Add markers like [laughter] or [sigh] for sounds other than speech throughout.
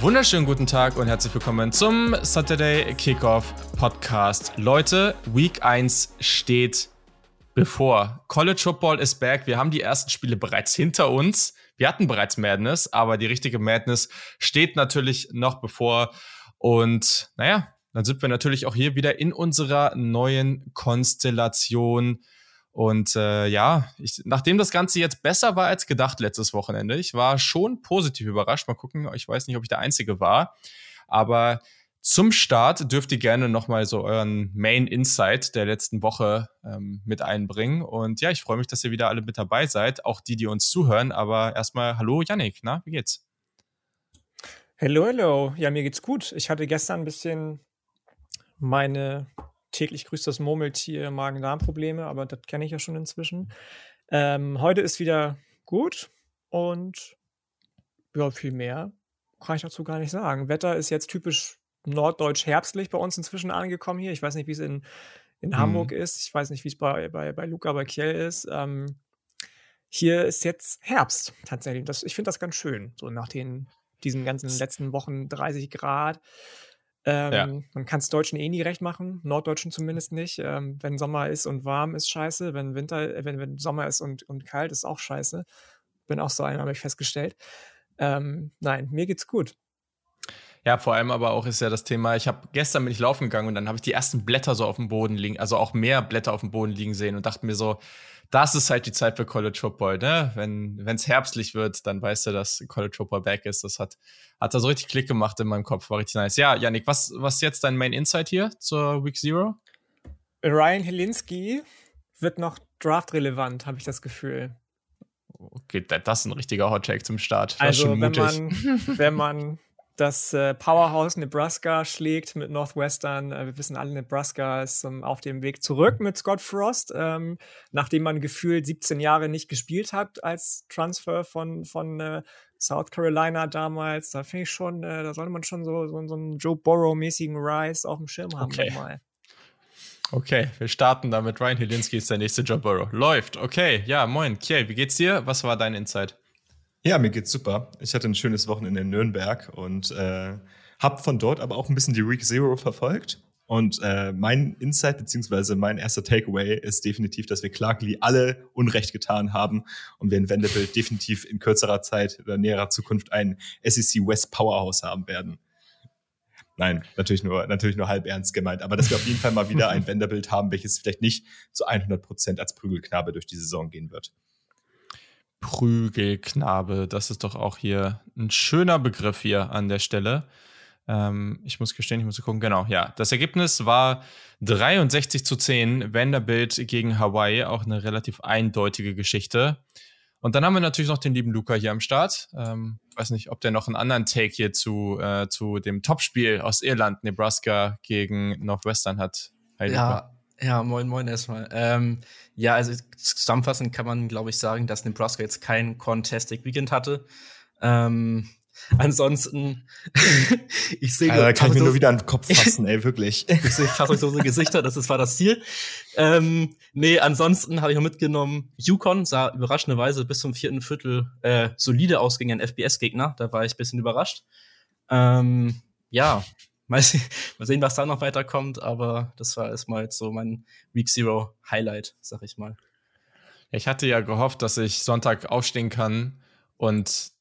Wunderschönen guten Tag und herzlich willkommen zum Saturday Kickoff Podcast. Leute, Week 1 steht bevor. College Football ist back. Wir haben die ersten Spiele bereits hinter uns. Wir hatten bereits Madness, aber die richtige Madness steht natürlich noch bevor. Und naja, dann sind wir natürlich auch hier wieder in unserer neuen Konstellation. Und äh, ja, ich, nachdem das Ganze jetzt besser war als gedacht letztes Wochenende, ich war schon positiv überrascht. Mal gucken, ich weiß nicht, ob ich der Einzige war. Aber zum Start dürft ihr gerne nochmal so euren Main Insight der letzten Woche ähm, mit einbringen. Und ja, ich freue mich, dass ihr wieder alle mit dabei seid, auch die, die uns zuhören. Aber erstmal, hallo Yannick, na, wie geht's? Hallo, hallo. Ja, mir geht's gut. Ich hatte gestern ein bisschen meine täglich grüßt das Murmeltier Magen-Darm-Probleme, aber das kenne ich ja schon inzwischen. Ähm, heute ist wieder gut und ja, viel mehr kann ich dazu gar nicht sagen. Wetter ist jetzt typisch norddeutsch herbstlich bei uns inzwischen angekommen hier. Ich weiß nicht, wie es in, in mhm. Hamburg ist. Ich weiß nicht, wie es bei, bei, bei Luca bei Kiel ist. Ähm, hier ist jetzt Herbst tatsächlich. Das, ich finde das ganz schön, so nach den, diesen ganzen letzten Wochen 30 Grad. Ähm, ja. Man kann es Deutschen eh nie recht machen, Norddeutschen zumindest nicht. Ähm, wenn Sommer ist und warm ist scheiße, wenn Winter, äh, wenn, wenn Sommer ist und, und kalt ist auch scheiße. Bin auch so einer, habe ich festgestellt. Ähm, nein, mir geht's gut. Ja, vor allem aber auch ist ja das Thema, ich habe gestern bin ich laufen gegangen und dann habe ich die ersten Blätter so auf dem Boden liegen, also auch mehr Blätter auf dem Boden liegen sehen und dachte mir so, das ist halt die Zeit für College Football, ne? Wenn es herbstlich wird, dann weißt du, dass College Football back ist. Das hat, hat da so richtig Klick gemacht in meinem Kopf, war richtig nice. Ja, Yannick, was, was ist jetzt dein Main Insight hier zur Week Zero? Ryan Helinski wird noch draft-relevant, habe ich das Gefühl. Okay, das ist ein richtiger Hot-Take zum Start. Das also, wenn man, wenn man das äh, Powerhouse Nebraska schlägt mit Northwestern. Äh, wir wissen alle, Nebraska ist ähm, auf dem Weg zurück mit Scott Frost, ähm, nachdem man gefühlt 17 Jahre nicht gespielt hat als Transfer von, von äh, South Carolina damals. Da finde ich schon, äh, da sollte man schon so, so, so einen Joe Burrow-mäßigen Rise auf dem Schirm haben. Okay. Nochmal. Okay, wir starten damit. Ryan Helinski ist der nächste Joe Burrow. Läuft. Okay, ja, moin. Kiel, wie geht's dir? Was war dein Insight? Ja, mir geht's super. Ich hatte ein schönes Wochenende in Nürnberg und äh, habe von dort aber auch ein bisschen die Week Zero verfolgt. Und äh, mein Insight beziehungsweise mein erster Takeaway ist definitiv, dass wir Clarkly alle Unrecht getan haben und wir in Vanderbilt [laughs] definitiv in kürzerer Zeit oder näherer Zukunft ein SEC West Powerhouse haben werden. Nein, natürlich nur, natürlich nur halb ernst gemeint, aber dass wir auf jeden Fall mal wieder ein [laughs] Vanderbilt haben, welches vielleicht nicht zu 100 Prozent als Prügelknabe durch die Saison gehen wird. Prügelknabe, das ist doch auch hier ein schöner Begriff hier an der Stelle. Ähm, ich muss gestehen, ich muss gucken, genau, ja. Das Ergebnis war 63 zu 10, Vanderbilt gegen Hawaii, auch eine relativ eindeutige Geschichte. Und dann haben wir natürlich noch den lieben Luca hier am Start. Ähm, weiß nicht, ob der noch einen anderen Take hier zu, äh, zu dem Topspiel aus Irland, Nebraska gegen Northwestern hat. Hi, ja, ja, moin, moin erstmal. Ähm, ja, also zusammenfassend kann man, glaube ich, sagen, dass Nebraska jetzt kein Contestic Weekend hatte. Ähm, [laughs] ansonsten, [laughs] ich sehe. Da kann ich mir nur wieder an den Kopf fassen, ey, wirklich. [laughs] ich sehe fassungslose Gesichter, das ist, war das Ziel. Ähm, nee, ansonsten habe ich noch mitgenommen, Yukon sah überraschenderweise bis zum vierten Viertel äh, solide aus gegen einen FBS-Gegner. Da war ich ein bisschen überrascht. Ähm, ja, Mal, sehen, [laughs] mal sehen, was da noch weiterkommt, aber das war erstmal jetzt so mein Week Zero Highlight, sag ich mal. Ich hatte ja gehofft, dass ich Sonntag aufstehen kann und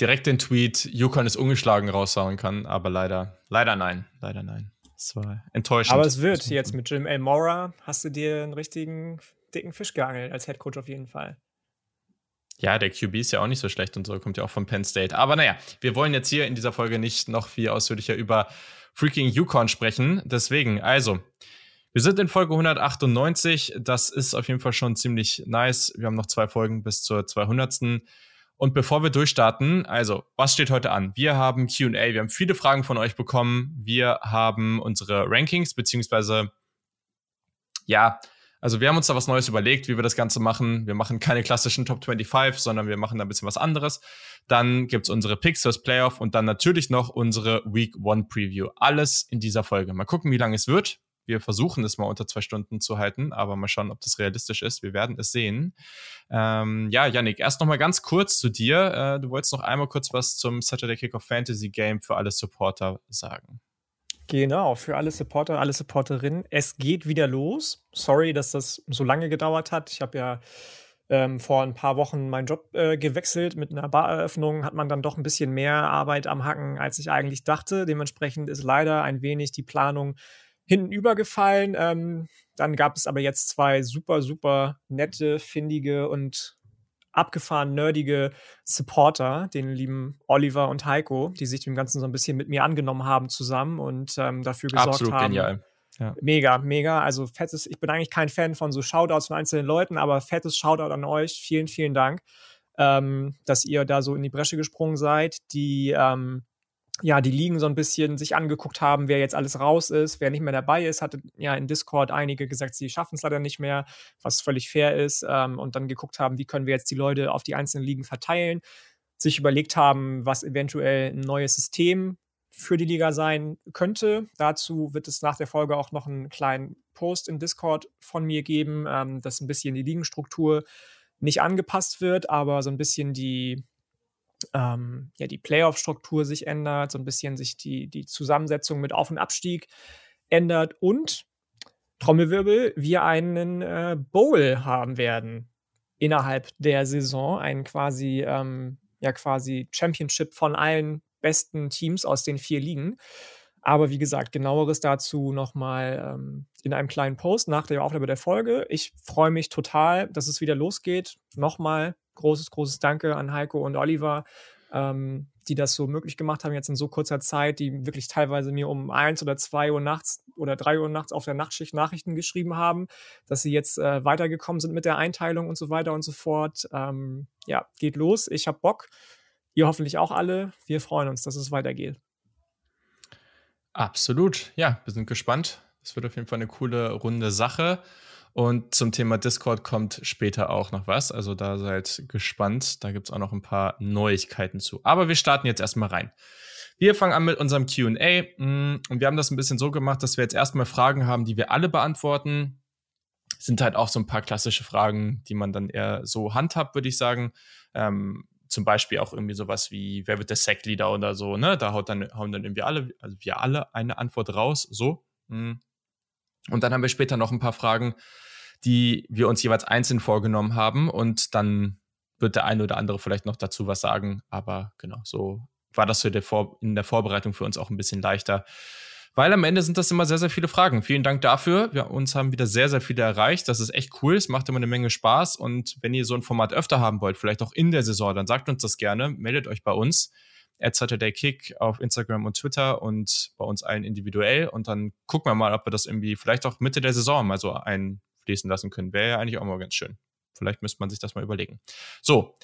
direkt den Tweet Yukon ist ungeschlagen raushauen kann, aber leider, leider nein, leider nein. Das war enttäuschend. Aber es wird jetzt mit Jim Elmora, hast du dir einen richtigen dicken Fisch geangelt als Head Coach auf jeden Fall. Ja, der QB ist ja auch nicht so schlecht und so, kommt ja auch von Penn State. Aber naja, wir wollen jetzt hier in dieser Folge nicht noch viel ausführlicher über freaking Yukon sprechen. Deswegen, also, wir sind in Folge 198. Das ist auf jeden Fall schon ziemlich nice. Wir haben noch zwei Folgen bis zur 200. Und bevor wir durchstarten, also, was steht heute an? Wir haben QA, wir haben viele Fragen von euch bekommen. Wir haben unsere Rankings, beziehungsweise, ja, also wir haben uns da was Neues überlegt, wie wir das Ganze machen. Wir machen keine klassischen Top 25, sondern wir machen da ein bisschen was anderes. Dann gibt's unsere Picks fürs Playoff und dann natürlich noch unsere Week One Preview. Alles in dieser Folge. Mal gucken, wie lange es wird. Wir versuchen es mal unter zwei Stunden zu halten, aber mal schauen, ob das realistisch ist. Wir werden es sehen. Ähm, ja, Yannick, erst noch mal ganz kurz zu dir. Äh, du wolltest noch einmal kurz was zum Saturday Kickoff Fantasy Game für alle Supporter sagen. Genau, für alle Supporter, alle Supporterinnen. Es geht wieder los. Sorry, dass das so lange gedauert hat. Ich habe ja ähm, vor ein paar Wochen meinen Job äh, gewechselt. Mit einer Bareröffnung hat man dann doch ein bisschen mehr Arbeit am Hacken, als ich eigentlich dachte. Dementsprechend ist leider ein wenig die Planung hinten übergefallen. Ähm, dann gab es aber jetzt zwei super, super nette, findige und abgefahren nerdige Supporter, den lieben Oliver und Heiko, die sich dem Ganzen so ein bisschen mit mir angenommen haben zusammen und ähm, dafür gesorgt Absolut haben. genial. Ja. Mega, mega. Also fettes, ich bin eigentlich kein Fan von so Shoutouts von einzelnen Leuten, aber fettes Shoutout an euch. Vielen, vielen Dank, ähm, dass ihr da so in die Bresche gesprungen seid. Die ähm, ja, die Ligen so ein bisschen sich angeguckt haben, wer jetzt alles raus ist, wer nicht mehr dabei ist, hatte ja in Discord einige gesagt, sie schaffen es leider nicht mehr, was völlig fair ist, ähm, und dann geguckt haben, wie können wir jetzt die Leute auf die einzelnen Ligen verteilen, sich überlegt haben, was eventuell ein neues System für die Liga sein könnte. Dazu wird es nach der Folge auch noch einen kleinen Post in Discord von mir geben, ähm, dass ein bisschen die Ligenstruktur nicht angepasst wird, aber so ein bisschen die ähm, ja, die Playoff-Struktur sich ändert, so ein bisschen sich die, die Zusammensetzung mit Auf- und Abstieg ändert und Trommelwirbel, wir einen äh, Bowl haben werden innerhalb der Saison, ein quasi, ähm, ja, quasi Championship von allen besten Teams aus den vier Ligen. Aber wie gesagt, genaueres dazu nochmal ähm, in einem kleinen Post nach der Aufnahme der Folge. Ich freue mich total, dass es wieder losgeht. Nochmal großes, großes Danke an Heiko und Oliver, ähm, die das so möglich gemacht haben, jetzt in so kurzer Zeit, die wirklich teilweise mir um eins oder zwei Uhr nachts oder drei Uhr nachts auf der Nachtschicht Nachrichten geschrieben haben, dass sie jetzt äh, weitergekommen sind mit der Einteilung und so weiter und so fort. Ähm, ja, geht los. Ich habe Bock. Ihr hoffentlich auch alle. Wir freuen uns, dass es weitergeht. Absolut. Ja, wir sind gespannt. Das wird auf jeden Fall eine coole, runde Sache. Und zum Thema Discord kommt später auch noch was. Also da seid gespannt. Da gibt es auch noch ein paar Neuigkeiten zu. Aber wir starten jetzt erstmal rein. Wir fangen an mit unserem QA. Mm, und wir haben das ein bisschen so gemacht, dass wir jetzt erstmal Fragen haben, die wir alle beantworten. Sind halt auch so ein paar klassische Fragen, die man dann eher so handhabt, würde ich sagen. Ähm, zum Beispiel auch irgendwie sowas wie, wer wird der Sack-Leader oder so, ne? Da haut dann, hauen dann irgendwie alle, also wir alle eine Antwort raus, so. Mm. Und dann haben wir später noch ein paar Fragen, die wir uns jeweils einzeln vorgenommen haben. Und dann wird der eine oder andere vielleicht noch dazu was sagen. Aber genau, so war das in der Vorbereitung für uns auch ein bisschen leichter. Weil am Ende sind das immer sehr, sehr viele Fragen. Vielen Dank dafür. Wir uns haben wieder sehr, sehr viele erreicht. Das ist echt cool. Es macht immer eine Menge Spaß. Und wenn ihr so ein Format öfter haben wollt, vielleicht auch in der Saison, dann sagt uns das gerne. Meldet euch bei uns at Saturday Kick auf Instagram und Twitter und bei uns allen individuell. Und dann gucken wir mal, ob wir das irgendwie vielleicht auch Mitte der Saison mal so einfließen lassen können. Wäre ja eigentlich auch mal ganz schön. Vielleicht müsste man sich das mal überlegen. So,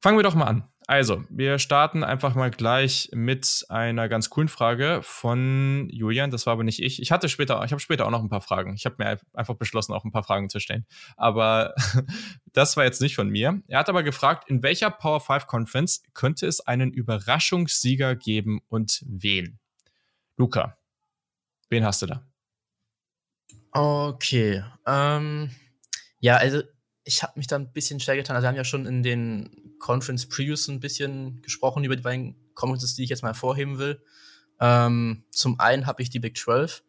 fangen wir doch mal an. Also, wir starten einfach mal gleich mit einer ganz coolen Frage von Julian. Das war aber nicht ich. Ich hatte später, ich habe später auch noch ein paar Fragen. Ich habe mir einfach beschlossen, auch ein paar Fragen zu stellen. Aber [laughs] das war jetzt nicht von mir. Er hat aber gefragt, in welcher Power 5 Conference könnte es einen Überraschungssieger geben und wen? Luca, wen hast du da? Okay. Ähm, ja, also ich habe mich da ein bisschen schwer getan. Also wir haben ja schon in den Conference Previews ein bisschen gesprochen über die beiden Conferences, die ich jetzt mal hervorheben will. Ähm, zum einen habe ich die Big 12,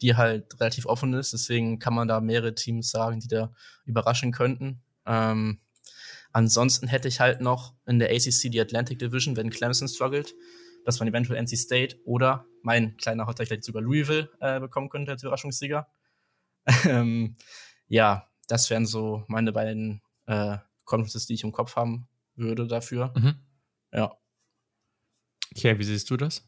die halt relativ offen ist, deswegen kann man da mehrere Teams sagen, die da überraschen könnten. Ähm, ansonsten hätte ich halt noch in der ACC die Atlantic Division, wenn Clemson struggelt, dass man eventuell NC State oder mein kleiner Hotter vielleicht sogar Louisville äh, bekommen könnte als Überraschungssieger. [laughs] ähm, ja, das wären so meine beiden äh, Conferences, die ich im Kopf haben würde dafür. Mhm. Ja. Okay, wie siehst du das?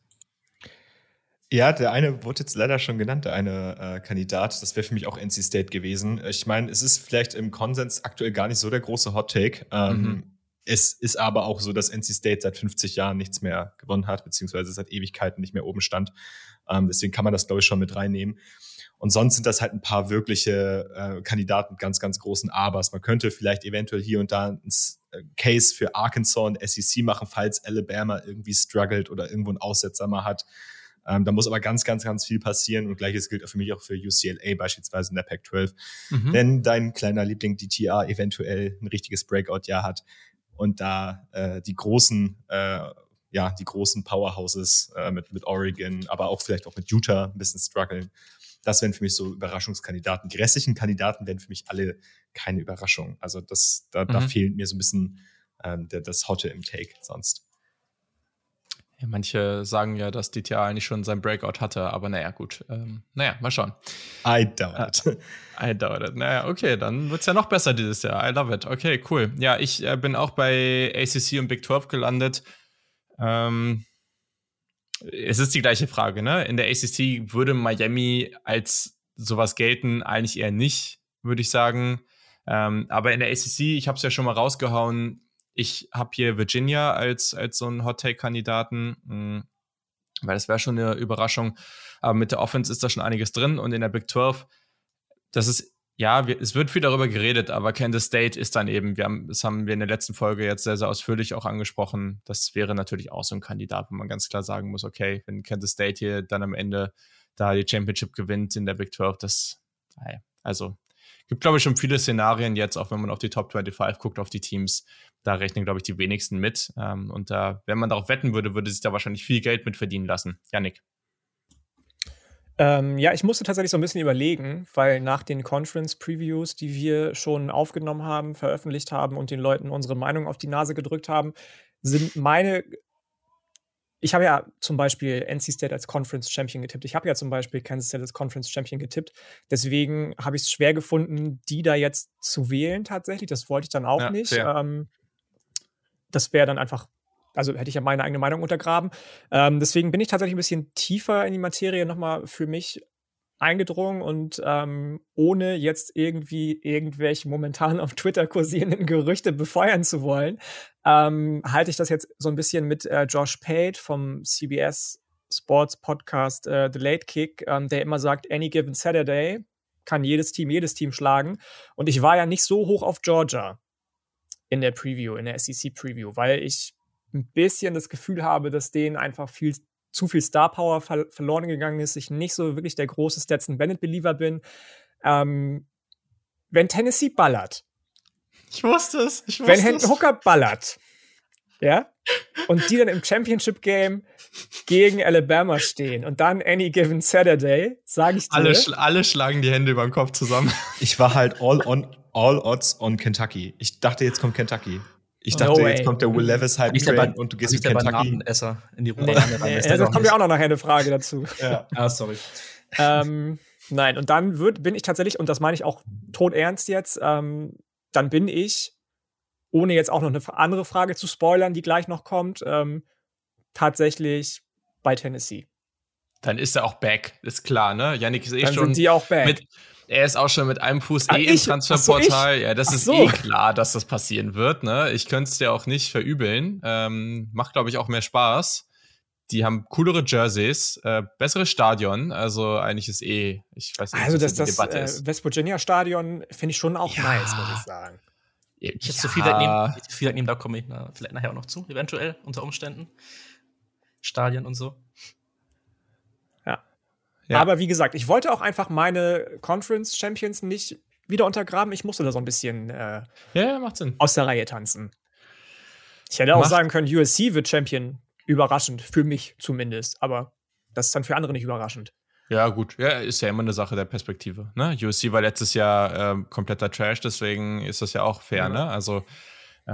Ja, der eine wurde jetzt leider schon genannt, der eine äh, Kandidat. Das wäre für mich auch NC State gewesen. Ich meine, es ist vielleicht im Konsens aktuell gar nicht so der große Hot Take. Ähm, mhm. Es ist aber auch so, dass NC State seit 50 Jahren nichts mehr gewonnen hat, beziehungsweise seit Ewigkeiten nicht mehr oben stand. Ähm, deswegen kann man das, glaube ich, schon mit reinnehmen. Und sonst sind das halt ein paar wirkliche äh, Kandidaten mit ganz, ganz großen Abers. Man könnte vielleicht eventuell hier und da ein äh, Case für Arkansas und SEC machen, falls Alabama irgendwie struggelt oder irgendwo einen Aussetzer mal hat. Ähm, da muss aber ganz, ganz, ganz viel passieren und gleiches gilt für mich auch für UCLA beispielsweise in der Pac-12. Mhm. Wenn dein kleiner Liebling DTA eventuell ein richtiges Breakout-Jahr hat und da äh, die großen äh, ja, die großen Powerhouses äh, mit, mit Oregon, aber auch vielleicht auch mit Utah ein bisschen strugglen. Das wären für mich so Überraschungskandidaten. Die restlichen Kandidaten wären für mich alle keine Überraschung. Also das, da, mhm. da fehlt mir so ein bisschen ähm, der, das Hotte im Take sonst. Ja, manche sagen ja, dass DTA eigentlich schon sein Breakout hatte, aber naja, gut. Ähm, naja, mal schauen. I doubt it. I doubt it. Naja, okay, dann wird es ja noch besser dieses Jahr. I love it. Okay, cool. Ja, ich äh, bin auch bei ACC und Big 12 gelandet. Ähm, es ist die gleiche Frage, ne? In der ACC würde Miami als sowas gelten, eigentlich eher nicht, würde ich sagen. Ähm, aber in der ACC, ich habe es ja schon mal rausgehauen, ich habe hier Virginia als, als so einen Hot-Take-Kandidaten, hm, weil das wäre schon eine Überraschung. Aber mit der Offense ist da schon einiges drin und in der Big 12, das ist ja, wir, es wird viel darüber geredet, aber Kansas State ist dann eben, wir haben, das haben wir in der letzten Folge jetzt sehr, sehr ausführlich auch angesprochen. Das wäre natürlich auch so ein Kandidat, wo man ganz klar sagen muss, okay, wenn Kansas State hier dann am Ende da die Championship gewinnt in der Big 12, das, also gibt, glaube ich, schon viele Szenarien jetzt, auch wenn man auf die Top 25 guckt, auf die Teams, da rechnen, glaube ich, die wenigsten mit. Ähm, und da, wenn man darauf wetten würde, würde sich da wahrscheinlich viel Geld mit verdienen lassen. Janik. Ähm, ja, ich musste tatsächlich so ein bisschen überlegen, weil nach den Conference-Previews, die wir schon aufgenommen haben, veröffentlicht haben und den Leuten unsere Meinung auf die Nase gedrückt haben, sind meine. Ich habe ja zum Beispiel NC State als Conference Champion getippt. Ich habe ja zum Beispiel Kansas State als Conference Champion getippt. Deswegen habe ich es schwer gefunden, die da jetzt zu wählen tatsächlich. Das wollte ich dann auch ja, nicht. Ähm, das wäre dann einfach also hätte ich ja meine eigene Meinung untergraben. Ähm, deswegen bin ich tatsächlich ein bisschen tiefer in die Materie nochmal für mich eingedrungen und ähm, ohne jetzt irgendwie irgendwelche momentan auf Twitter kursierenden Gerüchte befeuern zu wollen, ähm, halte ich das jetzt so ein bisschen mit äh, Josh Pate vom CBS Sports Podcast äh, The Late Kick, ähm, der immer sagt, any given Saturday kann jedes Team jedes Team schlagen. Und ich war ja nicht so hoch auf Georgia in der Preview, in der SEC Preview, weil ich ein bisschen das Gefühl habe, dass denen einfach viel zu viel Star Power ver verloren gegangen ist, ich nicht so wirklich der große Stetson Bennett-Believer bin. Ähm, wenn Tennessee ballert. Ich wusste es. Ich wusste wenn Hendon Hooker ballert. Ja? Und die dann im Championship Game gegen Alabama stehen und dann any given Saturday, sage ich dir. Alle, schl alle schlagen die Hände über den Kopf zusammen. Ich war halt all on all odds on Kentucky. Ich dachte, jetzt kommt Kentucky. Ich dachte, no jetzt kommt der Will Levis Hype Train und du gehst in Kentucky. Esser in die Ruhe. Nee, nee, nee, da kommt ja auch noch nachher eine Frage dazu. [laughs] Ja, ah, sorry. ähm, nein, und dann wird, bin ich tatsächlich, und das meine ich auch tot ernst jetzt, ähm, dann bin ich, ohne jetzt auch noch eine andere Frage zu spoilern, die gleich noch kommt, ähm, tatsächlich bei Tennessee. Dann ist er auch back, ist klar, ne? Yannick ist eh dann schon sind die auch back. mit er ist auch schon mit einem Fuß ah, eh im Transferportal. So, ja, das Ach ist so. eh klar, dass das passieren wird. Ne? Ich könnte es dir auch nicht verübeln. Ähm, macht, glaube ich, auch mehr Spaß. Die haben coolere Jerseys, äh, besseres Stadion. Also eigentlich ist eh, ich weiß nicht, also das, das äh, West Virginia Stadion finde ich schon auch ja. nice, muss ich sagen. Ich ja. so viel wegnehmen, viel wegnehmen, da komme ich na, vielleicht nachher auch noch zu, eventuell unter Umständen. Stadion und so. Ja. Aber wie gesagt, ich wollte auch einfach meine Conference Champions nicht wieder untergraben. Ich musste da so ein bisschen äh, ja, macht Sinn. aus der Reihe tanzen. Ich hätte auch macht sagen können, USC wird Champion. Überraschend, für mich zumindest. Aber das ist dann für andere nicht überraschend. Ja, gut. Ja, ist ja immer eine Sache der Perspektive. Ne? USC war letztes Jahr äh, kompletter Trash, deswegen ist das ja auch fair. Ja. Ne? Also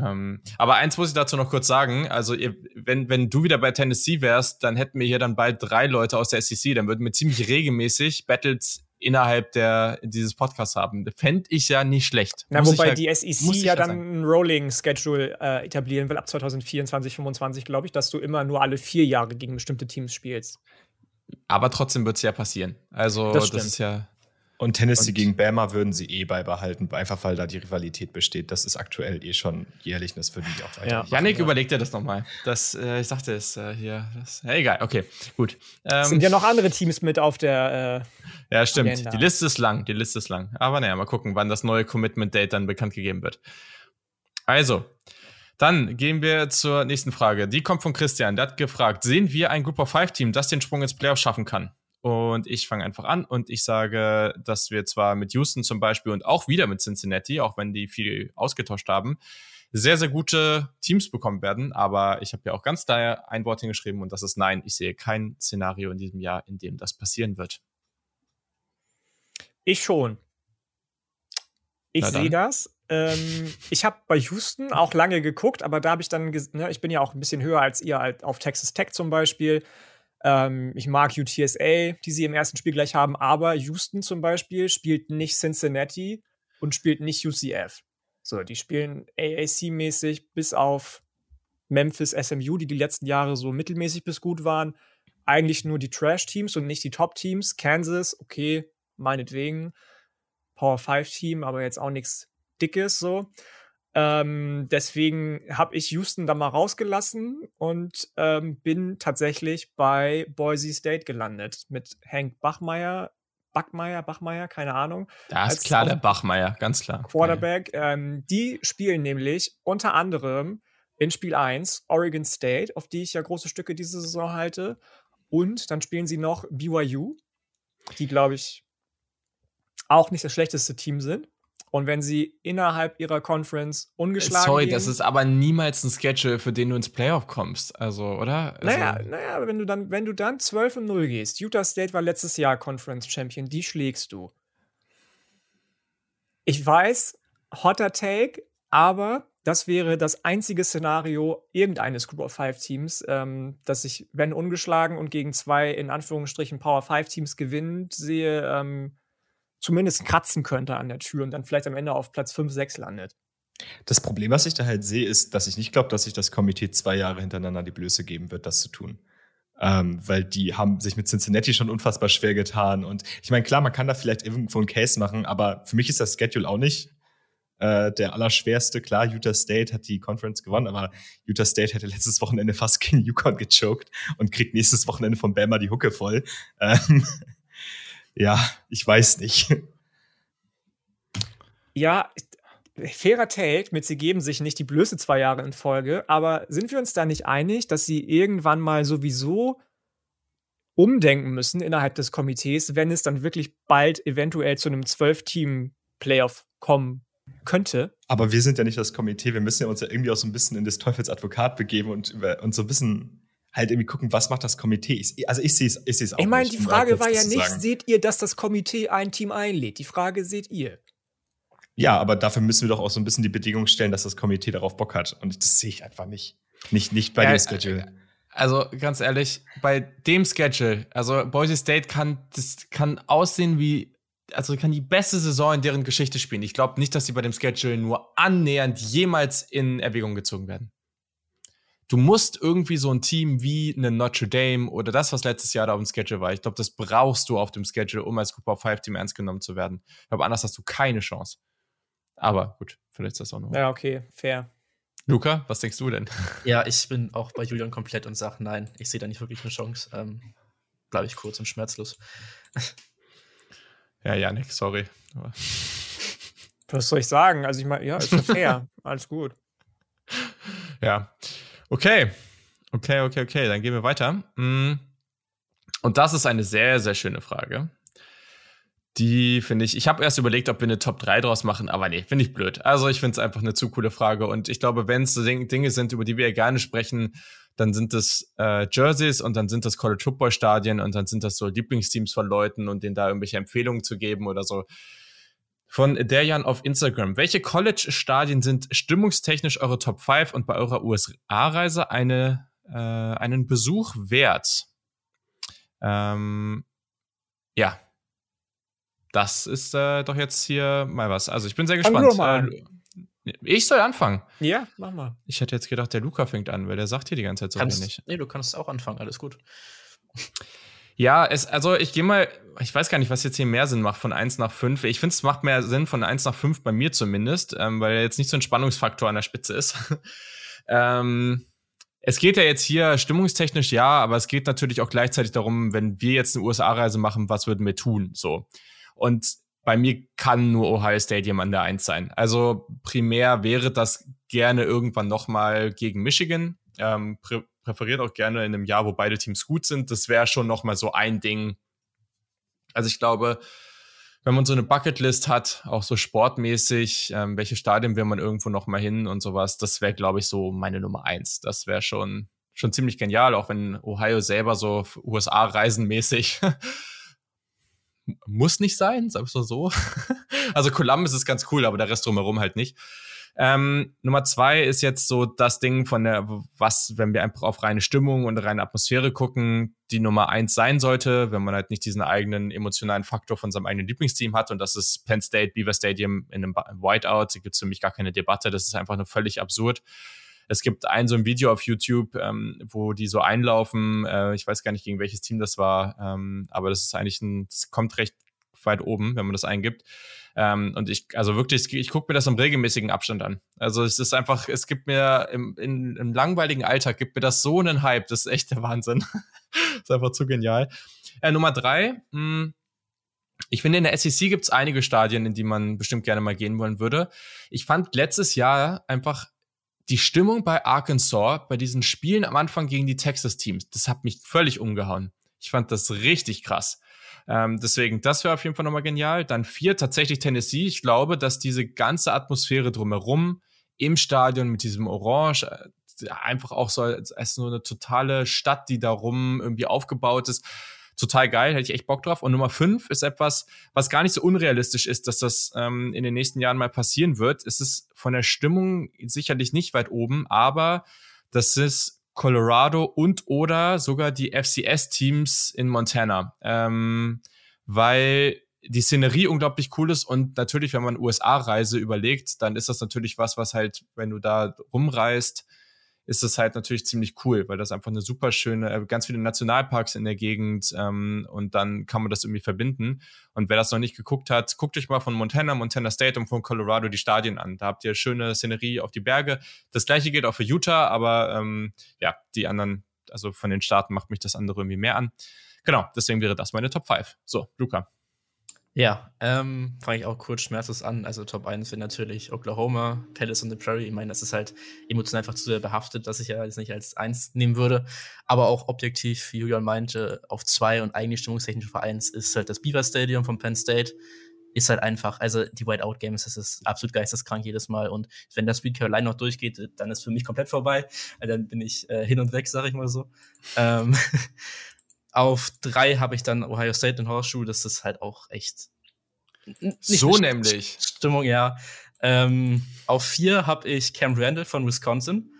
ähm, aber eins muss ich dazu noch kurz sagen. Also, ihr, wenn, wenn du wieder bei Tennessee wärst, dann hätten wir hier dann bald drei Leute aus der SEC. Dann würden wir ziemlich regelmäßig Battles innerhalb der, dieses Podcasts haben. Fände ich ja nicht schlecht. Na, wobei ja, die SEC ja dann ein Rolling-Schedule äh, etablieren will ab 2024, 2025, glaube ich, dass du immer nur alle vier Jahre gegen bestimmte Teams spielst. Aber trotzdem wird es ja passieren. Also, das, das ist ja. Und Tennessee und gegen Bama würden sie eh beibehalten, einfach weil da die Rivalität besteht. Das ist aktuell eh schon jährlich und das würden die auch weiter. Ja. Janik, ja. überleg dir das nochmal. Das, äh, ich sagte es äh, hier. Das, ja, egal, okay, gut. Ähm, es sind ja noch andere Teams mit auf der. Äh, ja, stimmt. Agenda. Die Liste ist lang, die Liste ist lang. Aber naja, mal gucken, wann das neue Commitment Date dann bekannt gegeben wird. Also, Dann gehen wir zur nächsten Frage. Die kommt von Christian. Der hat gefragt: Sehen wir ein Group of Five Team, das den Sprung ins Playoff schaffen kann? Und ich fange einfach an und ich sage, dass wir zwar mit Houston zum Beispiel und auch wieder mit Cincinnati, auch wenn die viel ausgetauscht haben, sehr, sehr gute Teams bekommen werden. Aber ich habe ja auch ganz da ein Wort hingeschrieben und das ist nein. Ich sehe kein Szenario in diesem Jahr, in dem das passieren wird. Ich schon. Ich sehe das. Ähm, ich habe bei Houston auch lange geguckt, aber da habe ich dann, ne, ich bin ja auch ein bisschen höher als ihr halt auf Texas Tech zum Beispiel. Ähm, ich mag UTSA, die sie im ersten Spiel gleich haben, aber Houston zum Beispiel spielt nicht Cincinnati und spielt nicht UCF. So, die spielen AAC-mäßig bis auf Memphis SMU, die die letzten Jahre so mittelmäßig bis gut waren. Eigentlich nur die Trash-Teams und nicht die Top-Teams. Kansas, okay, meinetwegen. Power 5-Team, aber jetzt auch nichts Dickes so. Ähm, deswegen habe ich Houston da mal rausgelassen und ähm, bin tatsächlich bei Boise State gelandet mit Hank Bachmeier. Bachmeier, Bachmeier, keine Ahnung. Da ist klar der Bachmeier, ganz klar. Quarterback. Ähm, die spielen nämlich unter anderem in Spiel 1 Oregon State, auf die ich ja große Stücke diese Saison halte. Und dann spielen sie noch BYU, die, glaube ich, auch nicht das schlechteste Team sind. Und wenn sie innerhalb ihrer Conference ungeschlagen Sorry, gehen, das ist aber niemals ein Schedule, für den du ins Playoff kommst. Also, oder? Also, naja, naja, wenn du dann, wenn du dann 12 und 0 gehst, Utah State war letztes Jahr Conference Champion, die schlägst du. Ich weiß, hotter Take, aber das wäre das einzige Szenario irgendeines Group of Five Teams, ähm, dass ich, wenn ungeschlagen und gegen zwei in Anführungsstrichen Power Five Teams gewinnt, sehe, ähm, zumindest kratzen könnte an der Tür und dann vielleicht am Ende auf Platz 5, 6 landet. Das Problem, was ich da halt sehe, ist, dass ich nicht glaube, dass sich das Komitee zwei Jahre hintereinander die Blöße geben wird, das zu tun. Ähm, weil die haben sich mit Cincinnati schon unfassbar schwer getan. Und ich meine, klar, man kann da vielleicht irgendwo einen Case machen, aber für mich ist das Schedule auch nicht äh, der allerschwerste. Klar, Utah State hat die Conference gewonnen, aber Utah State hätte letztes Wochenende fast gegen Yukon gechoked und kriegt nächstes Wochenende von Bama die Hucke voll. Ähm, ja, ich weiß nicht. Ja, fairer Take mit, sie geben sich nicht die Blöße zwei Jahre in Folge, aber sind wir uns da nicht einig, dass sie irgendwann mal sowieso umdenken müssen innerhalb des Komitees, wenn es dann wirklich bald eventuell zu einem Zwölf-Team-Playoff kommen könnte? Aber wir sind ja nicht das Komitee, wir müssen ja uns ja irgendwie auch so ein bisschen in des Teufels Advokat begeben und, über, und so ein bisschen halt irgendwie gucken, was macht das Komitee. Ich, also ich sehe es ich auch Ich meine, die Frage war ja nicht, seht ihr, dass das Komitee ein Team einlädt? Die Frage seht ihr. Ja, aber dafür müssen wir doch auch so ein bisschen die Bedingung stellen, dass das Komitee darauf Bock hat. Und das sehe ich einfach nicht. Nicht, nicht bei ja, dem Schedule. Also ganz ehrlich, bei dem Schedule, also Boise State kann, das kann aussehen wie, also kann die beste Saison in deren Geschichte spielen. Ich glaube nicht, dass sie bei dem Schedule nur annähernd jemals in Erwägung gezogen werden du musst irgendwie so ein Team wie eine Notre Dame oder das, was letztes Jahr da auf dem Schedule war, ich glaube, das brauchst du auf dem Schedule, um als Group of Five Team ernst genommen zu werden. Ich glaube, anders hast du keine Chance. Aber gut, vielleicht ist das auch noch. Ja, okay, fair. Luca, was denkst du denn? Ja, ich bin auch bei Julian komplett und sage, nein, ich sehe da nicht wirklich eine Chance. Ähm, Bleibe ich kurz und schmerzlos. ja, Janik, sorry. Was soll ich sagen? Also ich meine, ja, ist ja fair. [laughs] Alles gut. Ja. Okay. Okay, okay, okay. Dann gehen wir weiter. Mm. Und das ist eine sehr, sehr schöne Frage. Die finde ich, ich habe erst überlegt, ob wir eine Top 3 draus machen, aber nee, finde ich blöd. Also ich finde es einfach eine zu coole Frage. Und ich glaube, wenn es Dinge sind, über die wir gerne sprechen, dann sind das äh, Jerseys und dann sind das College Football Stadien und dann sind das so Lieblingsteams von Leuten und denen da irgendwelche Empfehlungen zu geben oder so. Von Derjan auf Instagram. Welche College-Stadien sind stimmungstechnisch eure Top 5 und bei eurer USA-Reise eine, äh, einen Besuch wert? Ähm, ja. Das ist äh, doch jetzt hier mal was. Also ich bin sehr gespannt. Äh, ich soll anfangen. Ja, mach mal. Ich hätte jetzt gedacht, der Luca fängt an, weil der sagt hier die ganze Zeit so kannst, wenig. Nee, du kannst auch anfangen, alles gut. Ja, es, also ich gehe mal, ich weiß gar nicht, was jetzt hier mehr Sinn macht von 1 nach 5. Ich finde, es macht mehr Sinn von 1 nach 5 bei mir zumindest, ähm, weil jetzt nicht so ein Spannungsfaktor an der Spitze ist. [laughs] ähm, es geht ja jetzt hier stimmungstechnisch ja, aber es geht natürlich auch gleichzeitig darum, wenn wir jetzt eine USA-Reise machen, was würden wir tun? So. Und bei mir kann nur Ohio Stadium an der 1 sein. Also primär wäre das gerne irgendwann nochmal gegen Michigan. Ähm, präferiert auch gerne in einem Jahr, wo beide Teams gut sind. Das wäre schon nochmal so ein Ding. Also ich glaube, wenn man so eine Bucketlist hat, auch so sportmäßig, ähm, welche Stadien will man irgendwo nochmal hin und sowas, das wäre, glaube ich, so meine Nummer eins. Das wäre schon, schon ziemlich genial, auch wenn Ohio selber so USA-reisenmäßig [laughs] muss nicht sein, sagst du so. [laughs] also Columbus ist ganz cool, aber der Rest drumherum halt nicht. Ähm, Nummer zwei ist jetzt so das Ding von der, was, wenn wir einfach auf reine Stimmung und reine Atmosphäre gucken, die Nummer eins sein sollte, wenn man halt nicht diesen eigenen emotionalen Faktor von seinem eigenen Lieblingsteam hat. Und das ist Penn State, Beaver Stadium in einem Whiteout. Da gibt es für mich gar keine Debatte. Das ist einfach nur völlig absurd. Es gibt ein so ein Video auf YouTube, ähm, wo die so einlaufen. Äh, ich weiß gar nicht, gegen welches Team das war, ähm, aber das ist eigentlich ein, das kommt recht weit oben, wenn man das eingibt. Ähm, und ich, also wirklich, ich gucke mir das im regelmäßigen Abstand an. Also es ist einfach, es gibt mir im, in, im langweiligen Alltag gibt mir das so einen Hype. Das ist echt der Wahnsinn. [laughs] ist einfach zu genial. Äh, Nummer drei, mh, hm, ich finde, in der SEC gibt es einige Stadien, in die man bestimmt gerne mal gehen wollen würde. Ich fand letztes Jahr einfach die Stimmung bei Arkansas, bei diesen Spielen am Anfang gegen die Texas-Teams, das hat mich völlig umgehauen. Ich fand das richtig krass. Ähm, deswegen, das wäre auf jeden Fall nochmal genial. Dann vier, tatsächlich Tennessee. Ich glaube, dass diese ganze Atmosphäre drumherum im Stadion mit diesem Orange, äh, einfach auch so als, als nur eine totale Stadt, die darum irgendwie aufgebaut ist total geil, hätte ich echt Bock drauf. Und Nummer fünf ist etwas, was gar nicht so unrealistisch ist, dass das ähm, in den nächsten Jahren mal passieren wird. Es ist von der Stimmung sicherlich nicht weit oben, aber das ist Colorado und oder sogar die FCS-Teams in Montana. Ähm, weil die Szenerie unglaublich cool ist und natürlich, wenn man USA-Reise überlegt, dann ist das natürlich was, was halt, wenn du da rumreist, ist es halt natürlich ziemlich cool, weil das einfach eine super schöne, äh, ganz viele Nationalparks in der Gegend ähm, und dann kann man das irgendwie verbinden. Und wer das noch nicht geguckt hat, guckt euch mal von Montana, Montana State und von Colorado die Stadien an. Da habt ihr schöne Szenerie auf die Berge. Das gleiche gilt auch für Utah, aber ähm, ja, die anderen, also von den Staaten macht mich das andere irgendwie mehr an. Genau, deswegen wäre das meine Top 5. So, Luca. Ja, ähm, fange ich auch kurz schmerzlos an. Also Top 1 wäre natürlich Oklahoma, Palace und the Prairie. Ich meine, das ist halt emotional einfach zu sehr behaftet, dass ich ja jetzt nicht als 1 nehmen würde. Aber auch objektiv, wie Julian meinte, auf 2 und eigentlich stimmungstechnisch auf 1 ist halt das Beaver Stadium von Penn State. Ist halt einfach, also die Whiteout Games, das ist absolut geisteskrank jedes Mal. Und wenn das Speed Caroline noch durchgeht, dann ist für mich komplett vorbei. Dann bin ich äh, hin und weg, sag ich mal so. Ähm, [laughs] Auf drei habe ich dann Ohio State und Horseshoe. Das ist halt auch echt. So nämlich. Stimmung, ja. Ähm, auf vier habe ich Cam Randall von Wisconsin.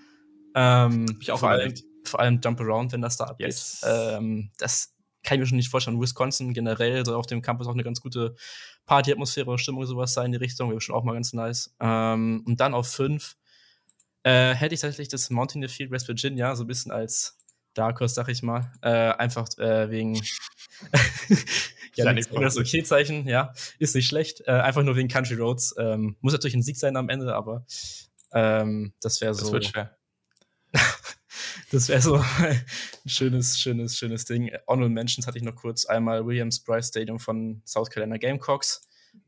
Ähm, ich auch vor, allem, vor allem Jump Around, wenn das da abgeht. Yes. Ähm, das kann ich mir schon nicht vorstellen. Wisconsin generell soll auf dem Campus auch eine ganz gute Partyatmosphäre und Stimmung sowas sein in die Richtung. Wäre schon auch mal ganz nice. Ähm, und dann auf fünf äh, hätte ich tatsächlich das Mountaineer Field West Virginia so ein bisschen als Dark Horse, sag ich mal. Äh, einfach äh, wegen [laughs] ja, das Okay-Zeichen, ja, ist nicht schlecht. Äh, einfach nur wegen Country Roads. Ähm, muss natürlich ein Sieg sein am Ende, aber ähm, das wäre so. Das wird schwer. [laughs] das wäre so ein schönes, schönes, schönes Ding. Honorable Mentions hatte ich noch kurz. Einmal Williams Bryce Stadium von South Carolina Gamecocks.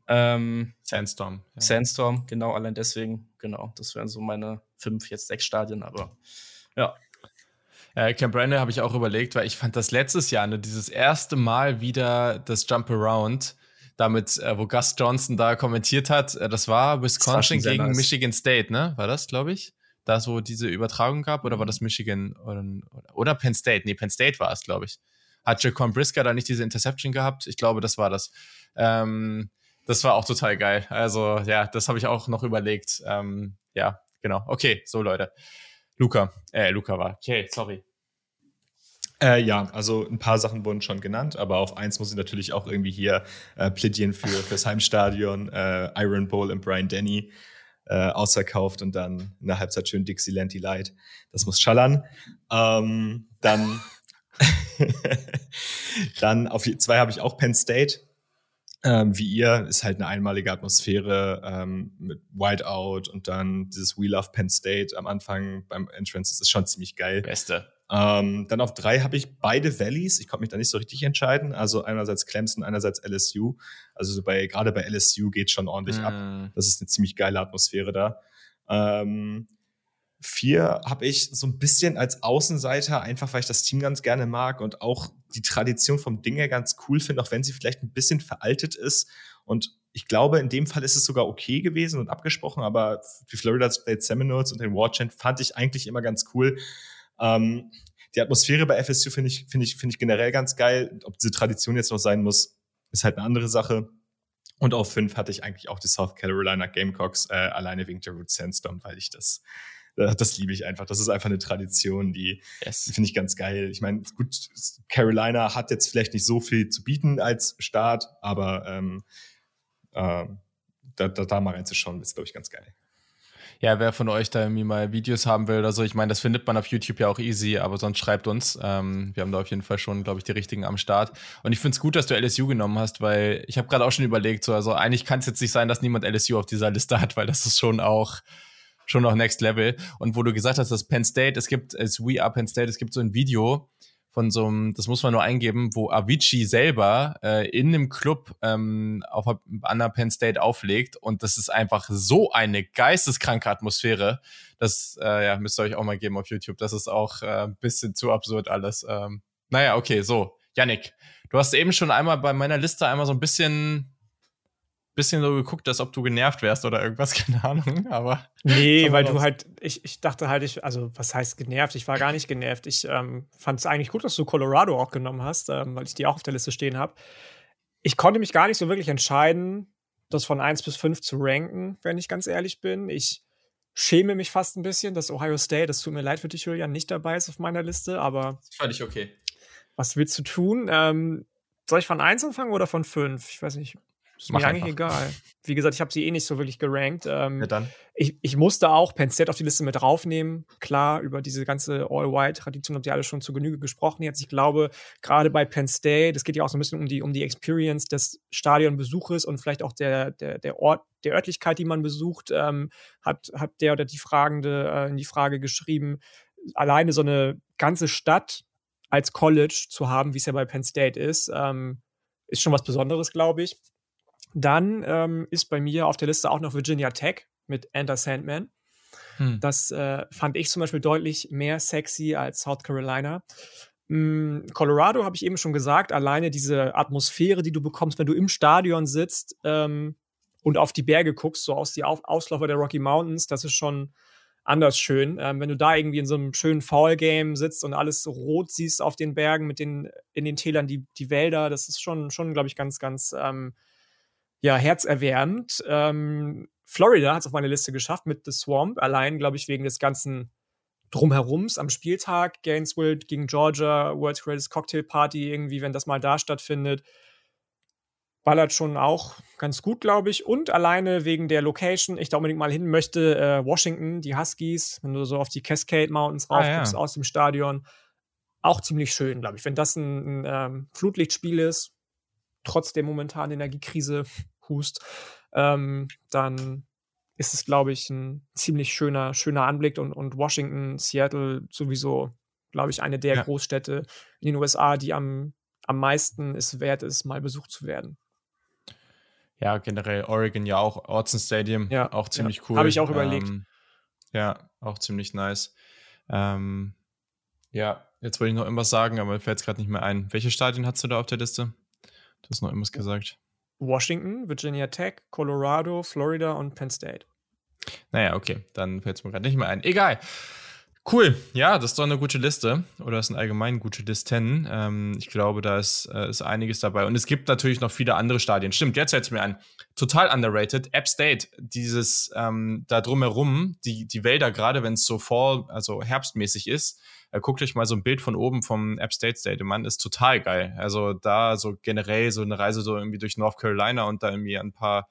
Ähm, Sandstorm. Ja. Sandstorm, genau, allein deswegen, genau. Das wären so meine fünf, jetzt sechs Stadien, aber ja, äh, Camp Brandon habe ich auch überlegt, weil ich fand das letztes Jahr, ne, dieses erste Mal wieder das Jump Around, damit, äh, wo Gus Johnson da kommentiert hat, äh, das war Wisconsin das war gegen nice. Michigan State, ne? War das, glaube ich? Da so diese Übertragung gab, oder war das Michigan oder, oder Penn State? Nee, Penn State war es, glaube ich. Hat Jaquan Brisker da nicht diese Interception gehabt? Ich glaube, das war das. Ähm, das war auch total geil. Also, ja, das habe ich auch noch überlegt. Ähm, ja, genau. Okay, so Leute. Luca, äh, Luca war. Okay, sorry. Äh, ja, also ein paar Sachen wurden schon genannt, aber auf eins muss ich natürlich auch irgendwie hier äh, plädieren für fürs Heimstadion, äh, Iron Bowl und Brian Denny äh, ausverkauft und dann in der Halbzeit schön Dixieland Delight. Das muss schallern. Ähm, dann, [laughs] dann auf zwei habe ich auch Penn State ähm, wie ihr, ist halt eine einmalige Atmosphäre ähm, mit Whiteout und dann dieses We Love Penn State am Anfang beim Entrance, das ist schon ziemlich geil. Beste. Ähm, dann auf drei habe ich beide Valleys. Ich konnte mich da nicht so richtig entscheiden. Also einerseits Clemson, einerseits LSU. Also so bei, gerade bei LSU geht schon ordentlich mm. ab. Das ist eine ziemlich geile Atmosphäre da. Ähm, vier habe ich so ein bisschen als Außenseiter, einfach weil ich das Team ganz gerne mag und auch die Tradition vom Ding her ganz cool finde, auch wenn sie vielleicht ein bisschen veraltet ist. Und ich glaube, in dem Fall ist es sogar okay gewesen und abgesprochen, aber die Florida State Seminoles und den Warchant fand ich eigentlich immer ganz cool. Ähm, die Atmosphäre bei FSU finde ich, finde ich, finde ich generell ganz geil. Ob diese Tradition jetzt noch sein muss, ist halt eine andere Sache. Und auf fünf hatte ich eigentlich auch die South Carolina Gamecocks, äh, alleine wegen der Root Sandstorm, weil ich das, das liebe ich einfach. Das ist einfach eine Tradition, die, yes. finde ich ganz geil. Ich meine, gut, Carolina hat jetzt vielleicht nicht so viel zu bieten als Staat, aber ähm, äh, da, da, da mal reinzuschauen, ist, glaube ich, ganz geil ja, wer von euch da irgendwie mal Videos haben will oder so, ich meine, das findet man auf YouTube ja auch easy, aber sonst schreibt uns. Ähm, wir haben da auf jeden Fall schon, glaube ich, die richtigen am Start. Und ich finde es gut, dass du LSU genommen hast, weil ich habe gerade auch schon überlegt, so, also eigentlich kann es jetzt nicht sein, dass niemand LSU auf dieser Liste hat, weil das ist schon auch schon noch Next Level. Und wo du gesagt hast, dass Penn State, es gibt, als We Are Penn State, es gibt so ein Video, von so einem, das muss man nur eingeben, wo Avicii selber äh, in einem Club ähm, auf Anna Penn State auflegt und das ist einfach so eine geisteskranke Atmosphäre. Das äh, ja, müsst ihr euch auch mal geben auf YouTube. Das ist auch äh, ein bisschen zu absurd alles. Ähm, naja, okay, so. Yannick, du hast eben schon einmal bei meiner Liste einmal so ein bisschen bisschen so geguckt, als ob du genervt wärst oder irgendwas, [laughs] keine Ahnung, aber. Nee, weil du halt, ich, ich dachte halt, ich, also was heißt genervt? Ich war gar nicht genervt. Ich ähm, fand es eigentlich gut, dass du Colorado auch genommen hast, ähm, weil ich die auch auf der Liste stehen habe. Ich konnte mich gar nicht so wirklich entscheiden, das von 1 bis 5 zu ranken, wenn ich ganz ehrlich bin. Ich schäme mich fast ein bisschen, dass Ohio State, das tut mir leid für dich, Julian, nicht dabei ist auf meiner Liste, aber. Völlig okay. Was willst du tun? Ähm, soll ich von 1 anfangen oder von 5? Ich weiß nicht. Ist Mach mir einfach. eigentlich egal. Wie gesagt, ich habe sie eh nicht so wirklich gerankt. Ähm, ja, dann. Ich, ich musste auch Penn State auf die Liste mit draufnehmen. Klar, über diese ganze All-White-Tradition habt ihr alle schon zu Genüge gesprochen jetzt. Ich glaube, gerade bei Penn State, es geht ja auch so ein bisschen um die, um die Experience des Stadionbesuches und vielleicht auch der, der, der Ort, der Örtlichkeit, die man besucht, ähm, hat, hat der oder die Fragende äh, in die Frage geschrieben, alleine so eine ganze Stadt als College zu haben, wie es ja bei Penn State ist, ähm, ist schon was Besonderes, glaube ich. Dann ähm, ist bei mir auf der Liste auch noch Virginia Tech mit Enter Sandman. Hm. Das äh, fand ich zum Beispiel deutlich mehr sexy als South Carolina. Mm, Colorado habe ich eben schon gesagt, alleine diese Atmosphäre, die du bekommst, wenn du im Stadion sitzt ähm, und auf die Berge guckst, so aus die auf Ausläufer der Rocky Mountains, das ist schon anders schön. Ähm, wenn du da irgendwie in so einem schönen Foul-Game sitzt und alles rot siehst auf den Bergen mit den, in den Tälern, die, die Wälder, das ist schon, schon glaube ich, ganz, ganz ähm, ja, herzerwärmend. Ähm, Florida hat es auf meine Liste geschafft mit The Swamp, allein, glaube ich, wegen des ganzen Drumherums am Spieltag. Gainesville gegen Georgia, World's Greatest Cocktail Party, irgendwie, wenn das mal da stattfindet. Ballert schon auch ganz gut, glaube ich. Und alleine wegen der Location, ich da unbedingt mal hin möchte, äh, Washington, die Huskies, wenn du so auf die Cascade Mountains raufguckst ah, ja. aus dem Stadion, auch ziemlich schön, glaube ich. Wenn das ein, ein ähm, Flutlichtspiel ist, trotz der momentanen Energiekrise hust, ähm, dann ist es, glaube ich, ein ziemlich schöner, schöner Anblick und, und Washington, Seattle sowieso, glaube ich, eine der ja. Großstädte in den USA, die am, am meisten es wert ist, mal besucht zu werden. Ja, generell Oregon ja auch, Orson Stadium, ja, auch ziemlich ja. cool. Habe ich auch überlegt. Ähm, ja, auch ziemlich nice. Ähm, ja, jetzt wollte ich noch irgendwas sagen, aber mir fällt es gerade nicht mehr ein. Welche Stadien hast du da auf der Liste? Du hast noch irgendwas gesagt. Washington, Virginia Tech, Colorado, Florida und Penn State. Naja, okay, dann fällt es mir gerade nicht mehr ein. Egal. Cool, ja, das ist doch eine gute Liste oder ist ein allgemein gute Listen. Ähm, ich glaube, da ist, äh, ist einiges dabei. Und es gibt natürlich noch viele andere Stadien. Stimmt, jetzt fällt es mir ein. Total underrated. App State, dieses ähm, da drumherum, die, die Wälder, gerade wenn es so Fall, also herbstmäßig ist, guckt euch mal so ein Bild von oben vom App State Stadium Mann, ist total geil. Also da so generell so eine Reise so irgendwie durch North Carolina und da irgendwie ein paar,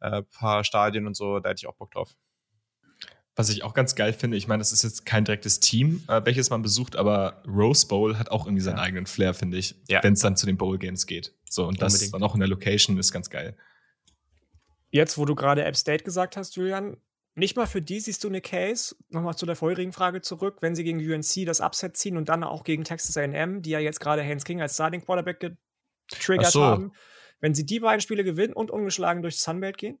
äh, paar Stadien und so, da hätte ich auch Bock drauf. Was ich auch ganz geil finde, ich meine, das ist jetzt kein direktes Team, äh, welches man besucht, aber Rose Bowl hat auch irgendwie seinen ja. eigenen Flair, finde ich, ja. wenn es dann zu den Bowl Games geht. So, und Unbedingt. das dann auch in der Location ist ganz geil. Jetzt, wo du gerade App State gesagt hast, Julian, nicht mal für die siehst du eine Case, nochmal zu der vorherigen Frage zurück, wenn sie gegen UNC das Upset ziehen und dann auch gegen Texas AM, die ja jetzt gerade Hans King als Starting Quarterback getriggert so. haben, wenn sie die beiden Spiele gewinnen und ungeschlagen durch Sunbelt gehen?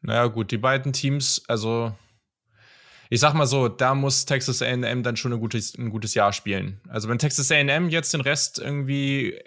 Naja, gut, die beiden Teams, also ich sag mal so, da muss Texas AM dann schon ein gutes, ein gutes Jahr spielen. Also wenn Texas AM jetzt den Rest irgendwie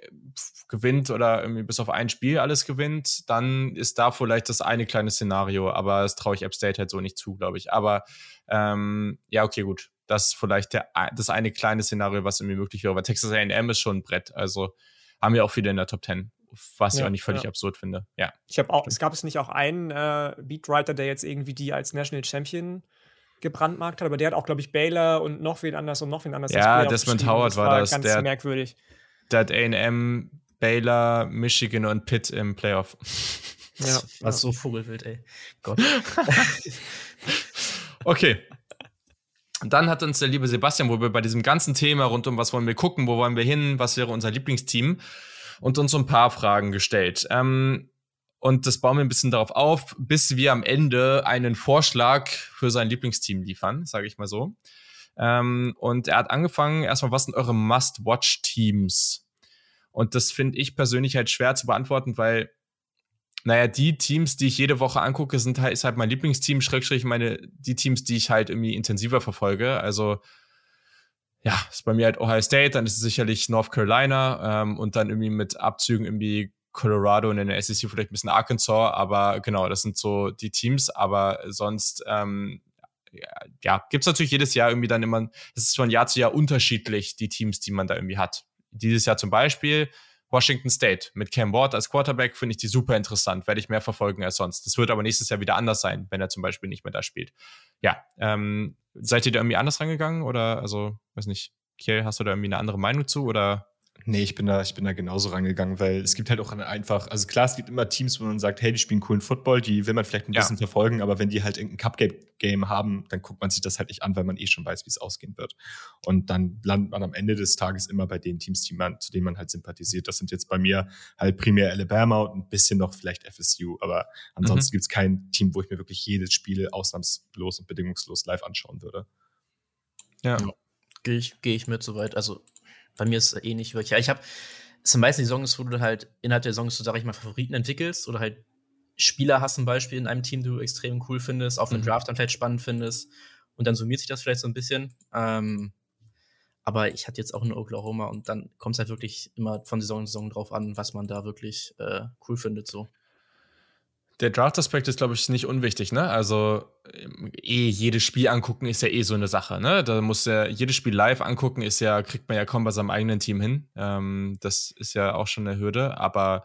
gewinnt oder irgendwie bis auf ein Spiel alles gewinnt, dann ist da vielleicht das eine kleine Szenario, aber das traue ich App State halt so nicht zu, glaube ich. Aber ähm, ja, okay, gut. Das ist vielleicht der, das eine kleine Szenario, was irgendwie möglich wäre. Aber Texas AM ist schon ein Brett. Also haben wir auch viele in der Top 10 was ja, ich auch nicht völlig ja. absurd finde. Ja. Ich habe auch, es gab es nicht auch einen äh, Beatwriter, der jetzt irgendwie die als National Champion gebrandmarkt hat, aber der hat auch, glaube ich, Baylor und noch wen anders und noch wen anders. Ja, Desmond Howard war, war das. Ganz der, merkwürdig. Der hat AM, Baylor, Michigan und Pitt im Playoff. Ja, was so Vogelwild, ey. Gott. [laughs] okay. Dann hat uns der liebe Sebastian, wo wir bei diesem ganzen Thema rund um was wollen wir gucken, wo wollen wir hin, was wäre unser Lieblingsteam, und uns so ein paar Fragen gestellt. Ähm, und das bauen wir ein bisschen darauf auf, bis wir am Ende einen Vorschlag für sein Lieblingsteam liefern, sage ich mal so. Ähm, und er hat angefangen, erstmal, was sind eure Must-Watch-Teams? Und das finde ich persönlich halt schwer zu beantworten, weil, naja, die Teams, die ich jede Woche angucke, sind halt, ist halt mein Lieblingsteam, Schrägstrich meine, die Teams, die ich halt irgendwie intensiver verfolge. Also, ja, ist bei mir halt Ohio State, dann ist es sicherlich North Carolina ähm, und dann irgendwie mit Abzügen irgendwie Colorado und in der SEC vielleicht ein bisschen Arkansas, aber genau, das sind so die Teams, aber sonst, ähm, ja, gibt es natürlich jedes Jahr irgendwie dann immer, es ist von Jahr zu Jahr unterschiedlich, die Teams, die man da irgendwie hat. Dieses Jahr zum Beispiel Washington State mit Cam Ward als Quarterback finde ich die super interessant, werde ich mehr verfolgen als sonst. Das wird aber nächstes Jahr wieder anders sein, wenn er zum Beispiel nicht mehr da spielt. Ja, ähm, seid ihr da irgendwie anders rangegangen oder, also, weiß nicht, Kiel, hast du da irgendwie eine andere Meinung zu oder? Nee, ich bin da, ich bin da genauso rangegangen, weil es gibt halt auch einfach, also klar, es gibt immer Teams, wo man sagt, hey, die spielen coolen Football, die will man vielleicht ein bisschen ja. verfolgen, aber wenn die halt irgendein Cupcake-Game haben, dann guckt man sich das halt nicht an, weil man eh schon weiß, wie es ausgehen wird. Und dann landet man am Ende des Tages immer bei den Teams, die man, zu denen man halt sympathisiert. Das sind jetzt bei mir halt primär Alabama und ein bisschen noch vielleicht FSU, aber ansonsten mhm. gibt es kein Team, wo ich mir wirklich jedes Spiel ausnahmslos und bedingungslos live anschauen würde. Ja. ja. Gehe ich, geh ich mit soweit. Also bei mir ist es eh nicht wirklich. Ja, ich habe, es sind meistens die Songs, wo du halt innerhalb der Songs, so sag ich mal, Favoriten entwickelst oder halt Spieler hast zum Beispiel in einem Team, die du extrem cool findest, auf einem mhm. Draft dann vielleicht spannend findest. Und dann summiert sich das vielleicht so ein bisschen. Ähm, aber ich hatte jetzt auch in Oklahoma und dann kommt es halt wirklich immer von Saison zu Saison drauf an, was man da wirklich äh, cool findet. So der Draft-Aspekt ist, glaube ich, nicht unwichtig, ne? Also ähm, eh jedes Spiel angucken ist ja eh so eine Sache, ne? Da muss ja jedes Spiel live angucken, ist ja, kriegt man ja kaum bei seinem eigenen Team hin. Ähm, das ist ja auch schon eine Hürde. Aber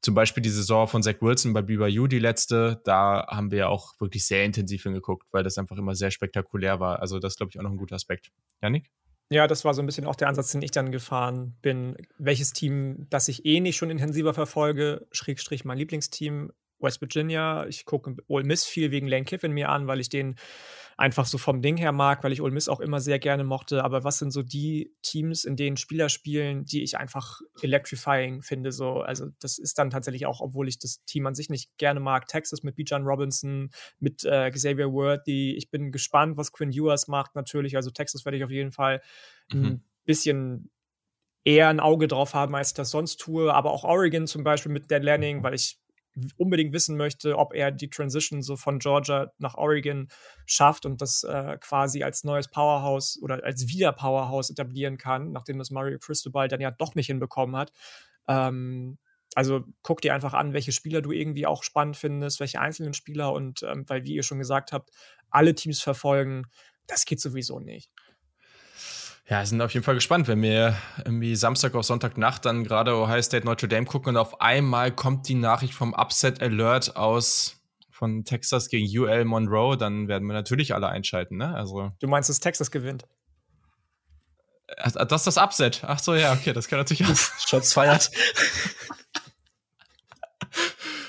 zum Beispiel die Saison von Zach Wilson bei BYU, die letzte, da haben wir ja auch wirklich sehr intensiv hingeguckt, weil das einfach immer sehr spektakulär war. Also das glaube ich auch noch ein guter Aspekt. Janik? Ja, das war so ein bisschen auch der Ansatz, den ich dann gefahren bin. Welches Team, das ich eh nicht schon intensiver verfolge, Schrägstrich mein Lieblingsteam, West Virginia. Ich gucke Ole Miss viel wegen Lane Kiffin mir an, weil ich den einfach so vom Ding her mag, weil ich Ole Miss auch immer sehr gerne mochte. Aber was sind so die Teams, in denen Spieler spielen, die ich einfach electrifying finde? So, also das ist dann tatsächlich auch, obwohl ich das Team an sich nicht gerne mag, Texas mit Bijan Robinson, mit äh, Xavier Worthy. Ich bin gespannt, was Quinn Ewers macht natürlich. Also Texas werde ich auf jeden Fall mhm. ein bisschen eher ein Auge drauf haben, als ich das sonst tue. Aber auch Oregon zum Beispiel mit Dan Lanning, weil ich unbedingt wissen möchte, ob er die Transition so von Georgia nach Oregon schafft und das äh, quasi als neues Powerhouse oder als wieder Powerhouse etablieren kann, nachdem das Mario Cristobal dann ja doch nicht hinbekommen hat. Ähm, also guck dir einfach an, welche Spieler du irgendwie auch spannend findest, welche einzelnen Spieler und ähm, weil, wie ihr schon gesagt habt, alle Teams verfolgen, das geht sowieso nicht. Ja, sind auf jeden Fall gespannt, wenn wir irgendwie Samstag auf Sonntagnacht dann gerade Ohio State Notre Dame gucken und auf einmal kommt die Nachricht vom Upset Alert aus von Texas gegen UL Monroe, dann werden wir natürlich alle einschalten, ne? Also Du meinst, dass Texas gewinnt? Das ist das Upset. Ach so, ja, okay, das kann natürlich auch. [laughs] Shots feiert. [laughs]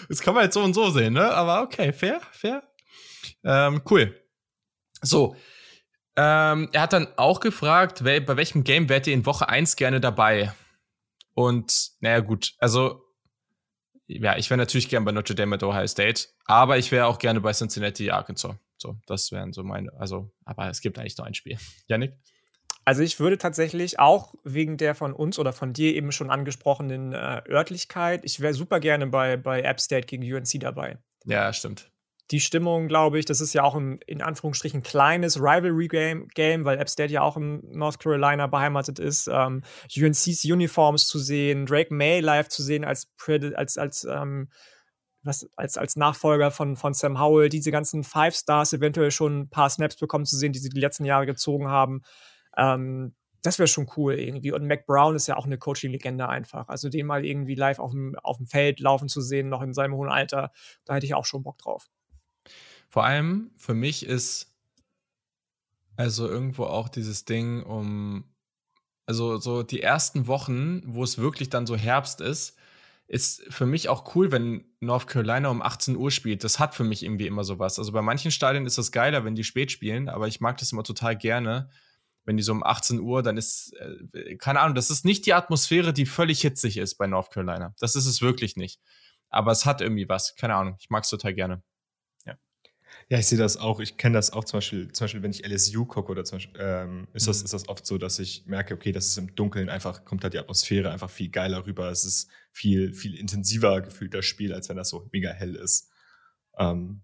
das kann man jetzt so und so sehen, ne? Aber okay, fair, fair. Ähm, cool. So, ähm, er hat dann auch gefragt, bei welchem Game wärt ihr in Woche 1 gerne dabei? Und naja, gut, also ja, ich wäre natürlich gerne bei Notre Dame mit Ohio State, aber ich wäre auch gerne bei Cincinnati, Arkansas. So, das wären so meine, also, aber es gibt eigentlich nur ein Spiel. [laughs] Yannick? Also ich würde tatsächlich auch wegen der von uns oder von dir eben schon angesprochenen äh, Örtlichkeit, ich wäre super gerne bei, bei App State gegen UNC dabei. Ja, stimmt die Stimmung, glaube ich, das ist ja auch ein in Anführungsstrichen kleines Rivalry-Game, Game, weil App State ja auch in North Carolina beheimatet ist. Ähm, UNC's Uniforms zu sehen, Drake May live zu sehen als als als ähm, was als, als Nachfolger von, von Sam Howell, diese ganzen Five Stars eventuell schon ein paar Snaps bekommen zu sehen, die sie die letzten Jahre gezogen haben. Ähm, das wäre schon cool irgendwie. Und Mac Brown ist ja auch eine Coaching-Legende einfach. Also den mal irgendwie live auf dem, auf dem Feld laufen zu sehen, noch in seinem hohen Alter, da hätte ich auch schon Bock drauf. Vor allem für mich ist also irgendwo auch dieses Ding um, also so die ersten Wochen, wo es wirklich dann so Herbst ist, ist für mich auch cool, wenn North Carolina um 18 Uhr spielt. Das hat für mich irgendwie immer sowas. Also bei manchen Stadien ist das geiler, wenn die spät spielen, aber ich mag das immer total gerne, wenn die so um 18 Uhr, dann ist, äh, keine Ahnung, das ist nicht die Atmosphäre, die völlig hitzig ist bei North Carolina. Das ist es wirklich nicht. Aber es hat irgendwie was. Keine Ahnung. Ich mag es total gerne. Ja. Ich sehe das auch. Ich kenne das auch zum Beispiel, zum Beispiel, wenn ich LSU gucke oder zum Beispiel, ähm, ist, das, mhm. ist das oft so, dass ich merke, okay, das ist im Dunkeln einfach, kommt da die Atmosphäre einfach viel geiler rüber. Es ist viel, viel intensiver gefühlt das Spiel, als wenn das so mega hell ist. Ähm,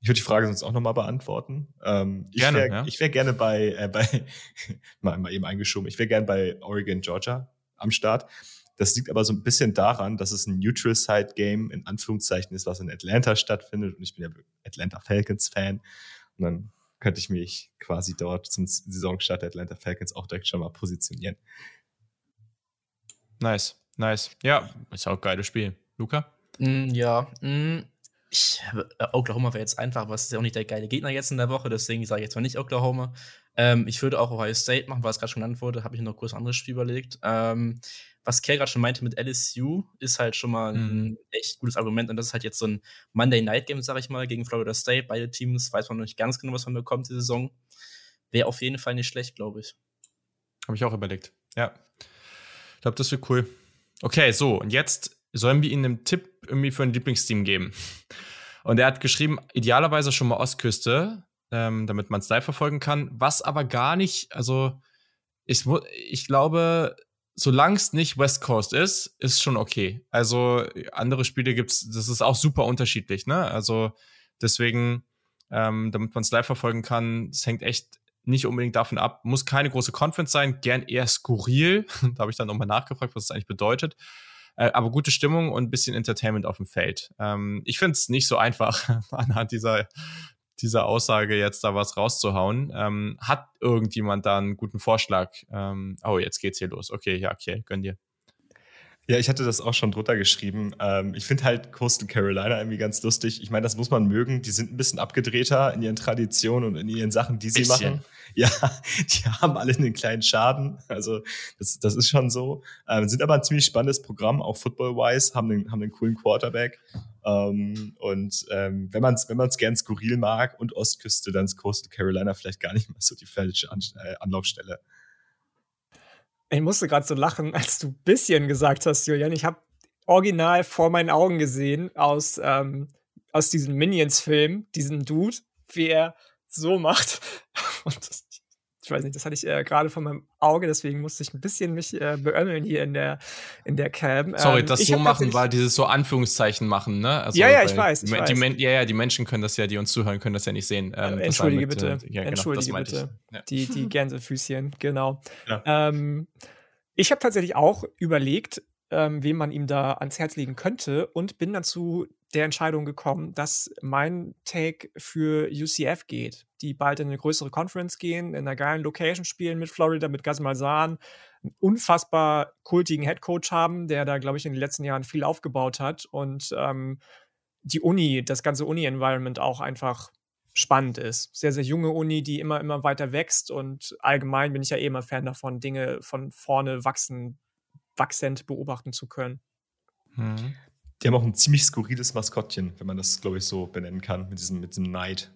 ich würde die Frage sonst auch nochmal beantworten. Ähm, ich wäre ja. wär gerne bei, äh, bei [laughs] mal, mal eben eingeschoben, ich wäre gerne bei Oregon, Georgia am Start. Das liegt aber so ein bisschen daran, dass es ein Neutral Side Game in Anführungszeichen ist, was in Atlanta stattfindet. Und ich bin ja Atlanta Falcons Fan. Und dann könnte ich mich quasi dort zum Saisonstart der Atlanta Falcons auch direkt schon mal positionieren. Nice, nice. Ja, ist auch ein geiles Spiel. Luca? Mm, ja, mm, ich, äh, Oklahoma wäre jetzt einfach, was ist ja auch nicht der geile Gegner jetzt in der Woche, deswegen sage ich jetzt mal nicht Oklahoma. Ähm, ich würde auch Ohio State machen, weil es gerade schon genannt wurde, habe ich noch kurz ein anderes Spiel überlegt. Ähm, was Kerr gerade schon meinte mit LSU, ist halt schon mal ein mhm. echt gutes Argument. Und das ist halt jetzt so ein Monday Night Game, sage ich mal, gegen Florida State. Beide Teams weiß man noch nicht ganz genau, was man bekommt die Saison. Wäre auf jeden Fall nicht schlecht, glaube ich. Habe ich auch überlegt. Ja. Ich glaube, das wird cool. Okay, so, und jetzt sollen wir ihnen einen Tipp irgendwie für ein Lieblingsteam geben. Und er hat geschrieben, idealerweise schon mal Ostküste, ähm, damit man es live verfolgen kann. Was aber gar nicht, also ich, ich glaube, solange es nicht West Coast ist, ist schon okay. Also andere Spiele gibt's, das ist auch super unterschiedlich, ne? Also deswegen, ähm, damit man es live verfolgen kann, es hängt echt nicht unbedingt davon ab, muss keine große Conference sein, gern eher skurril. [laughs] da habe ich dann nochmal nachgefragt, was das eigentlich bedeutet. Äh, aber gute Stimmung und ein bisschen Entertainment auf dem Feld. Ähm, ich finde es nicht so einfach, [laughs] anhand dieser, dieser Aussage jetzt da was rauszuhauen. Ähm, hat irgendjemand da einen guten Vorschlag? Ähm, oh, jetzt geht's hier los. Okay, ja, okay, gönn dir. Ja, ich hatte das auch schon drunter geschrieben. Ähm, ich finde halt Coastal Carolina irgendwie ganz lustig. Ich meine, das muss man mögen. Die sind ein bisschen abgedrehter in ihren Traditionen und in ihren Sachen, die sie bisschen. machen. Ja, [laughs] die haben alle einen kleinen Schaden. Also das, das ist schon so. Ähm, sind aber ein ziemlich spannendes Programm, auch football-wise, haben einen, haben einen coolen Quarterback. Ähm, und ähm, wenn man es wenn man's gern skurril mag und Ostküste, dann ist Coastal Carolina vielleicht gar nicht mehr so die falsche An äh, Anlaufstelle. Ich musste gerade so lachen, [laughs] als du bisschen gesagt hast, Julian. Ich habe original vor meinen Augen gesehen aus, ähm, aus diesem Minions-Film, diesen Dude, wie er so macht. [laughs] Und das, ich weiß nicht, das hatte ich äh, gerade vor meinem Auge, deswegen musste ich ein bisschen mich äh, beömmeln hier in der, in der Cam. Sorry, ähm, das so machen war dieses so Anführungszeichen machen, ne? Also, ja, ja, ich weiß. Ich die, weiß. Die, ja, ja, die Menschen können das ja, die uns zuhören, können das ja nicht sehen. Ähm, äh, entschuldige mit, bitte. Äh, ja, genau, entschuldige bitte. Ja. Die, die [laughs] Gänsefüßchen, genau. Ja. Ähm, ich habe tatsächlich auch überlegt, ähm, wem man ihm da ans Herz legen könnte und bin dazu der Entscheidung gekommen, dass mein Take für UCF geht, die bald in eine größere Conference gehen, in einer geilen Location spielen mit Florida, mit Gas Malzahn, einen unfassbar kultigen Headcoach haben, der da, glaube ich, in den letzten Jahren viel aufgebaut hat und ähm, die Uni, das ganze Uni-Environment auch einfach spannend ist. Sehr, sehr junge Uni, die immer, immer weiter wächst und allgemein bin ich ja eh immer Fan davon, Dinge von vorne wachsen, wachsend beobachten zu können. Mhm. Die haben auch ein ziemlich skurriles Maskottchen, wenn man das, glaube ich, so benennen kann, mit diesem, mit diesem Knight.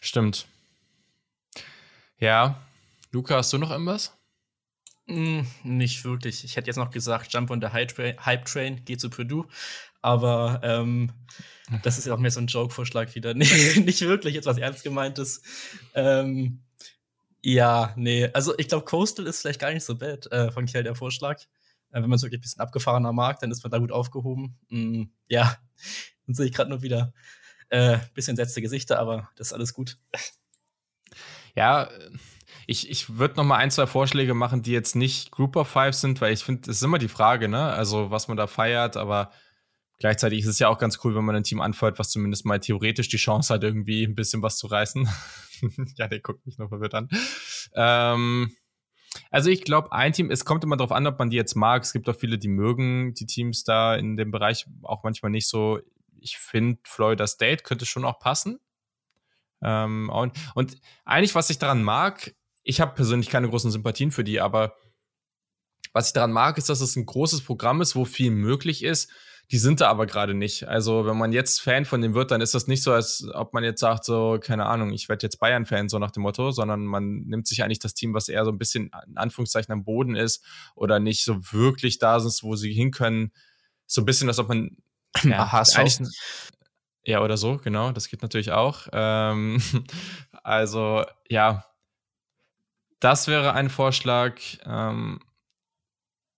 Stimmt. Ja. Luca, hast du noch irgendwas? Mm, nicht wirklich. Ich hätte jetzt noch gesagt, Jump on the Hype Train, geht zu Purdue. Aber ähm, das ist ja auch mehr so ein Joke-Vorschlag wieder. [laughs] nicht, nicht wirklich jetzt was ernst gemeintes. Ähm, ja, nee. Also ich glaube, Coastal ist vielleicht gar nicht so bad äh, von Kiel der Vorschlag. Äh, wenn man es wirklich ein bisschen abgefahrener mag, dann ist man da gut aufgehoben. Mm, ja, [laughs] dann sehe ich gerade nur wieder äh, bisschen setzte Gesichter, aber das ist alles gut. Ja, ich, ich würde noch mal ein, zwei Vorschläge machen, die jetzt nicht Group of Five sind, weil ich finde, es ist immer die Frage, ne? Also, was man da feiert, aber gleichzeitig ist es ja auch ganz cool, wenn man ein Team anfeuert, was zumindest mal theoretisch die Chance hat, irgendwie ein bisschen was zu reißen. [laughs] ja, der guckt mich noch verwirrt an. Ähm, also ich glaube, ein Team, es kommt immer darauf an, ob man die jetzt mag. Es gibt auch viele, die mögen die Teams da in dem Bereich auch manchmal nicht so. Ich finde, Florida State könnte schon auch passen. Ähm, und, und eigentlich, was ich daran mag, ich habe persönlich keine großen Sympathien für die, aber was ich daran mag, ist, dass es ein großes Programm ist, wo viel möglich ist. Die sind da aber gerade nicht. Also, wenn man jetzt Fan von dem wird, dann ist das nicht so, als ob man jetzt sagt, so, keine Ahnung, ich werde jetzt Bayern-Fan, so nach dem Motto, sondern man nimmt sich eigentlich das Team, was eher so ein bisschen in Anführungszeichen am Boden ist oder nicht so wirklich da ist, wo sie hin können. So ein bisschen, als ob man [clears throat] ja, Aha, ja, oder so, genau, das geht natürlich auch. Ähm, [laughs] also, ja, das wäre ein Vorschlag. Ähm,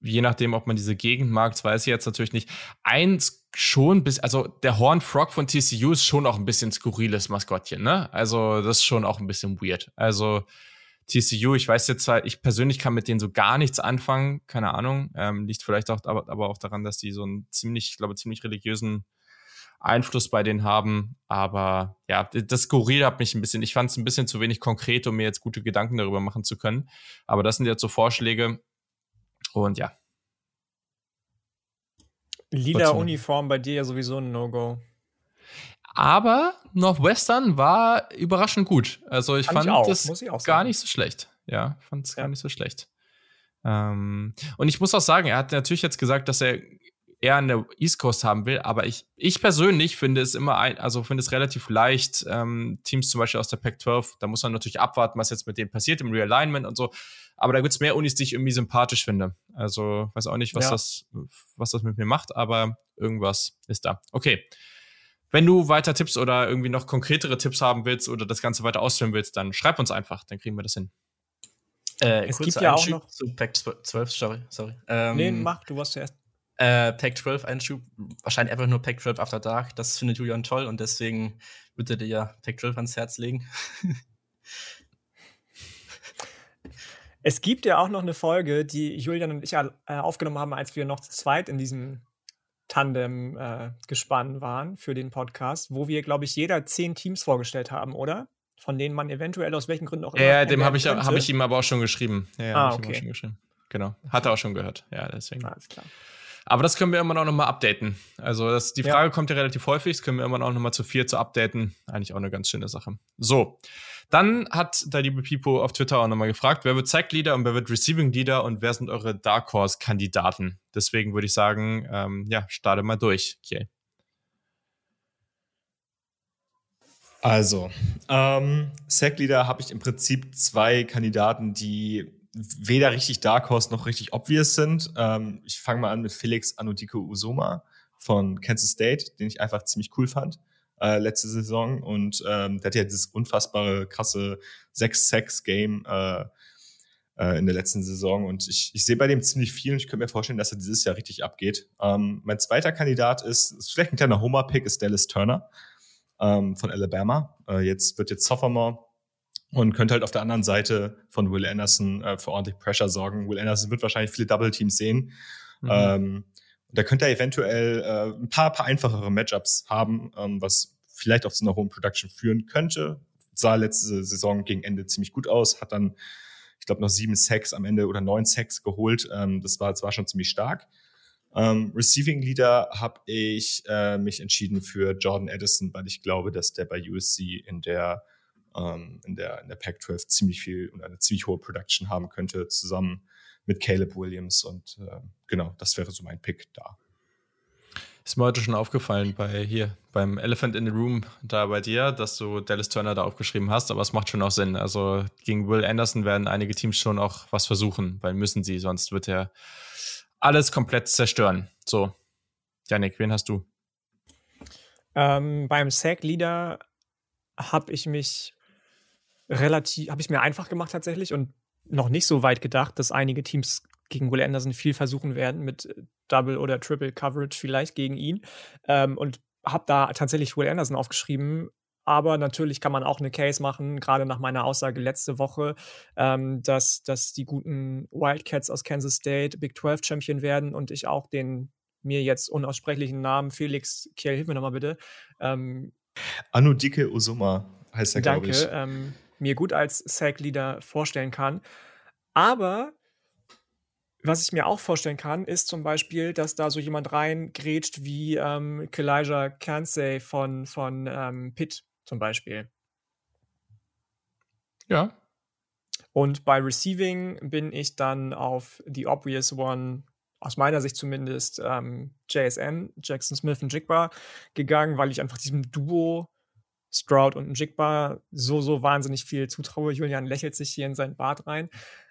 je nachdem, ob man diese Gegend mag, das weiß ich jetzt natürlich nicht. Eins schon bis, also der Horn Frog von TCU ist schon auch ein bisschen skurriles Maskottchen, ne? Also, das ist schon auch ein bisschen weird. Also, TCU, ich weiß jetzt zwar, ich persönlich kann mit denen so gar nichts anfangen, keine Ahnung. Ähm, liegt vielleicht auch, aber, aber auch daran, dass die so einen ziemlich, ich glaube, ziemlich religiösen Einfluss bei denen haben. Aber ja, das Skurril hat mich ein bisschen, ich fand es ein bisschen zu wenig konkret, um mir jetzt gute Gedanken darüber machen zu können. Aber das sind jetzt so Vorschläge. Und ja. Lila Uniform bei dir ja sowieso ein No-Go. Aber Northwestern war überraschend gut. Also ich fand, fand es gar nicht so schlecht. Ja, fand es ja. gar nicht so schlecht. Ähm, und ich muss auch sagen, er hat natürlich jetzt gesagt, dass er eher an der East Coast haben will, aber ich, ich persönlich finde es immer ein, also finde es relativ leicht, ähm, Teams zum Beispiel aus der Pac-12, da muss man natürlich abwarten, was jetzt mit denen passiert im Realignment und so. Aber da gibt es mehr Unis, die ich irgendwie sympathisch finde. Also weiß auch nicht, was ja. das, was das mit mir macht, aber irgendwas ist da. Okay. Wenn du weiter Tipps oder irgendwie noch konkretere Tipps haben willst oder das Ganze weiter ausführen willst, dann schreib uns einfach, dann kriegen wir das hin. Äh, es gibt ja auch noch zu Pack 12, sorry. sorry. Ähm, nee, mach, du warst zuerst. Äh, Pack 12 Einschub, wahrscheinlich einfach nur Pack 12 After Dark. Das findet Julian toll und deswegen würde dir ja Pack 12 ans Herz legen. [laughs] es gibt ja auch noch eine Folge, die Julian und ich äh, aufgenommen haben, als wir noch zu zweit in diesem Tandem äh, gespannt waren für den Podcast, wo wir, glaube ich, jeder zehn Teams vorgestellt haben, oder? Von denen man eventuell aus welchen Gründen auch immer. Ja, dem habe ich, hab ich ihm aber auch schon geschrieben. Ja, ja ah, okay. Genau. Hat er auch schon gehört. Ja, deswegen. Alles klar. Aber das können wir immer noch mal updaten. Also das, die Frage ja. kommt ja relativ häufig, das können wir immer noch mal zu vier zu updaten. Eigentlich auch eine ganz schöne Sache. So, dann hat der liebe Pipo auf Twitter auch nochmal gefragt, wer wird Sack Leader und wer wird Receiving Leader und wer sind eure Dark Horse Kandidaten? Deswegen würde ich sagen, ähm, ja, starte mal durch, Okay. Also, ähm, Sack Leader habe ich im Prinzip zwei Kandidaten, die weder richtig Dark Horse noch richtig obvious sind. Ähm, ich fange mal an mit Felix Anudiko Usoma von Kansas State, den ich einfach ziemlich cool fand äh, letzte Saison. Und ähm, der hat ja dieses unfassbare, krasse 6-6-Game äh, äh, in der letzten Saison. Und ich, ich sehe bei dem ziemlich viel und ich könnte mir vorstellen, dass er dieses Jahr richtig abgeht. Ähm, mein zweiter Kandidat ist, ist vielleicht ein kleiner Homer-Pick, ist Dallas Turner ähm, von Alabama. Äh, jetzt wird jetzt Sophomore und könnte halt auf der anderen Seite von Will Anderson äh, für ordentlich Pressure sorgen. Will Anderson wird wahrscheinlich viele Double Teams sehen. Mhm. Ähm, da könnte er eventuell äh, ein paar, paar einfachere Matchups haben, ähm, was vielleicht auch zu einer hohen Production führen könnte. Sah letzte Saison gegen Ende ziemlich gut aus, hat dann, ich glaube, noch sieben Sacks am Ende oder neun Sacks geholt. Ähm, das war zwar schon ziemlich stark. Ähm, Receiving Leader habe ich äh, mich entschieden für Jordan Edison, weil ich glaube, dass der bei USC in der ähm, in der, in der Pac-12 ziemlich viel und eine ziemlich hohe Production haben könnte, zusammen mit Caleb Williams. Und äh, genau, das wäre so mein Pick da. Ist mir heute schon aufgefallen bei hier, beim Elephant in the Room da bei dir, dass du Dallas Turner da aufgeschrieben hast, aber es macht schon auch Sinn. Also gegen Will Anderson werden einige Teams schon auch was versuchen, weil müssen sie, sonst wird er alles komplett zerstören. So, Janik, wen hast du? Ähm, beim Sack Leader habe ich mich relativ, habe ich mir einfach gemacht tatsächlich und noch nicht so weit gedacht, dass einige Teams gegen Will Anderson viel versuchen werden mit Double oder Triple Coverage vielleicht gegen ihn. Ähm, und habe da tatsächlich Will Anderson aufgeschrieben. Aber natürlich kann man auch eine Case machen, gerade nach meiner Aussage letzte Woche, ähm, dass, dass die guten Wildcats aus Kansas State Big 12 Champion werden und ich auch den mir jetzt unaussprechlichen Namen Felix Kiel, hilf mir nochmal bitte. Ähm, Anudike Usuma heißt er, glaube ich. Danke, ähm, mir gut als Sack-Leader vorstellen kann. Aber was ich mir auch vorstellen kann, ist zum Beispiel, dass da so jemand reingrätscht wie ähm, Kalijah Kansey von, von ähm, Pitt zum Beispiel. Ja. Und bei Receiving bin ich dann auf die obvious one, aus meiner Sicht zumindest, ähm, JSN, Jackson Smith und Jigba gegangen, weil ich einfach diesem Duo Stroud und Jigba so, so wahnsinnig viel zutraue. Julian lächelt sich hier in seinen Bart rein.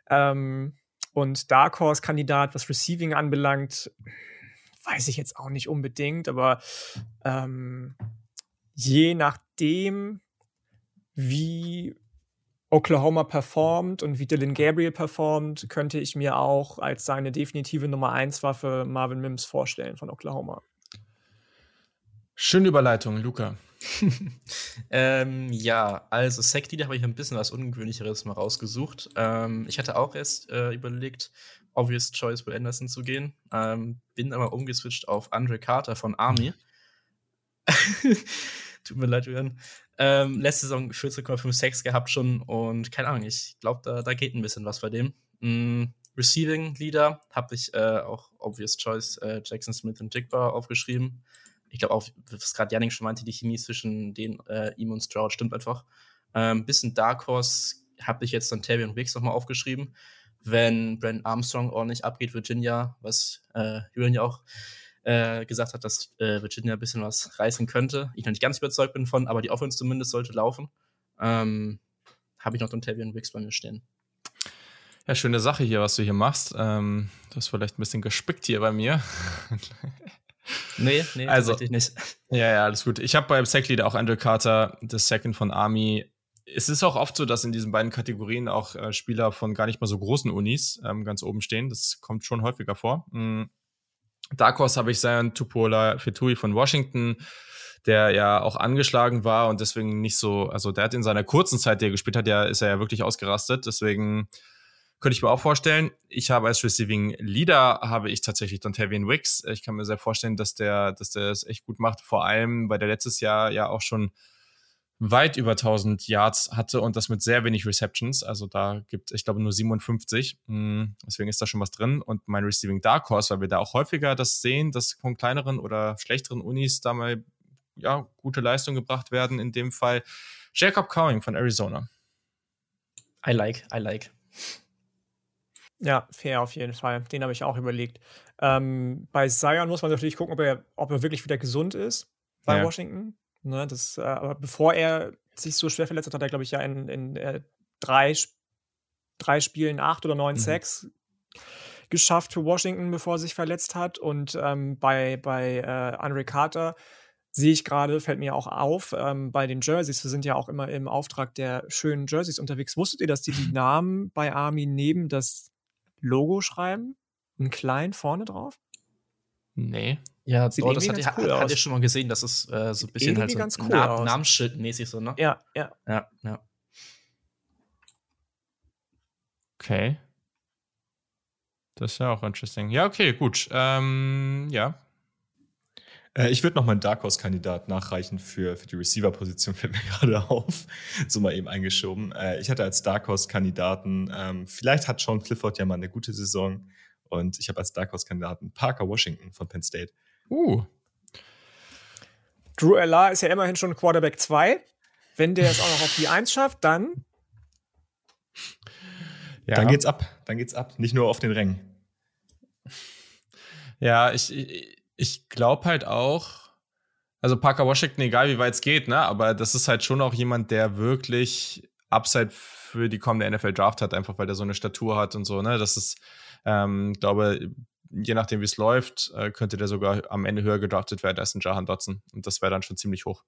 Ähm, und Dark Horse-Kandidat, was Receiving anbelangt, weiß ich jetzt auch nicht unbedingt, aber ähm, je nachdem, wie Oklahoma performt und wie Dylan Gabriel performt, könnte ich mir auch als seine definitive Nummer 1 Waffe Marvin Mims vorstellen von Oklahoma. Schöne Überleitung, Luca. [laughs] ähm, ja, also Sekti, habe ich ein bisschen was Ungewöhnlicheres mal rausgesucht. Ähm, ich hatte auch erst äh, überlegt, Obvious Choice Will Anderson zu gehen. Ähm, bin aber umgeswitcht auf Andre Carter von Army. [laughs] Tut mir leid, Jürgen. Ähm, letzte Saison 14,5 Sex gehabt schon und keine Ahnung, ich glaube, da, da geht ein bisschen was bei dem. Mm, Receiving Leader habe ich äh, auch Obvious Choice äh, Jackson Smith und Jigba aufgeschrieben ich glaube auch, was gerade Janik schon meinte, die Chemie zwischen den, äh, ihm und Stroud stimmt einfach. Ähm, bisschen Dark Horse habe ich jetzt dann Tavian Wicks nochmal aufgeschrieben. Wenn Brandon Armstrong ordentlich abgeht, Virginia, was äh, Julian ja auch äh, gesagt hat, dass äh, Virginia ein bisschen was reißen könnte. Ich noch nicht ganz überzeugt bin von, aber die Offense zumindest sollte laufen. Ähm, habe ich noch dann Tavian Wicks bei mir stehen. Ja, schöne Sache hier, was du hier machst. Ähm, du hast vielleicht ein bisschen gespickt hier bei mir. [laughs] Nee, nee, also, tatsächlich nicht. [laughs] Ja, ja, alles gut. Ich habe beim Sacklead auch Andrew Carter, das Second von Army. Es ist auch oft so, dass in diesen beiden Kategorien auch äh, Spieler von gar nicht mal so großen Unis ähm, ganz oben stehen. Das kommt schon häufiger vor. Mhm. Dark Horse habe ich Zion Tupola Fetui von Washington, der ja auch angeschlagen war und deswegen nicht so, also der hat in seiner kurzen Zeit, die er gespielt hat, ja, ist er ja wirklich ausgerastet. Deswegen könnte ich mir auch vorstellen. Ich habe als Receiving Leader habe ich tatsächlich Dontavian Wicks. Ich kann mir sehr vorstellen, dass der, dass der es echt gut macht. Vor allem, weil der letztes Jahr ja auch schon weit über 1000 Yards hatte und das mit sehr wenig Receptions. Also da gibt es, ich glaube, nur 57. Hm, deswegen ist da schon was drin. Und mein Receiving Dark Horse, weil wir da auch häufiger das sehen, dass von kleineren oder schlechteren Unis da mal ja, gute Leistungen gebracht werden. In dem Fall Jacob Cowing von Arizona. I like, I like. Ja, fair auf jeden Fall. Den habe ich auch überlegt. Ähm, bei Zion muss man natürlich gucken, ob er, ob er wirklich wieder gesund ist bei ja. Washington. Ne, das, äh, aber bevor er sich so schwer verletzt hat, hat er, glaube ich, ja in, in äh, drei, drei Spielen acht oder neun mhm. Sacks geschafft für Washington, bevor er sich verletzt hat. Und ähm, bei, bei äh, Andre Carter sehe ich gerade, fällt mir auch auf, ähm, bei den Jerseys, wir sind ja auch immer im Auftrag der schönen Jerseys unterwegs. Wusstet ihr, dass die die [laughs] Namen bei Army neben das Logo schreiben? Ein klein vorne drauf? Nee. Ja, Sieht oh, das hatte, cool hat, hat ihr schon mal gesehen, das ist äh, so ein bisschen halt so ganz cool Na Namensschildmäßig so, ne? Ja, ja. Ja, ja. Okay. Das ist ja auch interesting. Ja, okay, gut. Ähm, ja, äh, ich würde noch meinen Dark Horse-Kandidat nachreichen für, für die Receiver-Position, [laughs] fällt mir gerade auf. So mal eben eingeschoben. Äh, ich hatte als Dark Horse-Kandidaten, ähm, vielleicht hat Sean Clifford ja mal eine gute Saison. Und ich habe als Dark Horse-Kandidaten Parker Washington von Penn State. Uh. Drew Ella ist ja immerhin schon Quarterback 2. Wenn der es auch noch auf die 1 schafft, dann. Ja. Dann geht's ab. Dann geht's ab. Nicht nur auf den Rängen. Ja, ich, ich ich glaube halt auch, also Parker Washington, egal wie weit es geht, ne, aber das ist halt schon auch jemand, der wirklich Upside für die kommende NFL Draft hat, einfach weil der so eine Statur hat und so, ne. Das ist, ähm, glaube, je nachdem wie es läuft, äh, könnte der sogar am Ende höher gedraftet werden als ein Jahan Dotson. Und das wäre dann schon ziemlich hoch.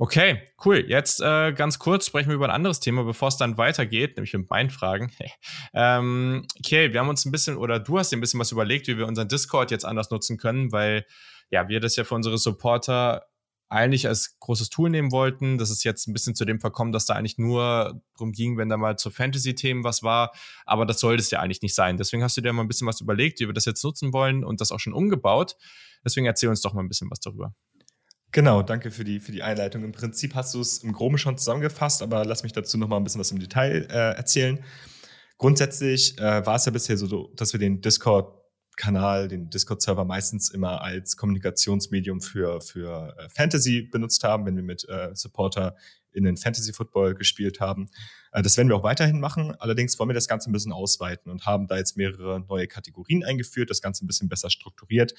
Okay, cool. Jetzt äh, ganz kurz sprechen wir über ein anderes Thema, bevor es dann weitergeht, nämlich mit meinen Fragen. [laughs] ähm, okay, wir haben uns ein bisschen, oder du hast dir ein bisschen was überlegt, wie wir unseren Discord jetzt anders nutzen können, weil ja, wir das ja für unsere Supporter eigentlich als großes Tool nehmen wollten. Das ist jetzt ein bisschen zu dem verkommen, dass da eigentlich nur drum ging, wenn da mal zu Fantasy-Themen was war. Aber das sollte es ja eigentlich nicht sein. Deswegen hast du dir mal ein bisschen was überlegt, wie wir das jetzt nutzen wollen und das auch schon umgebaut. Deswegen erzähl uns doch mal ein bisschen was darüber. Genau, danke für die, für die Einleitung. Im Prinzip hast du es im Groben schon zusammengefasst, aber lass mich dazu noch mal ein bisschen was im Detail äh, erzählen. Grundsätzlich äh, war es ja bisher so, dass wir den Discord-Kanal, den Discord-Server meistens immer als Kommunikationsmedium für, für äh, Fantasy benutzt haben, wenn wir mit äh, Supporter in den Fantasy Football gespielt haben. Äh, das werden wir auch weiterhin machen. Allerdings wollen wir das Ganze ein bisschen ausweiten und haben da jetzt mehrere neue Kategorien eingeführt, das Ganze ein bisschen besser strukturiert,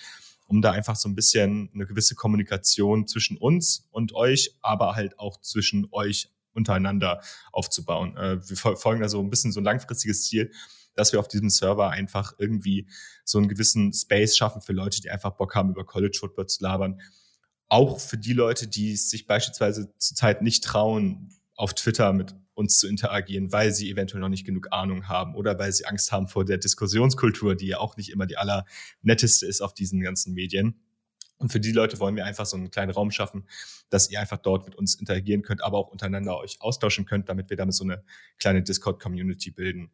um da einfach so ein bisschen eine gewisse Kommunikation zwischen uns und euch, aber halt auch zwischen euch untereinander aufzubauen. Äh, wir folgen da so ein bisschen so ein langfristiges Ziel, dass wir auf diesem Server einfach irgendwie so einen gewissen Space schaffen für Leute, die einfach Bock haben, über College Football zu labern. Auch für die Leute, die sich beispielsweise zurzeit nicht trauen, auf Twitter mit uns zu interagieren, weil sie eventuell noch nicht genug Ahnung haben oder weil sie Angst haben vor der Diskussionskultur, die ja auch nicht immer die allernetteste ist auf diesen ganzen Medien. Und für die Leute wollen wir einfach so einen kleinen Raum schaffen, dass ihr einfach dort mit uns interagieren könnt, aber auch untereinander euch austauschen könnt, damit wir damit so eine kleine Discord-Community bilden.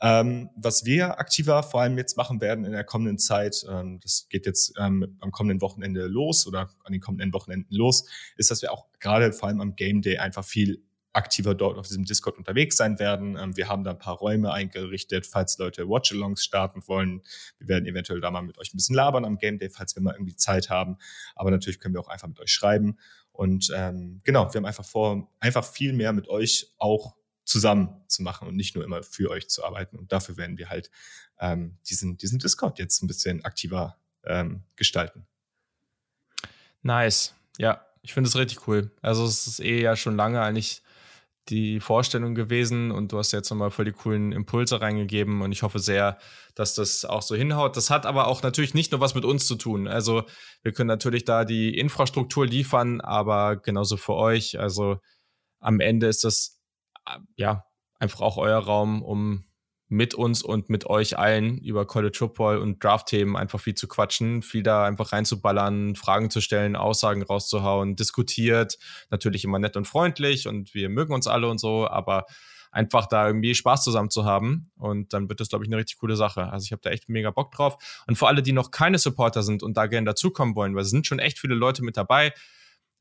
Ähm, was wir aktiver vor allem jetzt machen werden in der kommenden Zeit, ähm, das geht jetzt ähm, am kommenden Wochenende los oder an den kommenden Wochenenden los, ist, dass wir auch gerade vor allem am Game Day einfach viel aktiver dort auf diesem Discord unterwegs sein werden. Ähm, wir haben da ein paar Räume eingerichtet, falls Leute Watchalongs starten wollen. Wir werden eventuell da mal mit euch ein bisschen labern am Game Day, falls wir mal irgendwie Zeit haben. Aber natürlich können wir auch einfach mit euch schreiben. Und ähm, genau, wir haben einfach vor, einfach viel mehr mit euch auch zusammen zu machen und nicht nur immer für euch zu arbeiten. Und dafür werden wir halt ähm, diesen, diesen Discord jetzt ein bisschen aktiver ähm, gestalten. Nice. Ja, ich finde es richtig cool. Also es ist eh ja schon lange eigentlich die Vorstellung gewesen und du hast jetzt nochmal voll die coolen Impulse reingegeben und ich hoffe sehr, dass das auch so hinhaut. Das hat aber auch natürlich nicht nur was mit uns zu tun. Also wir können natürlich da die Infrastruktur liefern, aber genauso für euch. Also am Ende ist das äh, ja einfach auch euer Raum, um mit uns und mit euch allen über College Football und Draft-Themen einfach viel zu quatschen, viel da einfach reinzuballern, Fragen zu stellen, Aussagen rauszuhauen, diskutiert, natürlich immer nett und freundlich und wir mögen uns alle und so, aber einfach da irgendwie Spaß zusammen zu haben und dann wird das, glaube ich, eine richtig coole Sache. Also ich habe da echt mega Bock drauf. Und für alle, die noch keine Supporter sind und da gerne dazukommen wollen, weil es sind schon echt viele Leute mit dabei,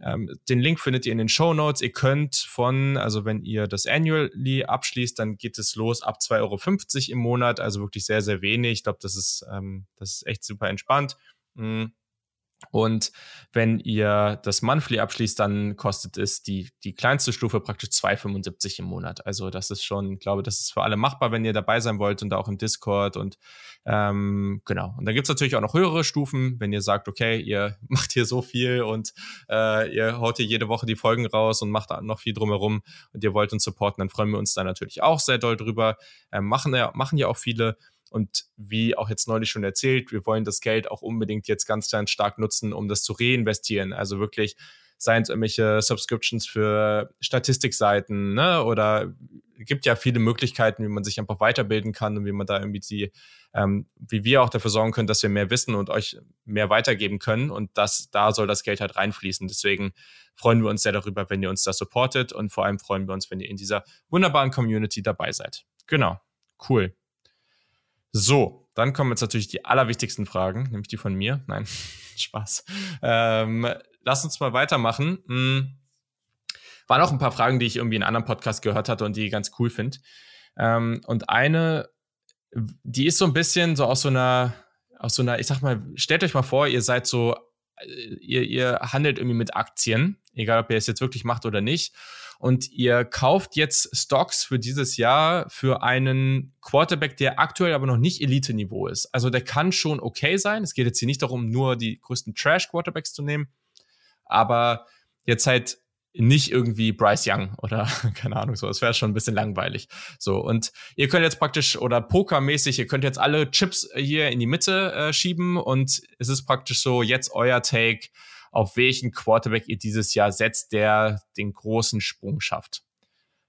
ähm, den Link findet ihr in den Show Notes. Ihr könnt von, also wenn ihr das Annually abschließt, dann geht es los ab 2,50 Euro im Monat, also wirklich sehr, sehr wenig. Ich glaube, das ist, ähm, das ist echt super entspannt. Mhm. Und wenn ihr das Monthly abschließt, dann kostet es die, die kleinste Stufe praktisch 2,75 im Monat. Also das ist schon, glaube, das ist für alle machbar, wenn ihr dabei sein wollt und da auch im Discord und ähm, genau. Und dann gibt's natürlich auch noch höhere Stufen, wenn ihr sagt, okay, ihr [laughs] macht hier so viel und äh, ihr haut hier jede Woche die Folgen raus und macht noch viel drumherum und ihr wollt uns supporten, dann freuen wir uns da natürlich auch sehr doll drüber. Ähm, machen, ja, machen ja auch viele. Und wie auch jetzt neulich schon erzählt, wir wollen das Geld auch unbedingt jetzt ganz, ganz stark nutzen, um das zu reinvestieren. Also wirklich, seien es irgendwelche Subscriptions für Statistikseiten, ne? Oder gibt ja viele Möglichkeiten, wie man sich einfach weiterbilden kann und wie man da irgendwie die, ähm, wie wir auch dafür sorgen können, dass wir mehr wissen und euch mehr weitergeben können. Und das, da soll das Geld halt reinfließen. Deswegen freuen wir uns sehr darüber, wenn ihr uns da supportet und vor allem freuen wir uns, wenn ihr in dieser wunderbaren Community dabei seid. Genau. Cool. So, dann kommen jetzt natürlich die allerwichtigsten Fragen, nämlich die von mir. Nein, [laughs] Spaß. Ähm, lass uns mal weitermachen. Hm. Waren auch ein paar Fragen, die ich irgendwie in einem anderen Podcast gehört hatte und die ich ganz cool finde. Ähm, und eine, die ist so ein bisschen so aus so einer, aus so einer, ich sag mal, stellt euch mal vor, ihr seid so, ihr, ihr handelt irgendwie mit Aktien, egal ob ihr es jetzt wirklich macht oder nicht und ihr kauft jetzt Stocks für dieses Jahr für einen Quarterback, der aktuell aber noch nicht Elite-Niveau ist. Also der kann schon okay sein. Es geht jetzt hier nicht darum, nur die größten Trash-Quarterbacks zu nehmen, aber jetzt halt nicht irgendwie Bryce Young oder [laughs] keine Ahnung so. Das wäre schon ein bisschen langweilig. So und ihr könnt jetzt praktisch oder Pokermäßig, ihr könnt jetzt alle Chips hier in die Mitte äh, schieben und es ist praktisch so jetzt euer Take auf welchen Quarterback ihr dieses Jahr setzt, der den großen Sprung schafft.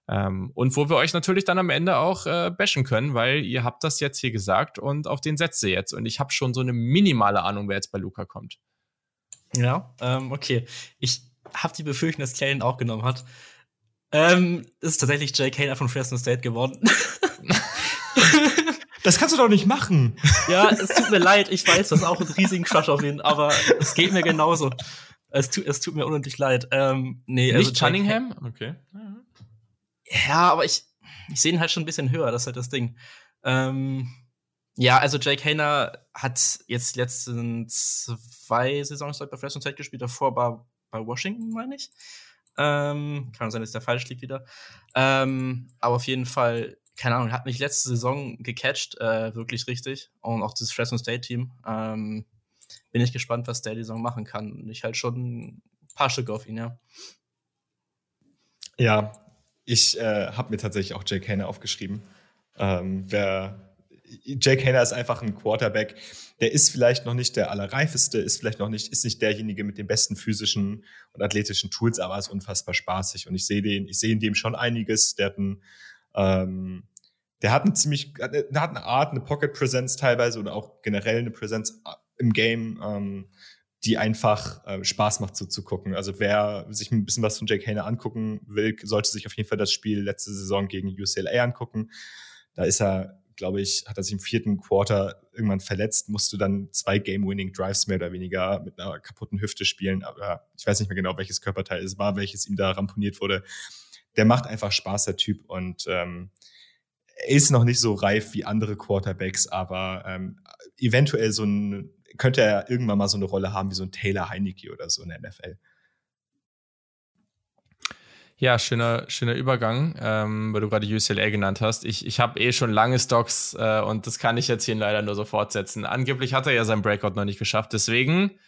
Ähm, und wo wir euch natürlich dann am Ende auch äh, bashen können, weil ihr habt das jetzt hier gesagt und auf den setzt ihr jetzt. Und ich habe schon so eine minimale Ahnung, wer jetzt bei Luca kommt. Ja, ähm, okay. Ich habe die Befürchtung, dass Kane auch genommen hat. Ähm, ist tatsächlich Jay Kane von Fresno State geworden. [laughs] Das kannst du doch nicht machen. Ja, es tut mir leid, ich weiß, das ist auch ein riesigen Crush auf ihn, aber es geht mir genauso. Es tut, es tut mir unendlich leid. Ähm, nee, Nicht also Cunningham? Okay. Ja, aber ich, ich sehe ihn halt schon ein bisschen höher, das ist halt das Ding. Ähm, ja, also Jake Hayner hat jetzt letzten zwei Saisons bei Fresno State gespielt, davor bei, bei Washington, meine ich. Ähm, kann sein, dass der falsch liegt wieder. Ähm, aber auf jeden Fall keine Ahnung, hat mich letzte Saison gecatcht, äh, wirklich richtig. Und auch das Fresno State Team. Ähm, bin ich gespannt, was der die Saison machen kann. Ich halt schon ein paar Stücke auf ihn, ja. Ja, ich äh, habe mir tatsächlich auch Jake Hainer aufgeschrieben. Ähm, wer, Jake Hainer ist einfach ein Quarterback, der ist vielleicht noch nicht der allerreifeste, ist vielleicht noch nicht, ist nicht derjenige mit den besten physischen und athletischen Tools, aber ist unfassbar spaßig. Und ich sehe den, ich sehe in dem schon einiges. Der hat ein ähm, der hat eine ziemlich, der hat eine Art, eine Pocket Presence teilweise oder auch generell eine Präsenz äh, im Game, ähm, die einfach äh, Spaß macht so, zu gucken. Also wer sich ein bisschen was von Jake Hayner angucken will, sollte sich auf jeden Fall das Spiel letzte Saison gegen UCLA angucken. Da ist er, glaube ich, hat er sich im vierten Quarter irgendwann verletzt, musste dann zwei Game-Winning-Drives mehr oder weniger mit einer kaputten Hüfte spielen. Aber ich weiß nicht mehr genau, welches Körperteil es war, welches ihm da ramponiert wurde der macht einfach Spaß, der Typ. Und ähm, er ist noch nicht so reif wie andere Quarterbacks, aber ähm, eventuell so ein, könnte er irgendwann mal so eine Rolle haben wie so ein Taylor Heineke oder so in der NFL. Ja, schöner, schöner Übergang, ähm, weil du gerade UCLA genannt hast. Ich, ich habe eh schon lange Stocks äh, und das kann ich jetzt hier leider nur so fortsetzen. Angeblich hat er ja sein Breakout noch nicht geschafft. Deswegen,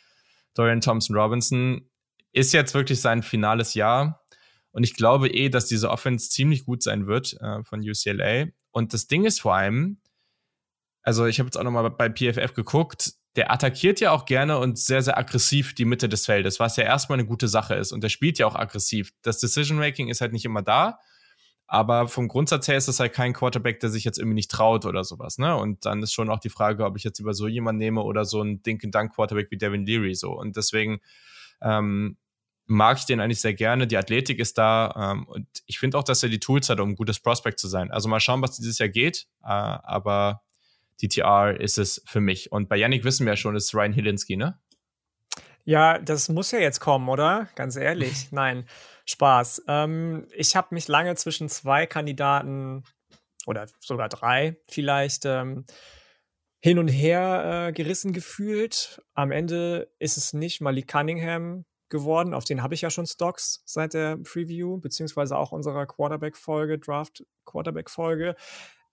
Dorian Thompson Robinson ist jetzt wirklich sein finales Jahr. Und ich glaube eh, dass diese Offense ziemlich gut sein wird äh, von UCLA. Und das Ding ist vor allem, also ich habe jetzt auch nochmal bei PFF geguckt, der attackiert ja auch gerne und sehr, sehr aggressiv die Mitte des Feldes, was ja erstmal eine gute Sache ist. Und der spielt ja auch aggressiv. Das Decision-Making ist halt nicht immer da. Aber vom Grundsatz her ist das halt kein Quarterback, der sich jetzt irgendwie nicht traut oder sowas, ne? Und dann ist schon auch die Frage, ob ich jetzt über so jemanden nehme oder so einen Dink-and-Dunk-Quarterback wie Devin Leary so. Und deswegen ähm, mag ich den eigentlich sehr gerne. Die Athletik ist da ähm, und ich finde auch, dass er die Tools hat, um ein gutes Prospect zu sein. Also mal schauen, was dieses Jahr geht, äh, aber DTR ist es für mich. Und bei Yannick wissen wir ja schon, ist Ryan Hilinski, ne? Ja, das muss ja jetzt kommen, oder? Ganz ehrlich. [laughs] Nein, Spaß. Ähm, ich habe mich lange zwischen zwei Kandidaten oder sogar drei vielleicht ähm, hin und her äh, gerissen gefühlt. Am Ende ist es nicht Malik Cunningham, geworden. Auf den habe ich ja schon Stocks seit der Preview, beziehungsweise auch unserer Quarterback-Folge, Draft-Quarterback-Folge.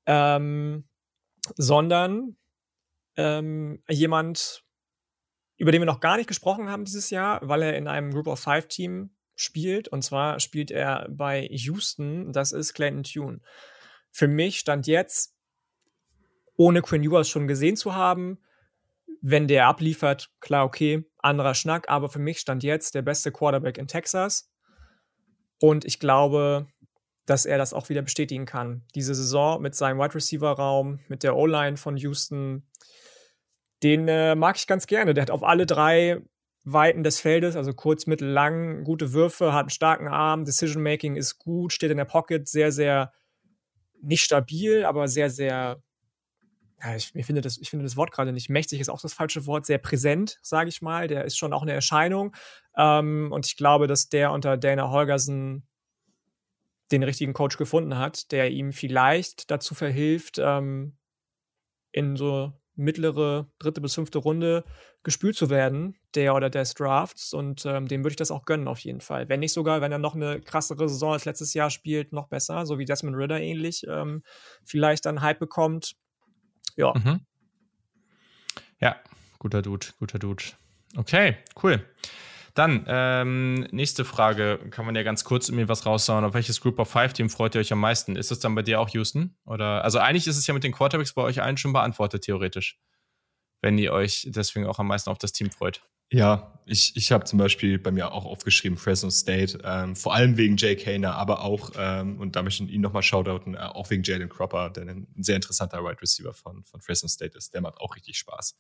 Ähm, sondern ähm, jemand, über den wir noch gar nicht gesprochen haben dieses Jahr, weil er in einem Group of Five Team spielt. Und zwar spielt er bei Houston. Das ist Clayton Tune. Für mich stand jetzt, ohne Quinn Ewers schon gesehen zu haben, wenn der abliefert, klar, okay, anderer Schnack, aber für mich stand jetzt der beste Quarterback in Texas. Und ich glaube, dass er das auch wieder bestätigen kann. Diese Saison mit seinem Wide Receiver Raum, mit der O-Line von Houston, den äh, mag ich ganz gerne. Der hat auf alle drei Weiten des Feldes, also kurz, mittel, lang, gute Würfe, hat einen starken Arm, Decision Making ist gut, steht in der Pocket, sehr, sehr nicht stabil, aber sehr, sehr ja, ich, ich, finde das, ich finde das Wort gerade nicht mächtig, ist auch das falsche Wort, sehr präsent, sage ich mal. Der ist schon auch eine Erscheinung. Ähm, und ich glaube, dass der unter Dana Holgersen den richtigen Coach gefunden hat, der ihm vielleicht dazu verhilft, ähm, in so mittlere dritte bis fünfte Runde gespült zu werden, der oder des Drafts. Und ähm, dem würde ich das auch gönnen, auf jeden Fall. Wenn nicht sogar, wenn er noch eine krassere Saison als letztes Jahr spielt, noch besser, so wie Desmond Ritter ähnlich, ähm, vielleicht dann Hype bekommt. Ja. Mhm. Ja, guter Dude, guter Dude. Okay, cool. Dann, ähm, nächste Frage, kann man ja ganz kurz mir was raussauen. Auf welches Group of Five Team freut ihr euch am meisten? Ist das dann bei dir auch Houston? Oder, also eigentlich ist es ja mit den Quarterbacks bei euch allen schon beantwortet, theoretisch. Wenn ihr euch deswegen auch am meisten auf das Team freut. Ja, ich, ich habe zum Beispiel bei mir auch aufgeschrieben Fresno State, ähm, vor allem wegen Jay Kaner, aber auch, ähm, und da möchte ich ihn nochmal shoutouten, äh, auch wegen Jalen Cropper, der ein sehr interessanter Wide right Receiver von, von Fresno State ist. Der macht auch richtig Spaß.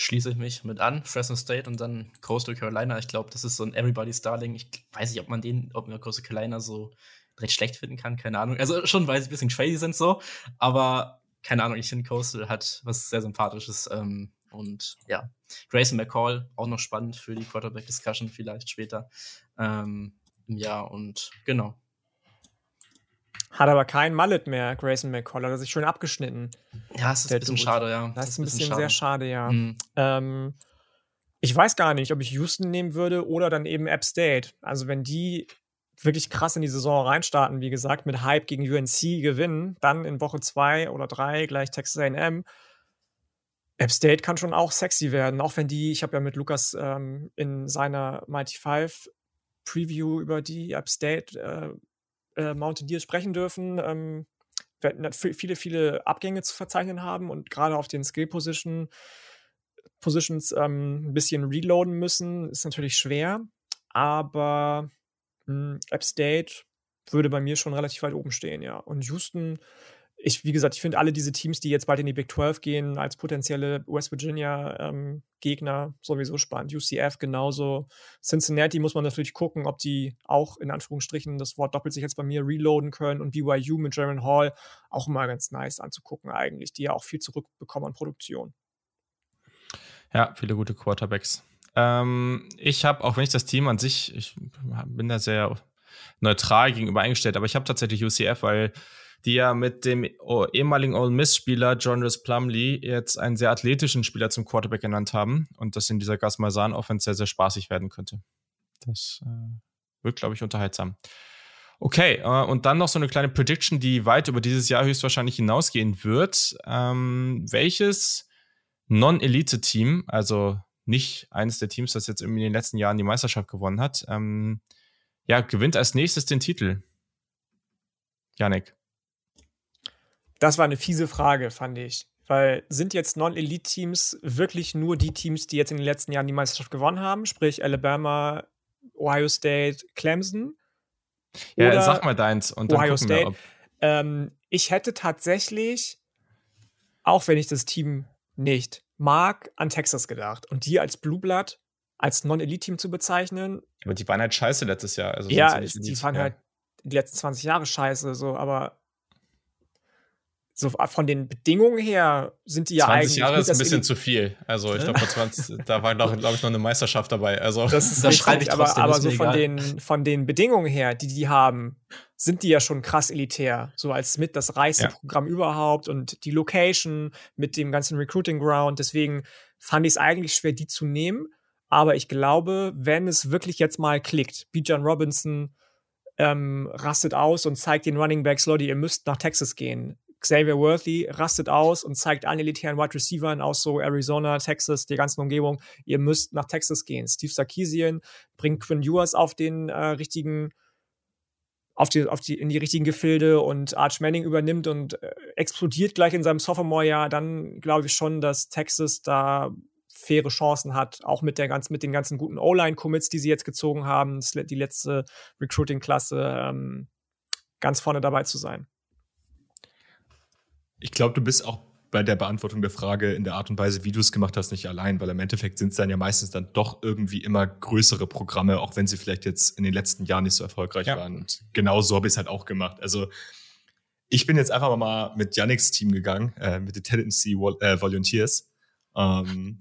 Schließe ich mich mit an, Fresno State und dann Coastal Carolina. Ich glaube, das ist so ein Everybody's Darling. Ich weiß nicht, ob man den, ob man Coastal Carolina so recht schlecht finden kann, keine Ahnung. Also schon, weil sie ein bisschen crazy sind so, aber keine Ahnung, ich finde Coastal hat was sehr Sympathisches. Ähm, und ja, Grayson McCall, auch noch spannend für die Quarterback-Discussion vielleicht später ähm, Jahr. Und genau. Hat aber kein Mallet mehr, Grayson McCall. Hat er sich schön abgeschnitten. Ja, es ist ein bisschen Dude. schade, ja. Das, das ist ein bisschen, bisschen schade. sehr schade, ja. Mhm. Ähm, ich weiß gar nicht, ob ich Houston nehmen würde oder dann eben App State. Also wenn die wirklich krass in die Saison reinstarten, wie gesagt, mit Hype gegen UNC gewinnen, dann in Woche zwei oder drei gleich Texas A&M. App State kann schon auch sexy werden, auch wenn die, ich habe ja mit Lukas ähm, in seiner Mighty Five Preview über die App State äh, äh, Mountaineers sprechen dürfen, ähm, werden viele, viele Abgänge zu verzeichnen haben und gerade auf den Skill Position, Positions ähm, ein bisschen reloaden müssen, ist natürlich schwer, aber hm, App würde bei mir schon relativ weit oben stehen, ja. Und Houston, ich, wie gesagt, ich finde alle diese Teams, die jetzt bald in die Big 12 gehen, als potenzielle West Virginia-Gegner ähm, sowieso spannend. UCF genauso. Cincinnati muss man natürlich gucken, ob die auch in Anführungsstrichen, das Wort doppelt sich jetzt bei mir, reloaden können. Und BYU mit Jaron Hall auch immer ganz nice anzugucken, eigentlich, die ja auch viel zurückbekommen an Produktion. Ja, viele gute Quarterbacks. Ähm, ich habe, auch wenn ich das Team an sich, ich bin da sehr neutral gegenüber eingestellt, aber ich habe tatsächlich UCF, weil die ja mit dem ehemaligen Ole Miss-Spieler John Riss Plumley jetzt einen sehr athletischen Spieler zum Quarterback genannt haben und das in dieser Gas Malzahn-Offense sehr, sehr spaßig werden könnte. Das äh, wird, glaube ich, unterhaltsam. Okay, äh, und dann noch so eine kleine Prediction, die weit über dieses Jahr höchstwahrscheinlich hinausgehen wird. Ähm, welches Non-Elite-Team, also nicht eines der Teams, das jetzt irgendwie in den letzten Jahren die Meisterschaft gewonnen hat, ähm, ja, gewinnt als nächstes den Titel. Janik. Das war eine fiese Frage, fand ich. Weil sind jetzt Non-Elite-Teams wirklich nur die Teams, die jetzt in den letzten Jahren die Meisterschaft gewonnen haben? Sprich Alabama, Ohio State, Clemson? Ja, Oder sag mal deins und dann Ohio State. Wir, ähm, ich hätte tatsächlich, auch wenn ich das Team nicht Mark an Texas gedacht. Und die als Blue Blood, als Non-Elite-Team zu bezeichnen. Aber die waren halt scheiße letztes Jahr. Also ja, die waren halt die letzten 20 Jahre scheiße, so, aber so von den Bedingungen her sind die ja 20 eigentlich. 20 Jahre ist ein bisschen zu viel. Also ich glaube, da war, glaube ich, noch eine Meisterschaft dabei. Also das, ist [laughs] das schreibe ich trotzdem. Aber, aber so von den, von den Bedingungen her, die die haben, sind die ja schon krass elitär. So als mit das reichste ja. Programm überhaupt und die Location mit dem ganzen Recruiting Ground. Deswegen fand ich es eigentlich schwer, die zu nehmen. Aber ich glaube, wenn es wirklich jetzt mal klickt, Bijan Robinson ähm, rastet aus und zeigt den Running Backs, Leute, ihr müsst nach Texas gehen Xavier Worthy rastet aus und zeigt allen elitären Wide Receivers aus so Arizona, Texas, die ganzen Umgebung, ihr müsst nach Texas gehen. Steve Sarkisian bringt Quinn Ewers auf den äh, richtigen auf die, auf die, in die richtigen Gefilde und Arch Manning übernimmt und äh, explodiert gleich in seinem Sophomore-Jahr, dann glaube ich schon, dass Texas da faire Chancen hat, auch mit, der ganz, mit den ganzen guten O-Line-Commits, die sie jetzt gezogen haben, die letzte Recruiting-Klasse, ähm, ganz vorne dabei zu sein. Ich glaube, du bist auch bei der Beantwortung der Frage in der Art und Weise, wie du es gemacht hast, nicht allein, weil im Endeffekt sind es dann ja meistens dann doch irgendwie immer größere Programme, auch wenn sie vielleicht jetzt in den letzten Jahren nicht so erfolgreich ja. waren. Und genau so habe ich es halt auch gemacht. Also ich bin jetzt einfach mal mit Yannicks Team gegangen, äh, mit den Tennessee äh, Volunteers. Ähm,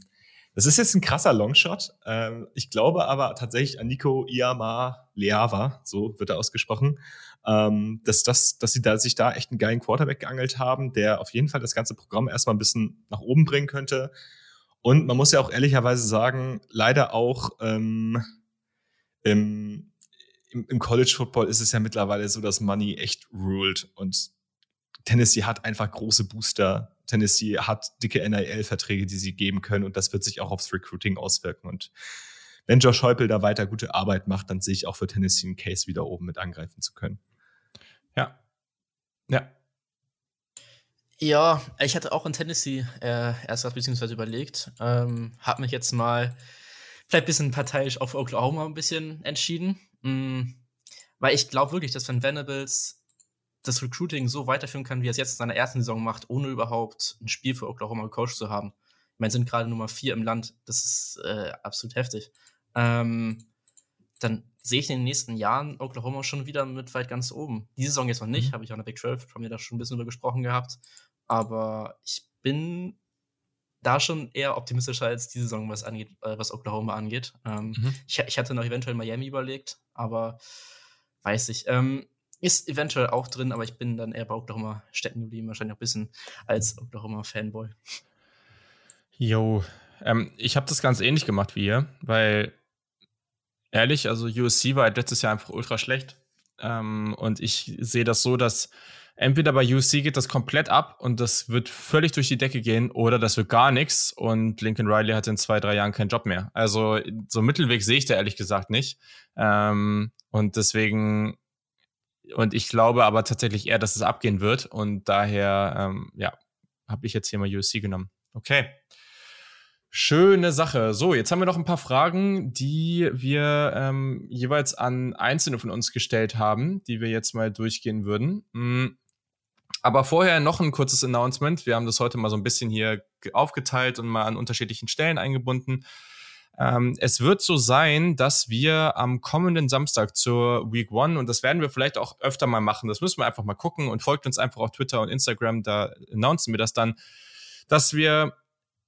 das ist jetzt ein krasser Longshot. Ähm, ich glaube aber tatsächlich an Nico Iama Leava, so wird er ausgesprochen, ähm, dass, das, dass sie da, sich da echt einen geilen Quarterback geangelt haben, der auf jeden Fall das ganze Programm erstmal ein bisschen nach oben bringen könnte. Und man muss ja auch ehrlicherweise sagen, leider auch ähm, im, im, College Football ist es ja mittlerweile so, dass Money echt ruled und Tennessee hat einfach große Booster. Tennessee hat dicke NIL-Verträge, die sie geben können und das wird sich auch aufs Recruiting auswirken. Und wenn Josh Heupel da weiter gute Arbeit macht, dann sehe ich auch für Tennessee einen Case wieder oben mit angreifen zu können. Ja. Ja. Ja, ich hatte auch in Tennessee äh, erst was beziehungsweise überlegt. Ähm, hab mich jetzt mal vielleicht ein bisschen parteiisch auf Oklahoma ein bisschen entschieden. Mhm. Weil ich glaube wirklich, dass wenn Venables das Recruiting so weiterführen kann, wie er es jetzt in seiner ersten Saison macht, ohne überhaupt ein Spiel für Oklahoma gecoacht zu haben. Ich meine, sind gerade Nummer vier im Land. Das ist äh, absolut heftig. Ähm, dann sehe ich in den nächsten Jahren Oklahoma schon wieder mit weit ganz oben. Diese Saison jetzt noch nicht, mhm. habe ich auch in der Big 12, haben wir da schon ein bisschen drüber gesprochen gehabt. Aber ich bin da schon eher optimistischer als diese Saison, was angeht, äh, was Oklahoma angeht. Ähm, mhm. ich, ich, hatte noch eventuell Miami überlegt, aber weiß ich. Ähm, ist eventuell auch drin, aber ich bin dann eher bei Oklahoma stecken geblieben, wahrscheinlich auch ein bisschen als Oklahoma-Fanboy. Jo, ähm, ich habe das ganz ähnlich gemacht wie ihr, weil ehrlich, also USC war halt letztes Jahr einfach ultra schlecht. Ähm, und ich sehe das so, dass entweder bei USC geht das komplett ab und das wird völlig durch die Decke gehen oder das wird gar nichts und Lincoln Riley hat in zwei, drei Jahren keinen Job mehr. Also so Mittelweg sehe ich da ehrlich gesagt nicht. Ähm, und deswegen, und ich glaube aber tatsächlich eher, dass es abgehen wird und daher, ähm, ja, habe ich jetzt hier mal USC genommen. Okay. Schöne Sache. So, jetzt haben wir noch ein paar Fragen, die wir ähm, jeweils an einzelne von uns gestellt haben, die wir jetzt mal durchgehen würden. Mhm. Aber vorher noch ein kurzes Announcement. Wir haben das heute mal so ein bisschen hier aufgeteilt und mal an unterschiedlichen Stellen eingebunden. Ähm, es wird so sein, dass wir am kommenden Samstag zur Week One, und das werden wir vielleicht auch öfter mal machen, das müssen wir einfach mal gucken und folgt uns einfach auf Twitter und Instagram, da announcen wir das dann, dass wir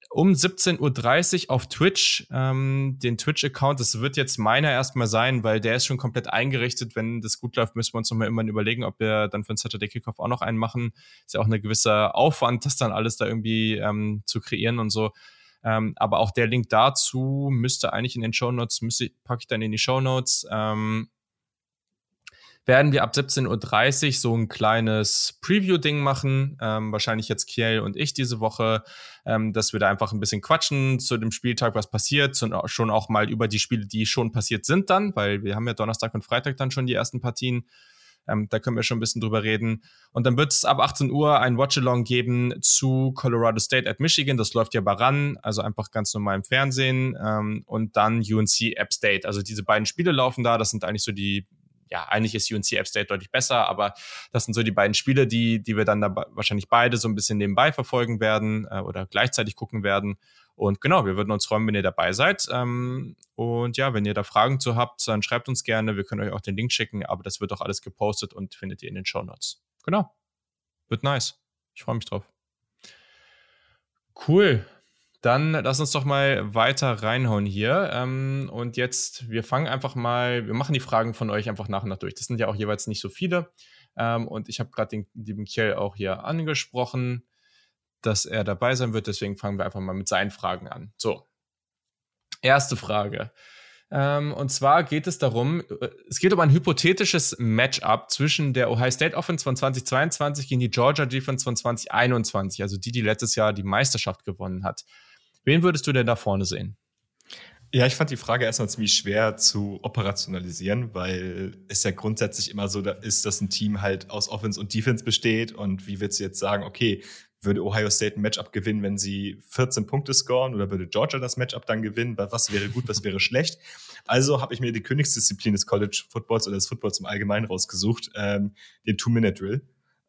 um 17.30 Uhr auf Twitch, ähm, den Twitch-Account. Das wird jetzt meiner erstmal sein, weil der ist schon komplett eingerichtet. Wenn das gut läuft, müssen wir uns nochmal immer überlegen, ob wir dann für den Saturday Kickoff auch noch einen machen. Ist ja auch ein gewisser Aufwand, das dann alles da irgendwie ähm, zu kreieren und so. Ähm, aber auch der Link dazu müsste eigentlich in den Show Notes, müsste, packe ich dann in die Show Notes. Ähm, werden wir ab 17.30 Uhr so ein kleines Preview-Ding machen. Ähm, wahrscheinlich jetzt Kiel und ich diese Woche, ähm, dass wir da einfach ein bisschen quatschen zu dem Spieltag, was passiert, und schon auch mal über die Spiele, die schon passiert sind dann, weil wir haben ja Donnerstag und Freitag dann schon die ersten Partien. Ähm, da können wir schon ein bisschen drüber reden. Und dann wird es ab 18 Uhr ein Watch-Along geben zu Colorado State at Michigan. Das läuft ja bei RAN, also einfach ganz normal im Fernsehen. Ähm, und dann UNC App State. Also diese beiden Spiele laufen da. Das sind eigentlich so die ja, eigentlich ist UNC App State deutlich besser, aber das sind so die beiden Spiele, die, die wir dann da wahrscheinlich beide so ein bisschen nebenbei verfolgen werden äh, oder gleichzeitig gucken werden. Und genau, wir würden uns freuen, wenn ihr dabei seid. Ähm, und ja, wenn ihr da Fragen zu habt, dann schreibt uns gerne. Wir können euch auch den Link schicken, aber das wird auch alles gepostet und findet ihr in den Show Notes. Genau. Wird nice. Ich freue mich drauf. Cool. Dann lass uns doch mal weiter reinhauen hier. Ähm, und jetzt, wir fangen einfach mal, wir machen die Fragen von euch einfach nach und nach durch. Das sind ja auch jeweils nicht so viele. Ähm, und ich habe gerade den lieben Kjell auch hier angesprochen, dass er dabei sein wird. Deswegen fangen wir einfach mal mit seinen Fragen an. So. Erste Frage. Ähm, und zwar geht es darum, äh, es geht um ein hypothetisches Matchup zwischen der Ohio State Offense von 2022 gegen die Georgia Defense von 2021, also die, die letztes Jahr die Meisterschaft gewonnen hat. Wen würdest du denn da vorne sehen? Ja, ich fand die Frage erstmal ziemlich schwer zu operationalisieren, weil es ja grundsätzlich immer so ist, dass ein Team halt aus Offense und Defense besteht. Und wie willst du jetzt sagen, okay, würde Ohio State ein Matchup gewinnen, wenn sie 14 Punkte scoren oder würde Georgia das Matchup dann gewinnen? Was wäre gut, was wäre schlecht? Also habe ich mir die Königsdisziplin des College Footballs oder des Footballs im Allgemeinen rausgesucht, ähm, den Two-Minute-Drill.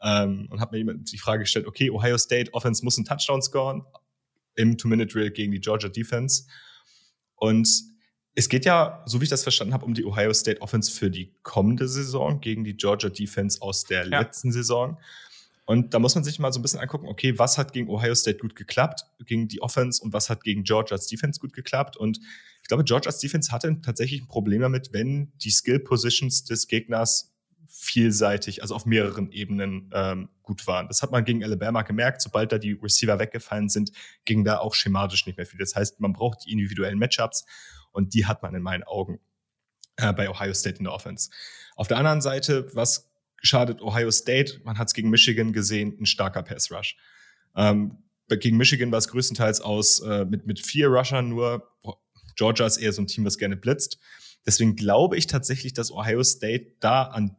Ähm, und habe mir die Frage gestellt, okay, Ohio State Offense muss einen Touchdown scoren, im Two-Minute-Drill gegen die Georgia Defense. Und es geht ja, so wie ich das verstanden habe, um die Ohio State Offense für die kommende Saison gegen die Georgia Defense aus der ja. letzten Saison. Und da muss man sich mal so ein bisschen angucken, okay, was hat gegen Ohio State gut geklappt, gegen die Offense und was hat gegen Georgias Defense gut geklappt. Und ich glaube, Georgias Defense hatte tatsächlich ein Problem damit, wenn die Skill Positions des Gegners vielseitig, also auf mehreren Ebenen ähm, gut waren. Das hat man gegen Alabama gemerkt. Sobald da die Receiver weggefallen sind, ging da auch schematisch nicht mehr viel. Das heißt, man braucht die individuellen Matchups und die hat man in meinen Augen äh, bei Ohio State in der Offense. Auf der anderen Seite, was schadet Ohio State? Man hat es gegen Michigan gesehen, ein starker Pass Rush. Ähm, gegen Michigan war es größtenteils aus äh, mit, mit vier Rushern nur. Georgia ist eher so ein Team, das gerne blitzt. Deswegen glaube ich tatsächlich, dass Ohio State da an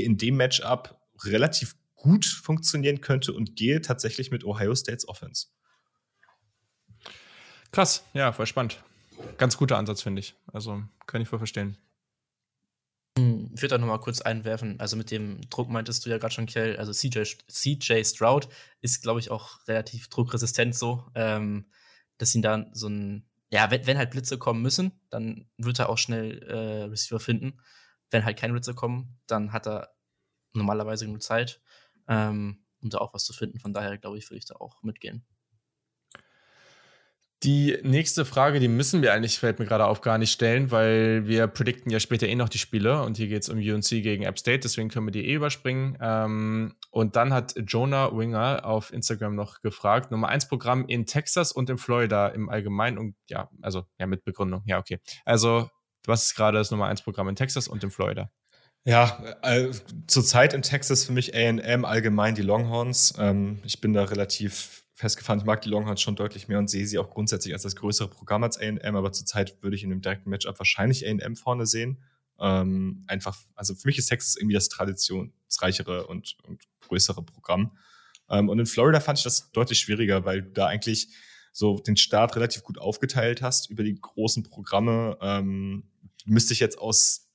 in dem Matchup relativ gut funktionieren könnte und gehe tatsächlich mit Ohio States Offense. Krass, ja, voll spannend. ganz guter Ansatz, finde ich. Also kann ich voll verstehen. Ich würde da nochmal kurz einwerfen. Also mit dem Druck meintest du ja gerade schon, Kell. Also CJ, CJ Stroud ist, glaube ich, auch relativ druckresistent so, ähm, dass ihn da so ein, ja, wenn, wenn, halt Blitze kommen müssen, dann wird er auch schnell äh, Receiver finden. Wenn halt keine Blitze kommen, dann hat er normalerweise genug Zeit, ähm, um da auch was zu finden. Von daher, glaube ich, würde ich da auch mitgehen. Die nächste Frage, die müssen wir eigentlich, fällt mir gerade auf, gar nicht stellen, weil wir predikten ja später eh noch die Spiele und hier geht es um UNC gegen App State, deswegen können wir die eh überspringen. Ähm, und dann hat Jonah Winger auf Instagram noch gefragt, Nummer 1 Programm in Texas und in Florida im Allgemeinen und ja, also ja, mit Begründung. Ja, okay. Also, was ist gerade das Nummer 1 Programm in Texas und in Florida? Ja, äh, zurzeit in Texas für mich AM allgemein die Longhorns. Ähm, ich bin da relativ festgefahren. Ich mag die Longhorns schon deutlich mehr und sehe sie auch grundsätzlich als das größere Programm als A&M, aber zurzeit würde ich in dem direkten Matchup wahrscheinlich A&M vorne sehen. Ähm, einfach, also für mich ist Texas irgendwie das traditionsreichere und, und größere Programm. Ähm, und in Florida fand ich das deutlich schwieriger, weil du da eigentlich so den Start relativ gut aufgeteilt hast über die großen Programme. Müsste ich jetzt aus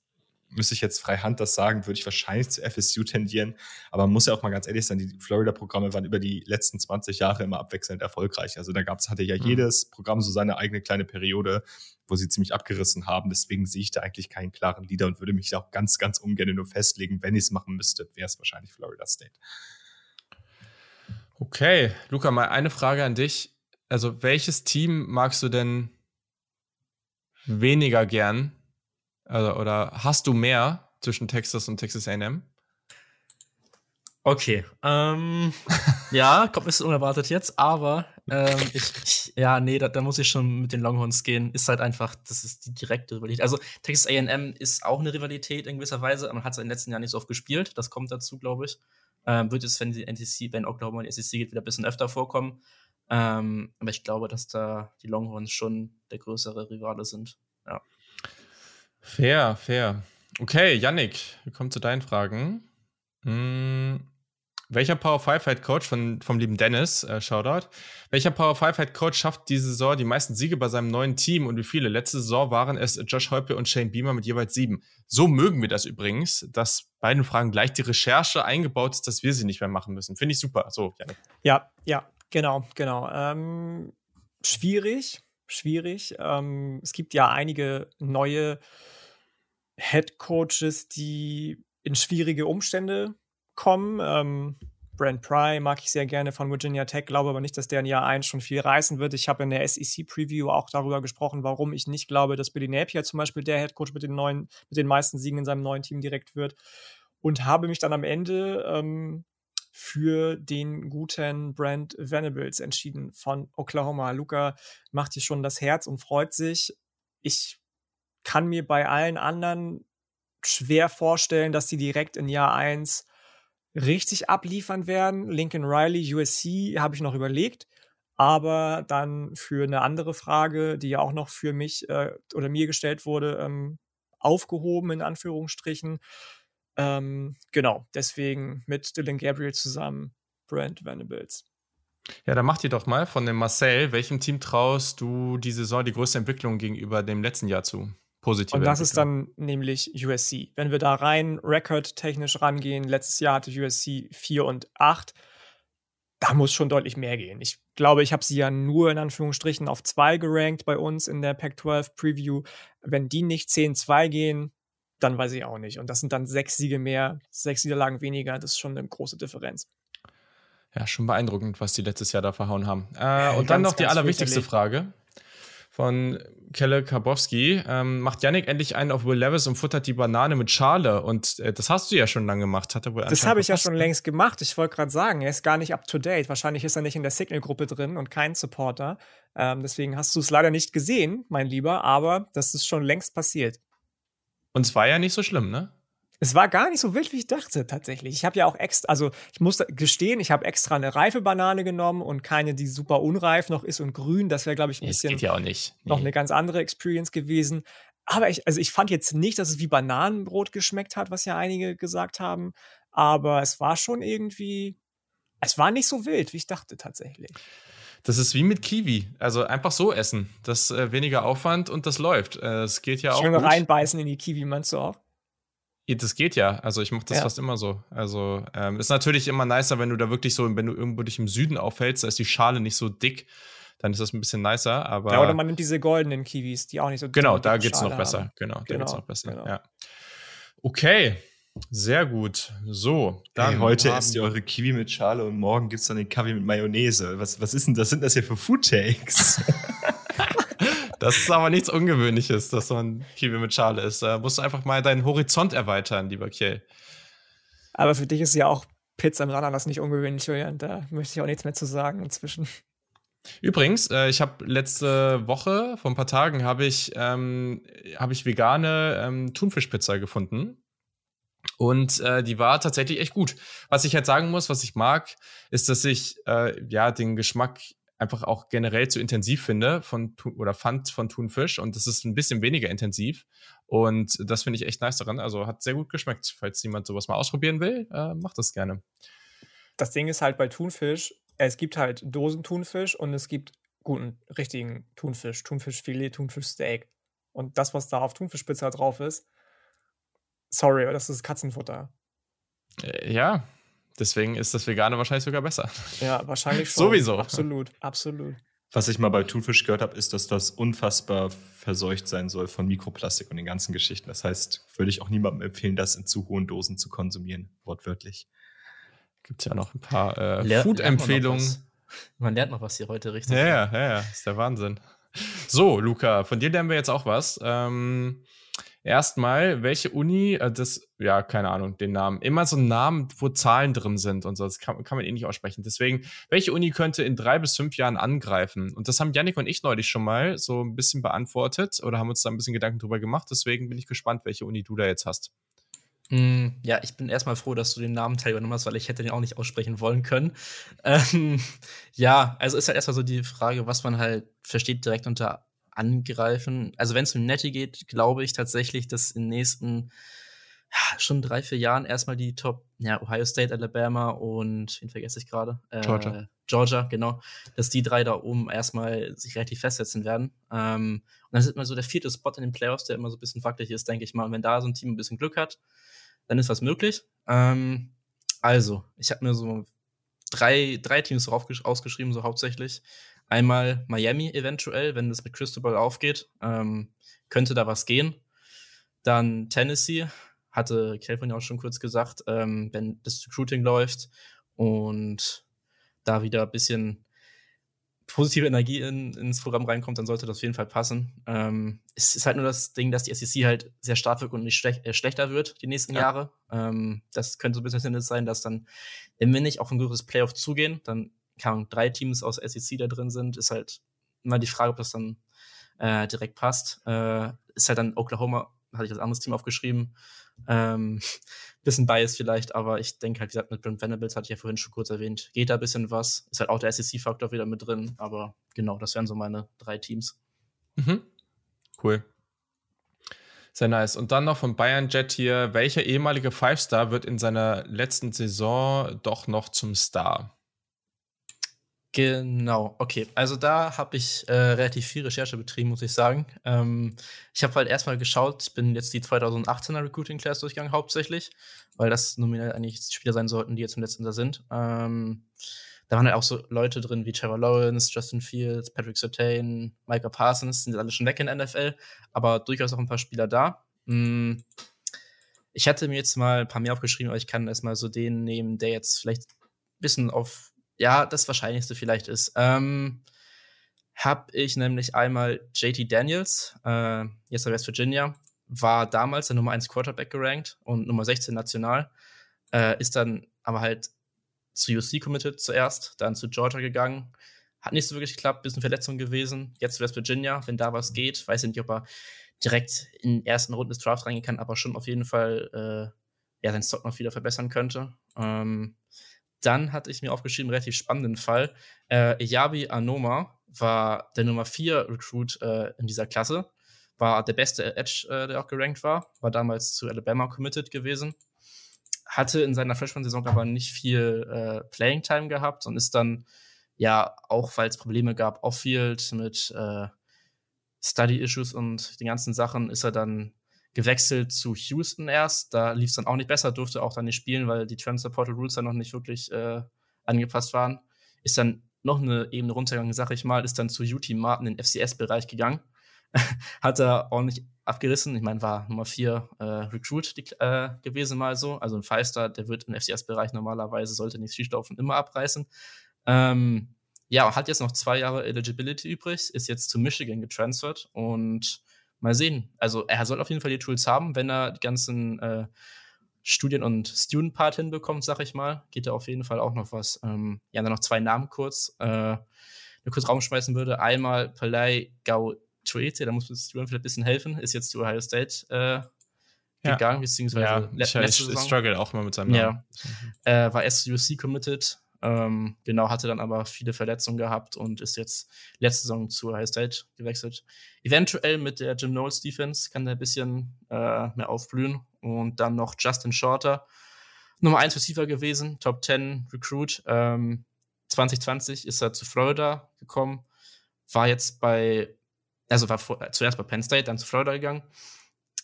müsste ich jetzt frei Hand das sagen, würde ich wahrscheinlich zu FSU tendieren. Aber man muss ja auch mal ganz ehrlich sein, die Florida-Programme waren über die letzten 20 Jahre immer abwechselnd erfolgreich. Also da gab's, hatte ja mhm. jedes Programm so seine eigene kleine Periode, wo sie ziemlich abgerissen haben. Deswegen sehe ich da eigentlich keinen klaren Leader und würde mich da auch ganz, ganz ungern nur festlegen. Wenn ich es machen müsste, wäre es wahrscheinlich Florida State. Okay, Luca, mal eine Frage an dich. Also, welches Team magst du denn weniger gern also, oder hast du mehr zwischen Texas und Texas AM? Okay. Ähm, ja, kommt ein bisschen unerwartet jetzt, aber ähm, ich, ich, ja, nee, da, da, muss ich schon mit den Longhorns gehen. Ist halt einfach, das ist die direkte Rivalität. Also Texas AM ist auch eine Rivalität in gewisser Weise, man hat es in den letzten Jahren nicht so oft gespielt. Das kommt dazu, glaube ich. Ähm, wird es, wenn die NTC, wenn Oklahoma in die SEC geht, wieder ein bisschen öfter vorkommen. Ähm, aber ich glaube, dass da die Longhorns schon der größere Rivale sind. Ja. Fair, fair. Okay, Yannick, wir kommen zu deinen Fragen. Hm, welcher Power 5 Head Coach von, vom lieben Dennis, äh, Shoutout, welcher Power 5 Head Coach schafft diese Saison die meisten Siege bei seinem neuen Team und wie viele? Letzte Saison waren es Josh Heupe und Shane Beamer mit jeweils sieben. So mögen wir das übrigens, dass beiden Fragen gleich die Recherche eingebaut ist, dass wir sie nicht mehr machen müssen. Finde ich super. So, Yannick. Ja, ja, genau, genau. Ähm, schwierig, schwierig. Ähm, es gibt ja einige neue Head Coaches, die in schwierige Umstände kommen. Ähm, Brent Pry mag ich sehr gerne von Virginia Tech, glaube aber nicht, dass der in Jahr 1 schon viel reißen wird. Ich habe in der SEC-Preview auch darüber gesprochen, warum ich nicht glaube, dass Billy Napier zum Beispiel der Head Coach mit den, neuen, mit den meisten Siegen in seinem neuen Team direkt wird. Und habe mich dann am Ende ähm, für den guten Brent Venables entschieden von Oklahoma. Luca macht hier schon das Herz und freut sich. Ich kann mir bei allen anderen schwer vorstellen, dass die direkt in Jahr 1 richtig abliefern werden. Lincoln Riley, USC, habe ich noch überlegt. Aber dann für eine andere Frage, die ja auch noch für mich äh, oder mir gestellt wurde, ähm, aufgehoben, in Anführungsstrichen. Ähm, genau, deswegen mit Dylan Gabriel zusammen Brent Venables. Ja, dann mach dir doch mal von dem Marcel, welchem Team traust du die Saison die größte Entwicklung gegenüber dem letzten Jahr zu? Positive Und das ist dann nämlich USC. Wenn wir da rein recordtechnisch rangehen, letztes Jahr hatte USC 4 und 8. Da muss schon deutlich mehr gehen. Ich glaube, ich habe sie ja nur in Anführungsstrichen auf 2 gerankt bei uns in der Pac-12 Preview. Wenn die nicht 10-2 gehen, dann weiß ich auch nicht. Und das sind dann sechs Siege mehr, sechs Niederlagen weniger. Das ist schon eine große Differenz. Ja, schon beeindruckend, was die letztes Jahr da verhauen haben. Äh, ja, und dann noch die allerwichtigste Frage von Kelle Karbowski. Ähm, macht Yannick endlich einen auf Will Levis und futtert die Banane mit Schale. Und äh, das hast du ja schon lange gemacht. Hat er wohl das habe ich ja schon längst gemacht. Ich wollte gerade sagen, er ist gar nicht up to date. Wahrscheinlich ist er nicht in der Signal-Gruppe drin und kein Supporter. Ähm, deswegen hast du es leider nicht gesehen, mein Lieber. Aber das ist schon längst passiert. Und es war ja nicht so schlimm, ne? Es war gar nicht so wild, wie ich dachte, tatsächlich. Ich habe ja auch extra, also ich muss gestehen, ich habe extra eine reife Banane genommen und keine, die super unreif noch ist und grün. Das wäre, glaube ich, ein bisschen geht ja auch nicht. Nee. noch eine ganz andere Experience gewesen. Aber ich, also ich fand jetzt nicht, dass es wie Bananenbrot geschmeckt hat, was ja einige gesagt haben. Aber es war schon irgendwie, es war nicht so wild, wie ich dachte tatsächlich. Das ist wie mit Kiwi. Also einfach so essen. Das äh, weniger Aufwand und das läuft. Äh, es geht ja Schön auch. Gut. reinbeißen in die Kiwi, meinst du auch? Das geht ja. Also ich mache das Ja. fast immer so. Also ähm, ist natürlich immer nicer, wenn du da wirklich so, wenn du irgendwo dich im Süden aufhältst, da ist die Schale nicht so dick, dann ist das ein bisschen nicer. Aber Ja, oder man nimmt diese goldenen Kiwis, die auch nicht so genau, dicke da geht's Schale noch besser. haben. Genau, da Genau, geht's noch besser. genau. Ja. Okay, sehr gut. So, dann Hey, heute esst ihr eure Kiwi mit Schale und morgen gibt's dann den Kaffee mit Mayonnaise. Was, was ist denn das? Sind das hier für Food Takes? [laughs] [laughs] Das ist aber nichts Ungewöhnliches, dass man Kiwi mit Schale isst. Da musst du einfach mal deinen Horizont erweitern, lieber Kiel. Aber für dich ist ja auch Pizza mit Ananas nicht ungewöhnlich, Julian. Da möchte ich auch nichts mehr zu sagen inzwischen. Übrigens, äh, ich habe letzte Woche, vor ein paar Tagen, habe ich, ähm, hab ich vegane ähm, Thunfischpizza gefunden. Und äh, die war tatsächlich echt gut. Was ich halt sagen muss, was ich mag, ist, dass ich äh, ja den Geschmack einfach auch generell zu intensiv finde von oder fand von Thunfisch und das ist ein bisschen weniger intensiv und das finde ich echt nice daran. Also hat sehr gut geschmeckt. Falls jemand sowas mal ausprobieren will, äh, macht das gerne. Das Ding ist halt bei Thunfisch, es gibt halt Dosenthunfisch und es gibt guten, richtigen Thunfisch. Thunfischfilet, Thunfischsteak. Und das, was da auf Thunfischpizza drauf ist, sorry, aber das ist Katzenfutter. Äh, ja, deswegen ist das Vegane wahrscheinlich sogar besser. Ja, wahrscheinlich [laughs] schon. Sowieso. Absolut, absolut. Was ich mal bei Thunfisch gehört habe, ist, dass das unfassbar verseucht sein soll von Mikroplastik und den ganzen Geschichten. Das heißt, würde ich auch niemandem empfehlen, das in zu hohen Dosen zu konsumieren, wortwörtlich. Gibt ja noch ein paar äh, Food-Empfehlungen. Man lernt noch was hier heute richtig. Ja, ja, ja, ja, ist der Wahnsinn. So, Luca, von dir lernen wir jetzt auch was. Ähm, Erstmal, welche Uni, äh, das, ja, keine Ahnung, den Namen, immer so ein Namen, wo Zahlen drin sind und so, das kann, kann man eh nicht aussprechen. Deswegen, welche Uni könnte in drei bis fünf Jahren angreifen? Und das haben Yannick und ich neulich schon mal so ein bisschen beantwortet oder haben uns da ein bisschen Gedanken drüber gemacht. Deswegen bin ich gespannt, welche Uni du da jetzt hast. Mm, Ja, ich bin erstmal froh, dass du den Namen Teil hast, weil ich hätte den auch nicht aussprechen wollen können. [laughs] Ähm, ja, also ist halt erstmal so die Frage, was man halt versteht direkt unter angreifen. Also wenn es um Netty geht, glaube ich tatsächlich, dass in den nächsten ja, schon drei, vier Jahren erstmal die Top, ja, Ohio State, Alabama und, wen vergesse ich gerade? Äh, Georgia. Georgia, genau. Dass die drei da oben erstmal sich relativ festsetzen werden. Ähm, und dann ist immer so der vierte Spot in den Playoffs, der immer so ein bisschen wackelig ist, denke ich mal. Und wenn da so ein Team ein bisschen Glück hat, dann ist was möglich. Ähm, also, ich habe mir so drei, drei Teams raufgesch- ausgeschrieben, so hauptsächlich. Einmal Miami eventuell, wenn das mit Cristobal aufgeht, ähm, könnte da was gehen. Dann Tennessee, hatte Kelvin ja auch schon kurz gesagt, ähm, wenn das Recruiting läuft und da wieder ein bisschen positive Energie in, ins Programm reinkommt, dann sollte das auf jeden Fall passen. Ähm, es ist halt nur das Ding, dass die SEC halt sehr stark wird und nicht schlech äh, schlechter wird die nächsten Ja. Jahre. Ähm, das könnte so ein bisschen das sein, dass dann, wenn wir nicht auf ein größeres Playoff zugehen, dann kann drei Teams aus SEC da drin sind, ist halt immer die Frage, ob das dann äh, direkt passt. Äh, ist halt dann Oklahoma, hatte ich als anderes Team aufgeschrieben. Ähm, [laughs] bisschen biased vielleicht, aber ich denke halt, wie gesagt, mit Brent Venables hatte ich ja vorhin schon kurz erwähnt, geht da ein bisschen was. Ist halt auch der SEC-Faktor wieder mit drin, aber genau, das wären so meine drei Teams. Mhm. Cool. Sehr nice. Und dann noch von Bayern Jet hier. Welcher ehemalige Five-Star wird in seiner letzten Saison doch noch zum Star? Genau, okay. Also da habe ich äh, relativ viel Recherche betrieben, muss ich sagen. Ähm, ich habe halt erstmal geschaut, ich bin jetzt die 2018er Recruiting Class durchgegangen hauptsächlich, weil das nominell eigentlich Spieler sein sollten, die jetzt im letzten Jahr sind. Ähm, da waren halt auch so Leute drin wie Trevor Lawrence, Justin Fields, Patrick Surtain, Micah Parsons, sind alle schon weg in der NFL, aber durchaus auch ein paar Spieler da. Mm, Ich hatte mir jetzt mal ein paar mehr aufgeschrieben, aber ich kann erstmal so den nehmen, der jetzt vielleicht ein bisschen auf ja, das Wahrscheinlichste vielleicht ist. Ähm, hab ich nämlich einmal JT Daniels, äh, jetzt bei West Virginia, war damals der Nummer 1 Quarterback gerankt und Nummer 16 national, äh, ist dann aber halt zu UC committed zuerst, dann zu Georgia gegangen. Hat nicht so wirklich geklappt, bisschen Verletzung gewesen. Jetzt zu West Virginia, wenn da was geht. Weiß ich nicht, ob er direkt in den ersten Runden des Drafts reingehen kann, aber schon auf jeden Fall äh, ja, seinen Stock noch wieder verbessern könnte. Ähm, dann hatte ich mir aufgeschrieben, relativ spannenden Fall. Äh, Eyabi Anoma war der Nummer 4 Recruit äh, in dieser Klasse. War der beste Edge, äh, der auch gerankt war. War damals zu Alabama committed gewesen. Hatte in seiner Freshman-Saison aber nicht viel äh, Playing Time gehabt und ist dann ja, auch weil es Probleme gab, off-field mit äh, Study-Issues und den ganzen Sachen, ist er dann gewechselt zu Houston erst. Da lief es dann auch nicht besser, durfte auch dann nicht spielen, weil die Transfer Portal Rules dann noch nicht wirklich äh, angepasst waren. Ist dann noch eine Ebene runtergegangen, sag ich mal, ist dann zu UT Martin in den FCS-Bereich gegangen. [laughs] Hat er ordentlich abgerissen. Ich meine, war Nummer 4 äh, Recruit die, äh, gewesen mal so. Also ein Five-Star, der wird im FCS-Bereich normalerweise, sollte nicht schief laufen, immer abreißen. Ähm, ja, hat jetzt noch zwei Jahre Eligibility übrig, ist jetzt zu Michigan getransfert und mal sehen. Also er soll auf jeden Fall die Tools haben, wenn er die ganzen äh, Studien- und Student-Part hinbekommt, sag ich mal, geht da auf jeden Fall auch noch was. Ähm, ja, dann noch zwei Namen kurz, äh, kurz Raum schmeißen würde. Einmal Palai Gau Tuete, da muss Student vielleicht ein bisschen helfen, ist jetzt zu Ohio State äh, gegangen, ja. beziehungsweise ja, ich, ich, ich struggle auch mal mit seinem Namen. Ja. Äh, war erst USC committed, ähm, genau, hatte dann aber viele Verletzungen gehabt und ist jetzt letzte Saison zu High State gewechselt. Eventuell mit der Jim Knowles Defense kann der ein bisschen äh, mehr aufblühen. Und dann noch Justin Shorter, Nummer 1 Receiver gewesen, Top 10 Recruit. Ähm, 2020 ist er zu Florida gekommen, war jetzt bei, also war vor, zuerst bei Penn State, dann zu Florida gegangen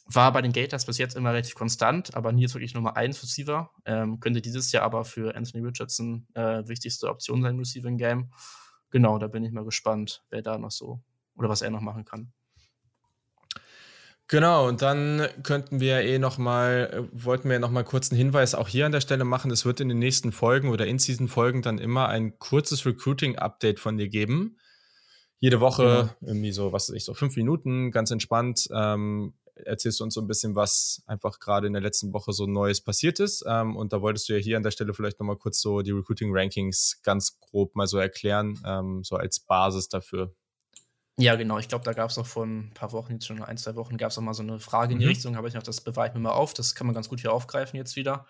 war bei den Gators bis jetzt immer relativ konstant, aber nie jetzt wirklich Nummer 1 Receiver. Ähm, könnte dieses Jahr aber für Anthony Richardson äh, wichtigste Option sein im Receiving Game. Genau, da bin ich mal gespannt, wer da noch so oder was er noch machen kann. Genau, und dann könnten wir eh noch mal, äh, wollten wir noch mal kurz einen Hinweis auch hier an der Stelle machen. Es wird in den nächsten Folgen oder in diesen Folgen dann immer ein kurzes Recruiting-Update von dir geben. Jede Woche. Genau. irgendwie so, was weiß ich, so fünf Minuten, ganz entspannt. Ähm, erzählst du uns so ein bisschen, was einfach gerade in der letzten Woche so Neues passiert ist. Ähm, und da wolltest du ja hier an der Stelle vielleicht nochmal kurz so die Recruiting-Rankings ganz grob mal so erklären, ähm, so als Basis dafür. Ja, genau. Ich glaube, da gab es auch vor ein paar Wochen, jetzt schon ein, zwei Wochen, gab es auch mal so eine Frage in die mhm. Richtung. Habe ich noch, das bewahre mir mal auf. Das kann man ganz gut hier aufgreifen jetzt wieder.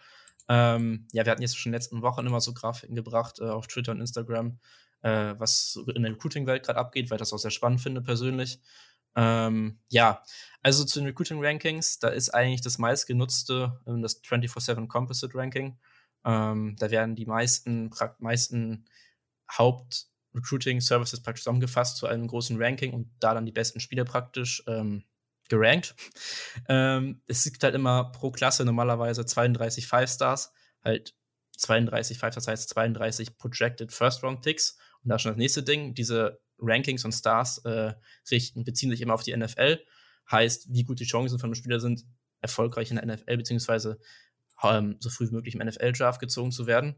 Ähm, ja, wir hatten jetzt schon in den letzten Wochen immer so Grafiken gebracht äh, auf Twitter und Instagram, äh, was in der Recruiting-Welt gerade abgeht, weil ich das auch sehr spannend finde persönlich. Ähm, ja, also zu den Recruiting Rankings, da ist eigentlich das meistgenutzte ähm, das 24-7 Composite Ranking. Ähm, da werden die meisten, meisten Haupt-Recruiting-Services praktisch zusammengefasst zu einem großen Ranking und da dann die besten Spieler praktisch ähm, gerankt. Ähm, es gibt halt immer pro Klasse normalerweise 32 Five-Stars, halt 32 Five-Stars heißt 32 Projected First-Round-Picks. Und da schon das nächste Ding, diese Rankings und Stars äh, richten, beziehen sich immer auf die NFL. Heißt, wie gut die Chancen von einem Spieler sind, erfolgreich in der NFL, beziehungsweise ähm, so früh wie möglich im NFL-Draft gezogen zu werden.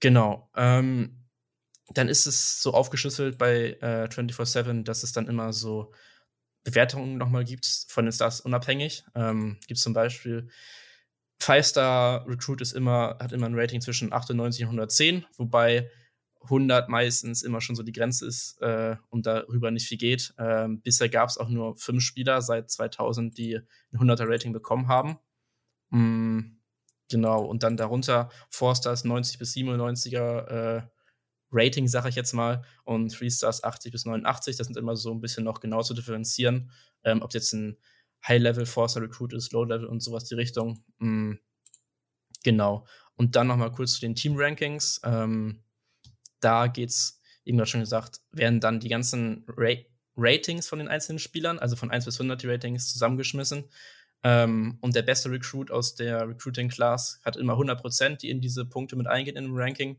Genau. Ähm, dann ist es so aufgeschlüsselt bei äh, 24-7, dass es dann immer so Bewertungen nochmal gibt von den Stars unabhängig. Ähm, gibt es zum Beispiel Five-Star Recruit ist immer, hat immer ein Rating zwischen 98 und 110, wobei 100 meistens immer schon so die Grenze ist äh, und darüber nicht viel geht. Ähm, bisher gab es auch nur fünf Spieler seit 2000, die ein 100er Rating bekommen haben. Mm, genau, und dann darunter Forsters 90 bis 97er äh, Rating, sage ich jetzt mal, und Three Stars 80 bis 89. Das sind immer so ein bisschen noch genau zu differenzieren, ähm, ob jetzt ein High-Level Forster Recruit ist, Low-Level und sowas die Richtung. Mm, genau. Und dann nochmal kurz zu den Team-Rankings. Ähm, da geht's, eben gerade schon gesagt, werden dann die ganzen Ra Ratings von den einzelnen Spielern, also von 1 bis 100 die Ratings zusammengeschmissen. Ähm, und der beste Recruit aus der Recruiting Class hat immer 100% die in diese Punkte mit eingehen in dem Ranking.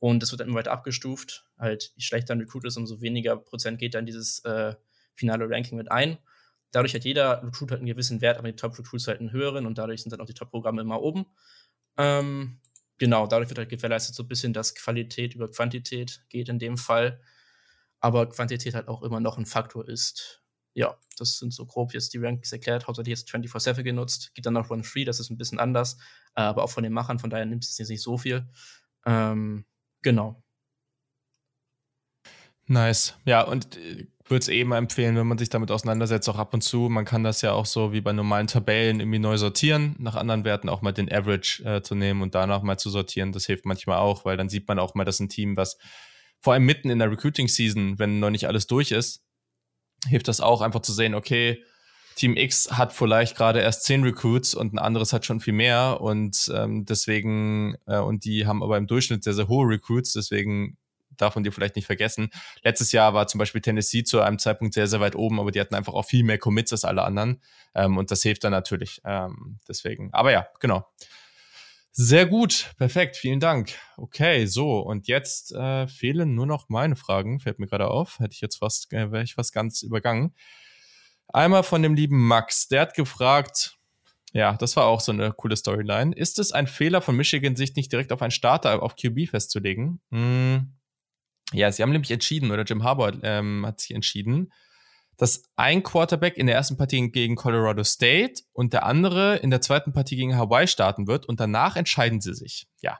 Und das wird dann immer weiter abgestuft. Halt, je schlechter ein Recruit ist, umso weniger Prozent geht dann dieses äh, finale Ranking mit ein. Dadurch hat jeder Recruit halt einen gewissen Wert, aber die Top-Recruits halt einen höheren und dadurch sind dann auch die Top-Programme immer oben. Ähm, genau, dadurch wird halt gewährleistet so ein bisschen, dass Qualität über Quantität geht in dem Fall. Aber Quantität halt auch immer noch ein Faktor ist. Ja, das sind so grob jetzt die Rankings erklärt. Hauptsächlich jetzt 24-7 genutzt. Gibt dann noch Run Free, das ist ein bisschen anders. Aber auch von den Machern, von daher nimmt es jetzt nicht so viel. Ähm, genau. Nice. Ja, und äh, würde es eben empfehlen, wenn man sich damit auseinandersetzt, auch ab und zu. Man kann das ja auch so wie bei normalen Tabellen irgendwie neu sortieren, nach anderen Werten auch mal den Average äh, zu nehmen und danach mal zu sortieren. Das hilft manchmal auch, weil dann sieht man auch mal, dass ein Team, was vor allem mitten in der Recruiting-Season, wenn noch nicht alles durch ist, hilft das auch einfach zu sehen, okay, Team X hat vielleicht gerade erst zehn Recruits und ein anderes hat schon viel mehr und ähm, deswegen, äh, und die haben aber im Durchschnitt sehr, sehr hohe Recruits, deswegen darf man dir vielleicht nicht vergessen. Letztes Jahr war zum Beispiel Tennessee zu einem Zeitpunkt sehr, sehr weit oben, aber die hatten einfach auch viel mehr Commits als alle anderen. Ähm, und das hilft dann natürlich. Ähm, deswegen. Aber ja, genau. Sehr gut, perfekt, vielen Dank. Okay, so, und jetzt äh, fehlen nur noch meine Fragen, fällt mir gerade auf. Hätte ich jetzt fast, äh, wäre ich fast ganz übergangen. Einmal von dem lieben Max, der hat gefragt, ja, das war auch so eine coole Storyline. Ist es ein Fehler von Michigan, sich nicht direkt auf einen Starter auf QB festzulegen? Hm. Ja, sie haben nämlich entschieden, oder Jim Harbour ähm, hat sich entschieden, dass ein Quarterback in der ersten Partie gegen Colorado State und der andere in der zweiten Partie gegen Hawaii starten wird und danach entscheiden sie sich. Ja.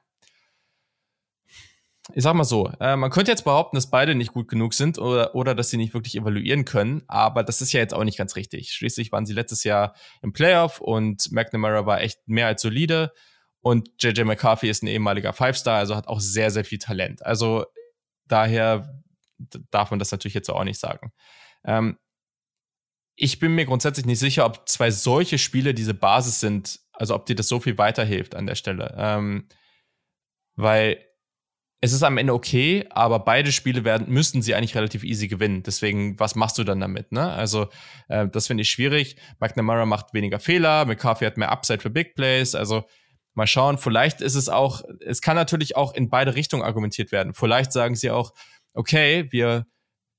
Ich sag mal so, äh, man könnte jetzt behaupten, dass beide nicht gut genug sind oder, oder dass sie nicht wirklich evaluieren können, aber das ist ja jetzt auch nicht ganz richtig. Schließlich waren sie letztes Jahr im Playoff und McNamara war echt mehr als solide und JJ McCarthy ist ein ehemaliger Five-Star, also hat auch sehr, sehr viel Talent. Also daher darf man das natürlich jetzt auch nicht sagen. Ähm, ich bin mir grundsätzlich nicht sicher, ob zwei solche Spiele diese Basis sind, also ob dir das so viel weiterhilft an der Stelle. Ähm, weil es ist am Ende okay, aber beide Spiele werden, müssten sie eigentlich relativ easy gewinnen. Deswegen, was machst du dann damit? Ne? Also, äh, das finde ich schwierig. McNamara macht weniger Fehler, McCarthy hat mehr Upside für Big Plays. Also, mal schauen. Vielleicht ist es auch, es kann natürlich auch in beide Richtungen argumentiert werden. Vielleicht sagen sie auch, okay, wir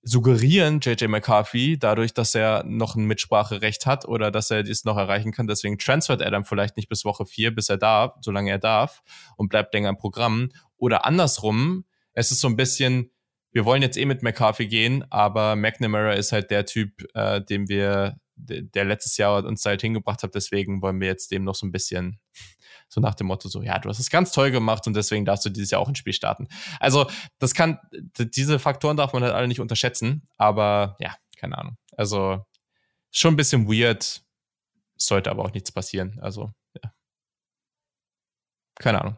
suggerieren JJ McCarthy dadurch, dass er noch ein Mitspracherecht hat oder dass er dies noch erreichen kann. Deswegen transfert er dann vielleicht nicht bis Woche vier, bis er darf, solange er darf und bleibt länger im Programm. Oder andersrum, es ist so ein bisschen, wir wollen jetzt eh mit McCarthy gehen, aber McNamara ist halt der Typ, äh, dem wir, der letztes Jahr uns halt hingebracht hat. Deswegen wollen wir jetzt dem noch so ein bisschen [laughs] so nach dem Motto so, ja, du hast es ganz toll gemacht und deswegen darfst du dieses Jahr auch ein Spiel starten. Also, das kann, diese Faktoren darf man halt alle nicht unterschätzen, aber ja, keine Ahnung. Also, schon ein bisschen weird, sollte aber auch nichts passieren. Also, ja. Keine Ahnung.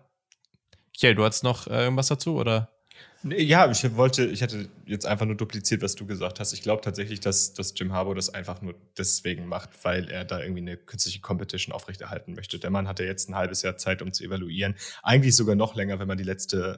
Kiel, du hast noch äh, irgendwas dazu, oder? Ja, ich wollte, ich hätte jetzt einfach nur dupliziert, was du gesagt hast. Ich glaube tatsächlich, dass, dass Jim Harbour das einfach nur deswegen macht, weil er da irgendwie eine künstliche Competition aufrechterhalten möchte. Der Mann hatte jetzt ein halbes Jahr Zeit, um zu evaluieren. Eigentlich sogar noch länger, wenn man die letzte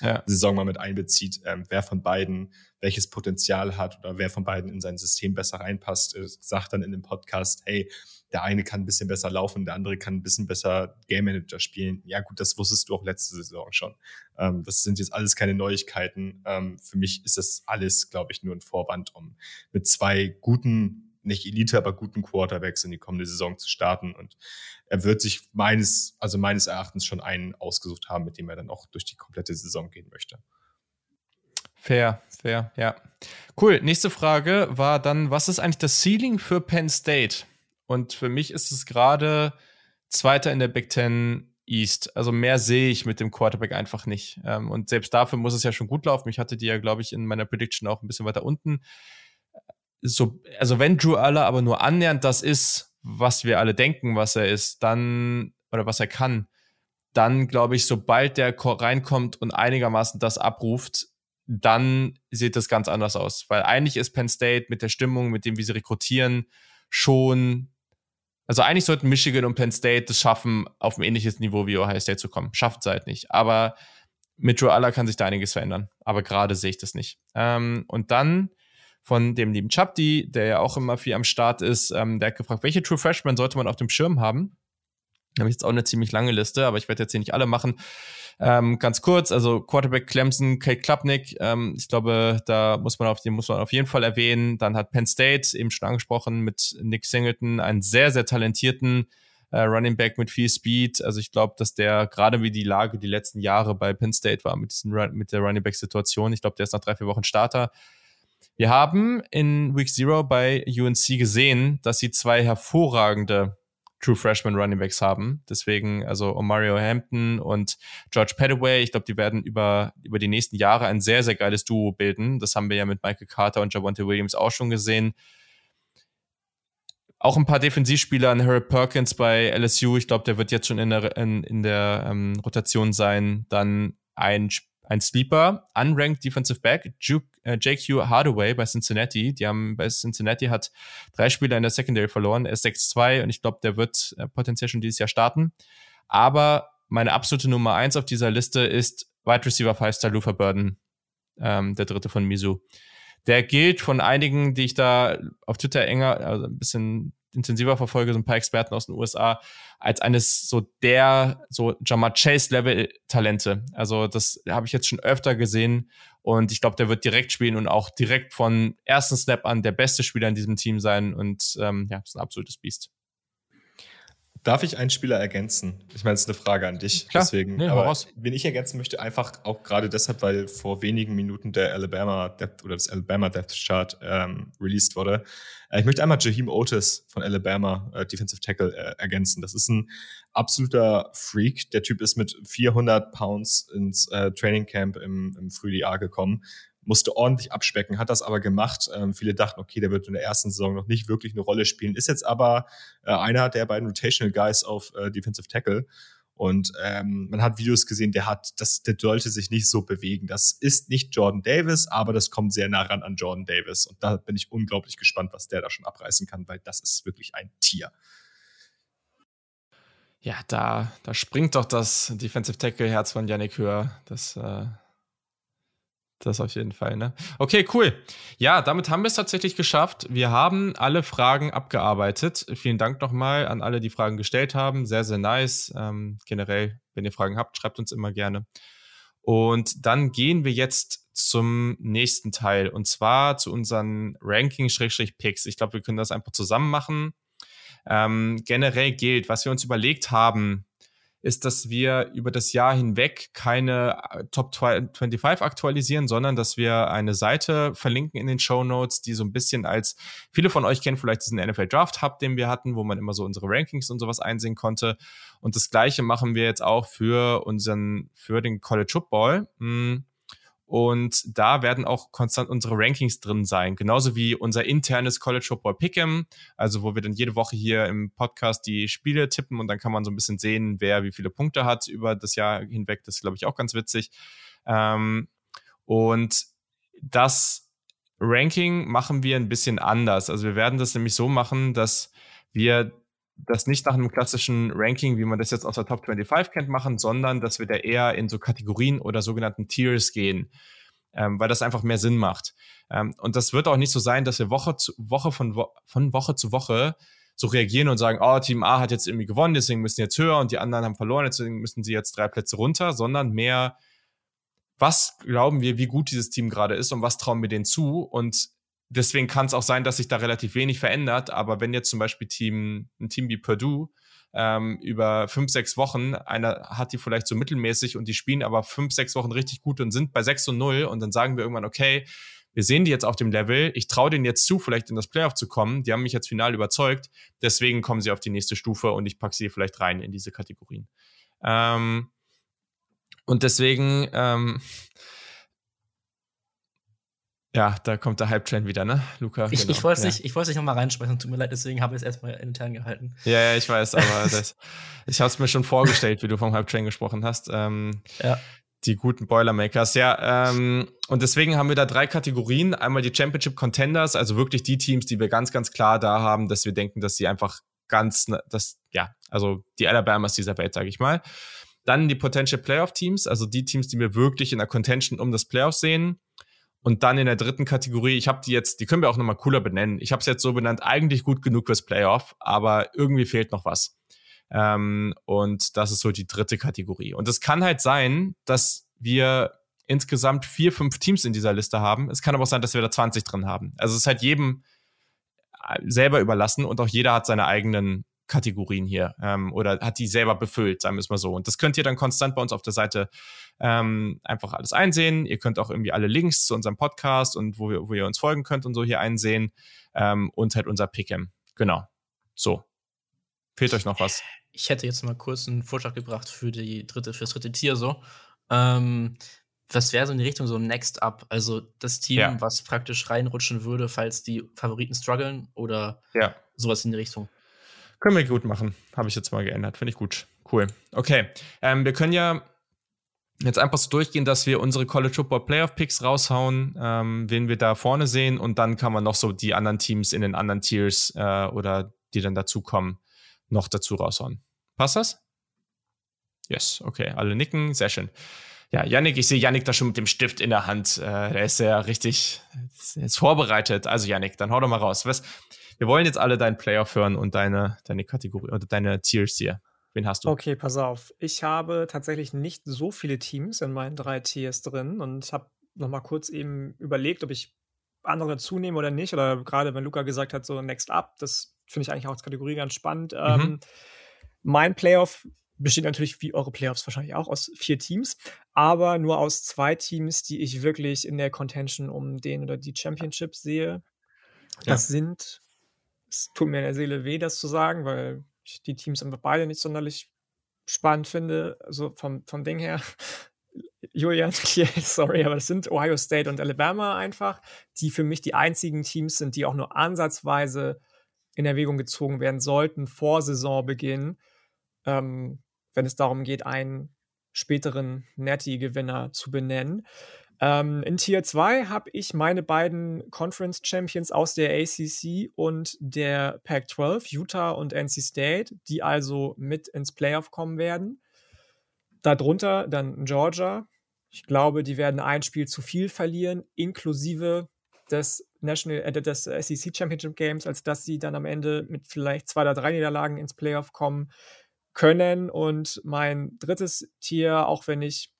äh, ja. Saison mal mit einbezieht, ähm, wer von beiden welches Potenzial hat oder wer von beiden in sein System besser reinpasst. Er sagt dann in dem Podcast, hey, der eine kann ein bisschen besser laufen, der andere kann ein bisschen besser Game Manager spielen. Ja, gut, das wusstest du auch letzte Saison schon. Ähm, das sind jetzt alles keine Neuigkeiten. Ähm, für mich ist das alles, glaube ich, nur ein Vorwand, um mit zwei guten, nicht Elite, aber guten Quarterbacks in die kommende Saison zu starten. Und er wird sich meines, also meines Erachtens schon einen ausgesucht haben, mit dem er dann auch durch die komplette Saison gehen möchte. Fair, fair, ja. Cool. Nächste Frage war dann, was ist eigentlich das Ceiling für Penn State? Und für mich ist es gerade Zweiter in der Big Ten East. Also mehr sehe ich mit dem Quarterback einfach nicht. Ähm, und selbst dafür muss es ja schon gut laufen. Ich hatte die ja, glaube ich, in meiner Prediction auch ein bisschen weiter unten. So, also wenn Drew Aller aber nur annähernd das ist, was wir alle denken, was er ist, dann, oder was er kann, dann glaube ich, sobald der reinkommt und einigermaßen das abruft, dann sieht das ganz anders aus. Weil eigentlich ist Penn State mit der Stimmung, mit dem, wie sie rekrutieren, schon also eigentlich sollten Michigan und Penn State das schaffen, auf ein ähnliches Niveau wie Ohio State zu kommen. Schafft es halt nicht. Aber mit Joe Aller kann sich da einiges verändern. Aber gerade sehe ich das nicht. Ähm, und dann von dem lieben Chapti, der ja auch immer viel am Start ist, ähm, der hat gefragt, welche True Freshmen sollte man auf dem Schirm haben? Da habe ich jetzt auch eine ziemlich lange Liste, aber ich werde jetzt hier nicht alle machen. Ähm, ganz kurz, also Quarterback Clemson, Kate Klapnick, ähm, ich glaube, da muss man auf den muss man auf jeden Fall erwähnen. Dann hat Penn State eben schon angesprochen mit Nick Singleton, einen sehr, sehr talentierten äh, Running Back mit viel Speed. Also ich glaube, dass der gerade wie die Lage die letzten Jahre bei Penn State war mit, diesen, mit der Running Back Situation. Ich glaube, der ist nach drei, vier Wochen Starter. Wir haben in Week Zero bei UNC gesehen, dass sie zwei hervorragende True Freshman Running Backs haben. Deswegen, also Mario Hampton und George Pettaway, ich glaube, die werden über, über die nächsten Jahre ein sehr, sehr geiles Duo bilden. Das haben wir ja mit Michael Carter und Javonte Williams auch schon gesehen. Auch ein paar Defensivspieler an Harry Perkins bei LSU. Ich glaube, der wird jetzt schon in der, in, in der ähm, Rotation sein. Dann ein ein Sleeper, unranked Defensive Back, äh, JQ Hardaway bei Cincinnati. Die haben bei Cincinnati hat drei Spieler in der Secondary verloren. Er ist 6-2 und ich glaube, der wird äh, potenziell schon dieses Jahr starten. Aber meine absolute Nummer eins auf dieser Liste ist Wide Receiver 5 Star Luther Burden. ähm, der dritte von Misu. Der gilt von einigen, die ich da auf Twitter enger, also ein bisschen intensiver verfolge, so ein paar Experten aus den USA, als eines so der, so Jamar Chase-Level-Talente. Also das habe ich jetzt schon öfter gesehen und ich glaube, der wird direkt spielen und auch direkt von ersten Snap an der beste Spieler in diesem Team sein und ähm, ja, ist ein absolutes Biest. Darf ich einen Spieler ergänzen? Ich meine, es ist eine Frage an dich. Klar. Deswegen, Nee, aber raus. wen ich ergänzen möchte, einfach auch gerade deshalb, weil vor wenigen Minuten der Alabama Depth oder das Alabama Depth Chart ähm, released wurde. Äh, ich möchte einmal Jaheim Otis von Alabama äh, Defensive Tackle äh, ergänzen. Das ist ein absoluter Freak. Der Typ ist mit 400 Pounds ins äh, Training Camp im, im Frühjahr gekommen musste ordentlich abspecken, hat das aber gemacht. Ähm, viele dachten, okay, der wird in der ersten Saison noch nicht wirklich eine Rolle spielen, ist jetzt aber äh, einer der beiden Rotational Guys auf äh, Defensive Tackle. Und ähm, man hat Videos gesehen, der hat, das, der sollte sich nicht so bewegen. Das ist nicht Jordan Davis, aber das kommt sehr nah ran an Jordan Davis. Und da bin ich unglaublich gespannt, was der da schon abreißen kann, weil das ist wirklich ein Tier. Ja, da, da springt doch das Defensive Tackle-Herz von Yannick höher. Das, äh, das auf jeden Fall, ne? Okay, cool. Ja, damit haben wir es tatsächlich geschafft. Wir haben alle Fragen abgearbeitet. Vielen Dank nochmal an alle, die Fragen gestellt haben. Sehr, sehr nice. Ähm, generell, wenn ihr Fragen habt, schreibt uns immer gerne. Und dann gehen wir jetzt zum nächsten Teil und zwar zu unseren Ranking-Picks. Ich glaube, wir können das einfach zusammen machen. Ähm, generell gilt, was wir uns überlegt haben, ist, dass wir über das Jahr hinweg keine äh, Top 25 aktualisieren, sondern dass wir eine Seite verlinken in den Show Notes, die so ein bisschen als, viele von euch kennen vielleicht diesen NFL Draft Hub, den wir hatten, wo man immer so unsere Rankings und sowas einsehen konnte. Und das Gleiche machen wir jetzt auch für unseren, für den College Football. Hm. Und da werden auch konstant unsere Rankings drin sein. Genauso wie unser internes College Football Pick'em. Also, wo wir dann jede Woche hier im Podcast die Spiele tippen und dann kann man so ein bisschen sehen, wer wie viele Punkte hat über das Jahr hinweg. Das ist, glaube ich, auch ganz witzig. Ähm, und das Ranking machen wir ein bisschen anders. Also, wir werden das nämlich so machen, dass wir das nicht nach einem klassischen Ranking, wie man das jetzt aus der Top 25 kennt, machen, sondern dass wir da eher in so Kategorien oder sogenannten Tiers gehen, ähm, weil das einfach mehr Sinn macht. Ähm, und das wird auch nicht so sein, dass wir Woche zu Woche von, Wo von Woche zu Woche so reagieren und sagen, oh, Team A hat jetzt irgendwie gewonnen, deswegen müssen jetzt höher und die anderen haben verloren, deswegen müssen sie jetzt drei Plätze runter, sondern mehr, was glauben wir, wie gut dieses Team gerade ist und was trauen wir denen zu und deswegen kann es auch sein, dass sich da relativ wenig verändert. Aber wenn jetzt zum Beispiel Team, ein Team wie Purdue ähm, über fünf, sechs Wochen, einer hat die vielleicht so mittelmäßig und die spielen aber fünf, sechs Wochen richtig gut und sind bei 6 und 0 und dann sagen wir irgendwann, okay, wir sehen die jetzt auf dem Level, ich traue denen jetzt zu, vielleicht in das Playoff zu kommen, die haben mich jetzt final überzeugt, deswegen kommen sie auf die nächste Stufe und ich packe sie vielleicht rein in diese Kategorien. Ähm, und deswegen, ähm, ja, da kommt der Hype-Train wieder, ne, Luca? Ich, Genau. ich wollte es ja. nicht, ich nicht nochmal reinsprechen, tut mir leid, deswegen habe ich es erstmal intern gehalten. Ja, ja, ich weiß, aber [laughs] das, ich habe es mir schon vorgestellt, wie du vom Hype-Train gesprochen hast. Ähm, Ja. Die guten Boilermakers, ja. Ähm, und deswegen haben wir da drei Kategorien. Einmal die Championship Contenders, also wirklich die Teams, die wir ganz, ganz klar da haben, dass wir denken, dass sie einfach ganz, das, ja, also die Alabamas dieser Welt, sage ich mal. Dann die Potential Playoff Teams, also die Teams, die wir wirklich in der Contention um das Playoff sehen. Und dann in der dritten Kategorie, ich habe die jetzt, die können wir auch nochmal cooler benennen. Ich habe es jetzt so benannt, eigentlich gut genug fürs Playoff, aber irgendwie fehlt noch was. Ähm, und das ist so die dritte Kategorie. Und es kann halt sein, dass wir insgesamt vier, fünf Teams in dieser Liste haben. Es kann aber auch sein, dass wir da 20 drin haben. Also es ist halt jedem äh, selber überlassen und auch jeder hat seine eigenen Kategorien hier ähm, oder hat die selber befüllt, sagen wir es mal so. Und das könnt ihr dann konstant bei uns auf der Seite ähm, einfach alles einsehen. Ihr könnt auch irgendwie alle Links zu unserem Podcast und wo, wir, wo ihr uns folgen könnt und so hier einsehen ähm, und halt unser Pick'em. Genau. So. Fehlt euch noch was? Ich hätte jetzt mal kurz einen Vorschlag gebracht für die dritte, fürs dritte Tier so. Ähm, was wäre so in die Richtung so Next Up? Also das Team, Ja. was praktisch reinrutschen würde, falls die Favoriten strugglen oder Ja. sowas in die Richtung. Können wir gut machen. Habe ich jetzt mal geändert. Finde ich gut. Cool. Okay. Ähm, wir können ja jetzt einfach so durchgehen, dass wir unsere College Football Playoff Picks raushauen, ähm, wen wir da vorne sehen und dann kann man noch so die anderen Teams in den anderen Tiers äh, oder die dann dazukommen, noch dazu raushauen. Passt das? Yes, okay. Alle nicken. Sehr schön. Ja, Yannick, ich sehe Yannick da schon mit dem Stift in der Hand. Äh, der ist ja richtig ist vorbereitet. Also Yannick, dann hau doch mal raus. Was, wir wollen jetzt alle deinen Playoff hören und deine, deine Kategorie oder deine Tiers hier. Wen hast du? Okay, pass auf. Ich habe tatsächlich nicht so viele Teams in meinen drei Tiers drin und habe noch mal kurz eben überlegt, ob ich andere zunehme oder nicht. Oder gerade wenn Luca gesagt hat, so Next Up, das finde ich eigentlich auch als Kategorie ganz spannend. Mhm. Ähm, mein Playoff besteht natürlich wie eure Playoffs wahrscheinlich auch aus vier Teams, aber nur aus zwei Teams, die ich wirklich in der Contention um den oder die Championship sehe. Das ja. sind, es tut mir in der Seele weh, das zu sagen, weil ich die Teams einfach beide nicht sonderlich spannend finde, also vom, vom Ding her. [laughs] Julian, [laughs] sorry, aber das sind Ohio State und Alabama einfach, die für mich die einzigen Teams sind, die auch nur ansatzweise in Erwägung gezogen werden sollten vor Saisonbeginn. Ähm, wenn es darum geht, einen späteren Netty-Gewinner zu benennen. Ähm, in Tier 2 habe ich meine beiden Conference Champions aus der ACC und der Pac-12, Utah und NC State, die also mit ins Playoff kommen werden. Darunter dann Georgia. Ich glaube, die werden ein Spiel zu viel verlieren, inklusive des National, äh, des SEC Championship Games, als dass sie dann am Ende mit vielleicht zwei oder drei Niederlagen ins Playoff kommen können. Und mein drittes Tier, auch wenn ich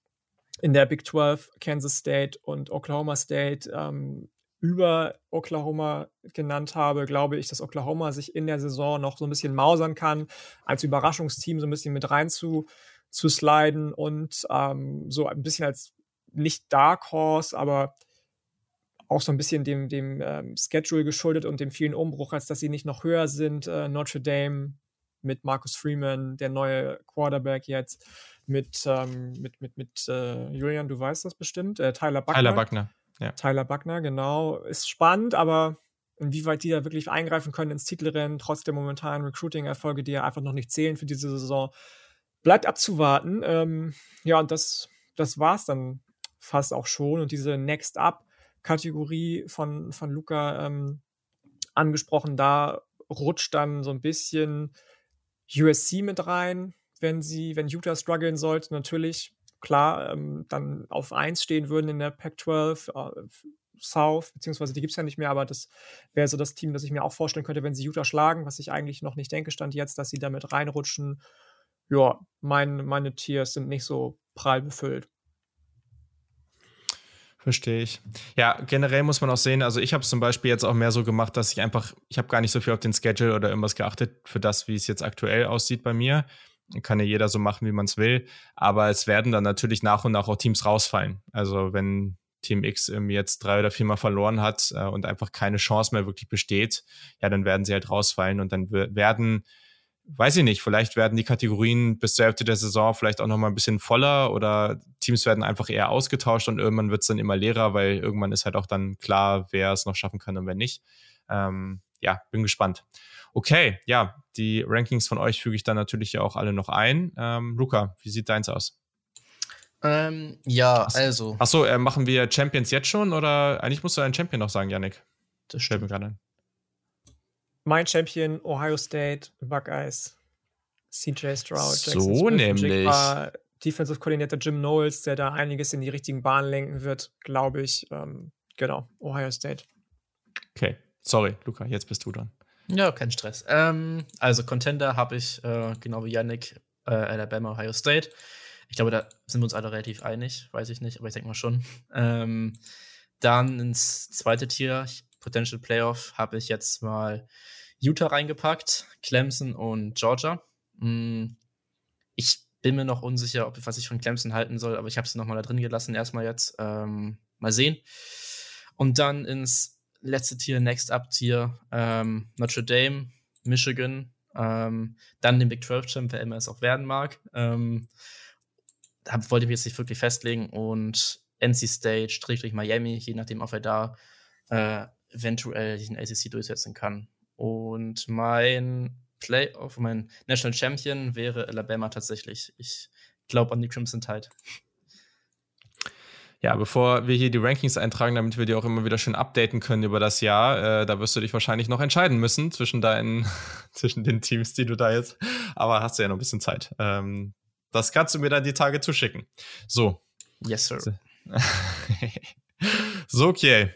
in der Big 12 Kansas State und Oklahoma State ähm, über Oklahoma genannt habe, glaube ich, dass Oklahoma sich in der Saison noch so ein bisschen mausern kann, als Überraschungsteam so ein bisschen mit rein zu, zu sliden und ähm, so ein bisschen als nicht Dark Horse, aber auch so ein bisschen dem, dem ähm, Schedule geschuldet und dem vielen Umbruch, als dass sie nicht noch höher sind. Äh, Notre Dame mit Marcus Freeman, der neue Quarterback jetzt, mit, ähm, mit, mit, mit äh, Julian, du weißt das bestimmt, äh, Tyler Buckner. Tyler Buckner, ja. Tyler Buckner, genau. Ist spannend, aber inwieweit die da wirklich eingreifen können ins Titelrennen, trotz der momentanen Recruiting-Erfolge, die ja einfach noch nicht zählen für diese Saison, bleibt abzuwarten. Ähm, ja, und das, das war es dann fast auch schon. Und diese Next Up-Kategorie von, von Luca ähm, angesprochen, da rutscht dann so ein bisschen USC mit rein, wenn sie, wenn Utah strugglen sollte, natürlich klar ähm, dann auf 1 stehen würden in der Pac-12 äh, South, beziehungsweise die gibt es ja nicht mehr, aber das wäre so das Team, das ich mir auch vorstellen könnte, wenn sie Utah schlagen, was ich eigentlich noch nicht denke, stand jetzt, dass sie damit reinrutschen. Ja, mein, meine Tiers sind nicht so prall befüllt. Verstehe ich. Ja, generell muss man auch sehen, also ich habe es zum Beispiel jetzt auch mehr so gemacht, dass ich einfach, ich habe gar nicht so viel auf den Schedule oder irgendwas geachtet für das, wie es jetzt aktuell aussieht bei mir. Kann ja jeder so machen, wie man es will. Aber es werden dann natürlich nach und nach auch Teams rausfallen. Also wenn Team X jetzt drei oder viermal verloren hat äh, und einfach keine Chance mehr wirklich besteht, ja, dann werden sie halt rausfallen und dann werden weiß ich nicht, vielleicht werden die Kategorien bis zur Hälfte der Saison vielleicht auch noch mal ein bisschen voller oder Teams werden einfach eher ausgetauscht und irgendwann wird es dann immer leerer, weil irgendwann ist halt auch dann klar, wer es noch schaffen kann und wer nicht. Ähm, ja, bin gespannt. Okay, ja, die Rankings von euch füge ich dann natürlich ja auch alle noch ein. Ähm, Luca, wie sieht deins aus? Ähm, ja, also. Achso, äh, machen wir Champions jetzt schon oder eigentlich musst du einen Champion noch sagen, Yannick? Das stellt mir gerade ein. Mein Champion Ohio State Buckeyes. CJ Stroud. so nämlich. Defensive Coordinator Jim Knowles, der da einiges in die richtigen Bahnen lenken wird, glaube ich. Ähm, genau, Ohio State. Okay, sorry, Luca, jetzt bist du dran. Ja, kein Stress. Ähm, also Contender habe ich, äh, genau wie Yannick, äh, Alabama, Ohio State. Ich glaube, da sind wir uns alle relativ einig, weiß ich nicht, aber ich denke mal schon. Ähm, dann ins zweite Tier, Potential Playoff, habe ich jetzt mal Utah reingepackt, Clemson und Georgia. Mm, ich bin mir noch unsicher, ob, was ich von Clemson halten soll, aber ich habe sie nochmal da drin gelassen, erstmal jetzt. Ähm, mal sehen. Und dann ins letzte Tier, Next Up Tier, ähm, Notre Dame, Michigan, ähm, dann den Big 12 Champ, wer immer es auch werden mag. Ähm, da wollte ich mich jetzt nicht wirklich festlegen und NC State, Strichlich Miami, je nachdem, ob er da äh, eventuell den ACC durchsetzen kann. Und mein Playoff, mein National Champion wäre Alabama tatsächlich. Ich glaube an die Crimson Tide. Ja, bevor wir hier die Rankings eintragen, damit wir die auch immer wieder schön updaten können über das Jahr, äh, da wirst du dich wahrscheinlich noch entscheiden müssen zwischen deinen, [laughs] zwischen den Teams, die du da jetzt, aber hast du ja noch ein bisschen Zeit. Ähm, das kannst du mir dann die Tage zuschicken. So, Yes, sir. so, [laughs] okay.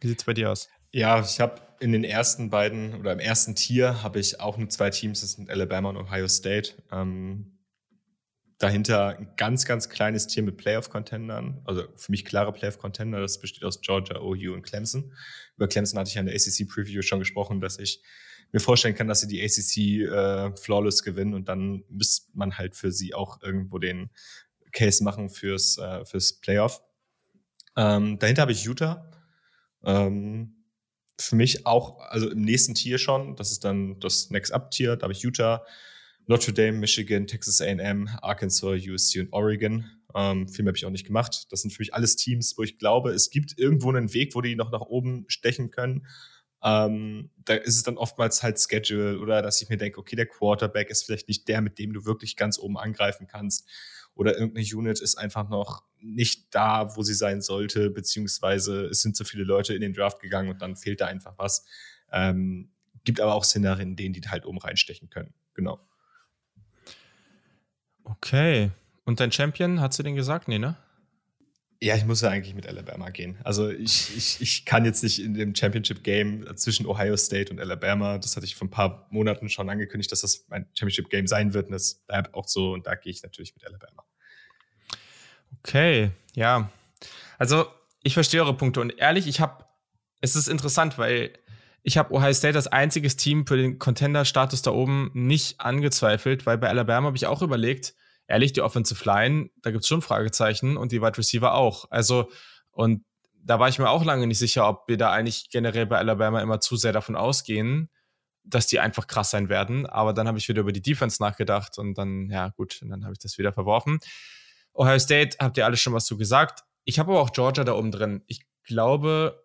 Wie sieht's bei dir aus? Ja, ich habe in den ersten beiden oder im ersten Tier habe ich auch nur zwei Teams, das sind Alabama und Ohio State. Ähm, dahinter ein ganz, ganz kleines Tier mit Playoff-Contendern, also für mich klare Playoff-Contender, das besteht aus Georgia, OU und Clemson. Über Clemson hatte ich ja in der ACC-Preview schon gesprochen, dass ich mir vorstellen kann, dass sie die ACC äh, flawless gewinnen und dann müsste man halt für sie auch irgendwo den Case machen fürs, äh, fürs Playoff. Ähm, dahinter habe ich Utah. Ähm, für mich auch, also im nächsten Tier schon, das ist dann das Next Up Tier, da habe ich Utah, Notre Dame, Michigan, Texas A&M, Arkansas, USC und Oregon. Ähm, viel mehr habe ich auch nicht gemacht. Das sind für mich alles Teams, wo ich glaube, es gibt irgendwo einen Weg, wo die noch nach oben stechen können. Ähm, da ist es dann oftmals halt Schedule oder dass ich mir denke, okay, der Quarterback ist vielleicht nicht der, mit dem du wirklich ganz oben angreifen kannst. Oder irgendeine Unit ist einfach noch nicht da, wo sie sein sollte, beziehungsweise es sind zu viele Leute in den Draft gegangen und dann fehlt da einfach was. Ähm, gibt aber auch Szenarien, in denen die halt oben reinstechen können. Genau. Okay. Und dein Champion, hat sie den gesagt? Nee, ne? Ja, ich muss ja eigentlich mit Alabama gehen. Also ich, ich, ich kann jetzt nicht in dem Championship-Game zwischen Ohio State und Alabama, das hatte ich vor ein paar Monaten schon angekündigt, dass das mein Championship-Game sein wird. Und das bleibt auch so. Und da gehe ich natürlich mit Alabama. Okay, ja. Also ich verstehe eure Punkte. Und ehrlich, ich habe, es ist interessant, weil ich habe Ohio State als einziges Team für den Contender-Status da oben nicht angezweifelt, weil bei Alabama habe ich auch überlegt, ehrlich, die Offensive Line, da gibt es schon Fragezeichen und die Wide Receiver auch. Also, und da war ich mir auch lange nicht sicher, ob wir da eigentlich generell bei Alabama immer zu sehr davon ausgehen, dass die einfach krass sein werden. Aber dann habe ich wieder über die Defense nachgedacht und dann, ja, gut, und dann habe ich das wieder verworfen. Ohio State, habt ihr alles schon was zu gesagt. Ich habe aber auch Georgia da oben drin. Ich glaube,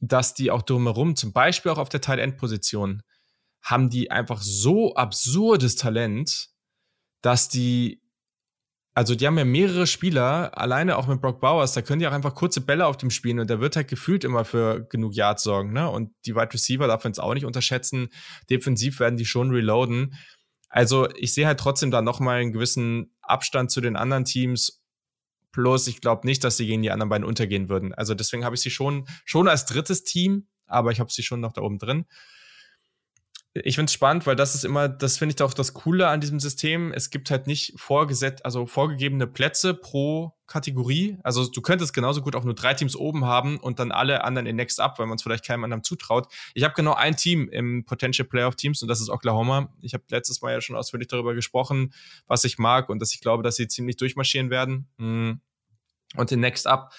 dass die auch drumherum, zum Beispiel auch auf der Tight End Position, haben die einfach so absurdes Talent, dass die, also die haben ja mehrere Spieler, alleine auch mit Brock Bowers, da können die auch einfach kurze Bälle auf dem spielen und der wird halt gefühlt immer für genug Yards sorgen, ne? Und die Wide Receiver darf man jetzt auch nicht unterschätzen. Defensiv werden die schon reloaden. Also ich sehe halt trotzdem da nochmal einen gewissen Abstand zu den anderen Teams Plus, ich glaube nicht, dass sie gegen die anderen beiden untergehen würden. Also deswegen habe ich sie schon, schon als drittes Team, aber ich habe sie schon noch da oben drin. Ich finde es spannend, weil das ist immer, das finde ich doch das Coole an diesem System. Es gibt halt nicht vorgesetzt, also vorgegebene Plätze pro Kategorie. Also du könntest genauso gut auch nur drei Teams oben haben und dann alle anderen in Next Up, weil man es vielleicht keinem anderen zutraut. Ich habe genau ein Team im Potential Playoff Teams und das ist Oklahoma. Ich habe letztes Mal ja schon ausführlich darüber gesprochen, was ich mag und dass ich glaube, dass sie ziemlich durchmarschieren werden. Hm. Und in Next Up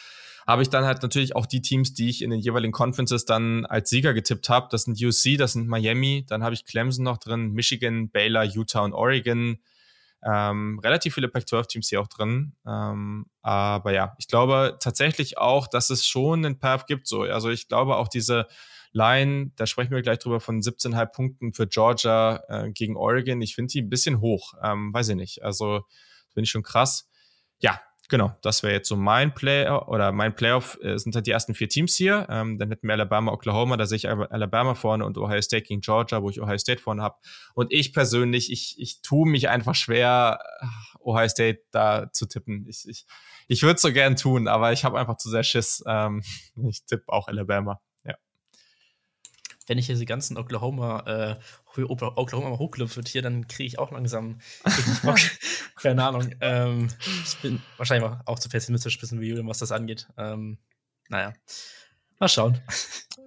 habe ich dann halt natürlich auch die Teams, die ich in den jeweiligen Conferences dann als Sieger getippt habe. Das sind UC, das sind Miami, dann habe ich Clemson noch drin, Michigan, Baylor, Utah und Oregon. Ähm, relativ viele Pac-12-Teams hier auch drin. Ähm, aber ja, ich glaube tatsächlich auch, dass es schon einen Path gibt. So. Also ich glaube auch diese Line, da sprechen wir gleich drüber, von 17,5 Punkten für Georgia äh, gegen Oregon. Ich finde die ein bisschen hoch. Ähm, weiß ich nicht. Also finde ich schon krass. Ja, Genau, das wäre jetzt so mein Play oder mein Playoff äh, sind halt die ersten vier Teams hier. Ähm, dann hätten wir Alabama, Oklahoma, da sehe ich Alabama vorne und Ohio State gegen Georgia, wo ich Ohio State vorne habe. Und ich persönlich, ich, ich tue mich einfach schwer, Ohio State da zu tippen. Ich, ich, ich würde es so gern tun, aber ich habe einfach zu sehr Schiss. Ähm, [laughs] ich tippe auch Alabama wenn ich hier die ganzen Oklahoma, äh, Oklahoma wird hier, dann kriege ich auch langsam. [laughs] Keine Ahnung. Ähm, ich bin wahrscheinlich auch zu pessimistisch bisschen wie Julian, was das angeht. Ähm, naja. Mal schauen.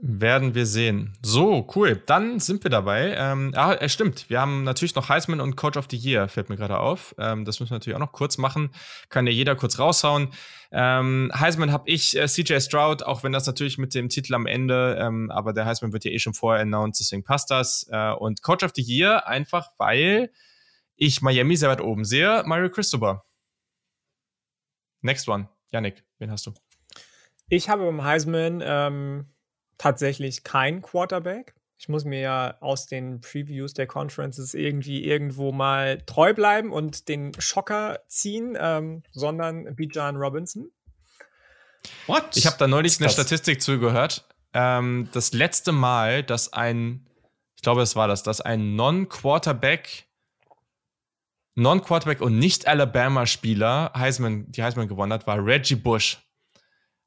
Werden wir sehen. So, cool. Dann sind wir dabei. Ähm, ah, es stimmt. Wir haben natürlich noch Heisman und Coach of the Year, fällt mir gerade auf. Ähm, das müssen wir natürlich auch noch kurz machen. Kann ja jeder kurz raushauen. Ähm, Heisman habe ich äh, CJ Stroud, auch wenn das natürlich mit dem Titel am Ende, ähm, aber der Heisman wird ja eh schon vorher announced, deswegen passt das. Äh, und Coach of the Year einfach, weil ich Miami sehr weit oben sehe. Mario Christopher. Next one. Yannick, wen hast du? Ich habe beim Heisman ähm, tatsächlich keinen Quarterback. Ich muss mir ja aus den Previews der Conferences irgendwie irgendwo mal treu bleiben und den Schocker ziehen, ähm, sondern Bijan Robinson. What? Ich habe da neulich eine Statistik zugehört. Ähm, das letzte Mal, dass ein, ich glaube, es war das, dass ein Non-Quarterback Non-Quarterback und nicht-Alabama-Spieler Heisman, die Heisman gewonnen hat, war Reggie Bush.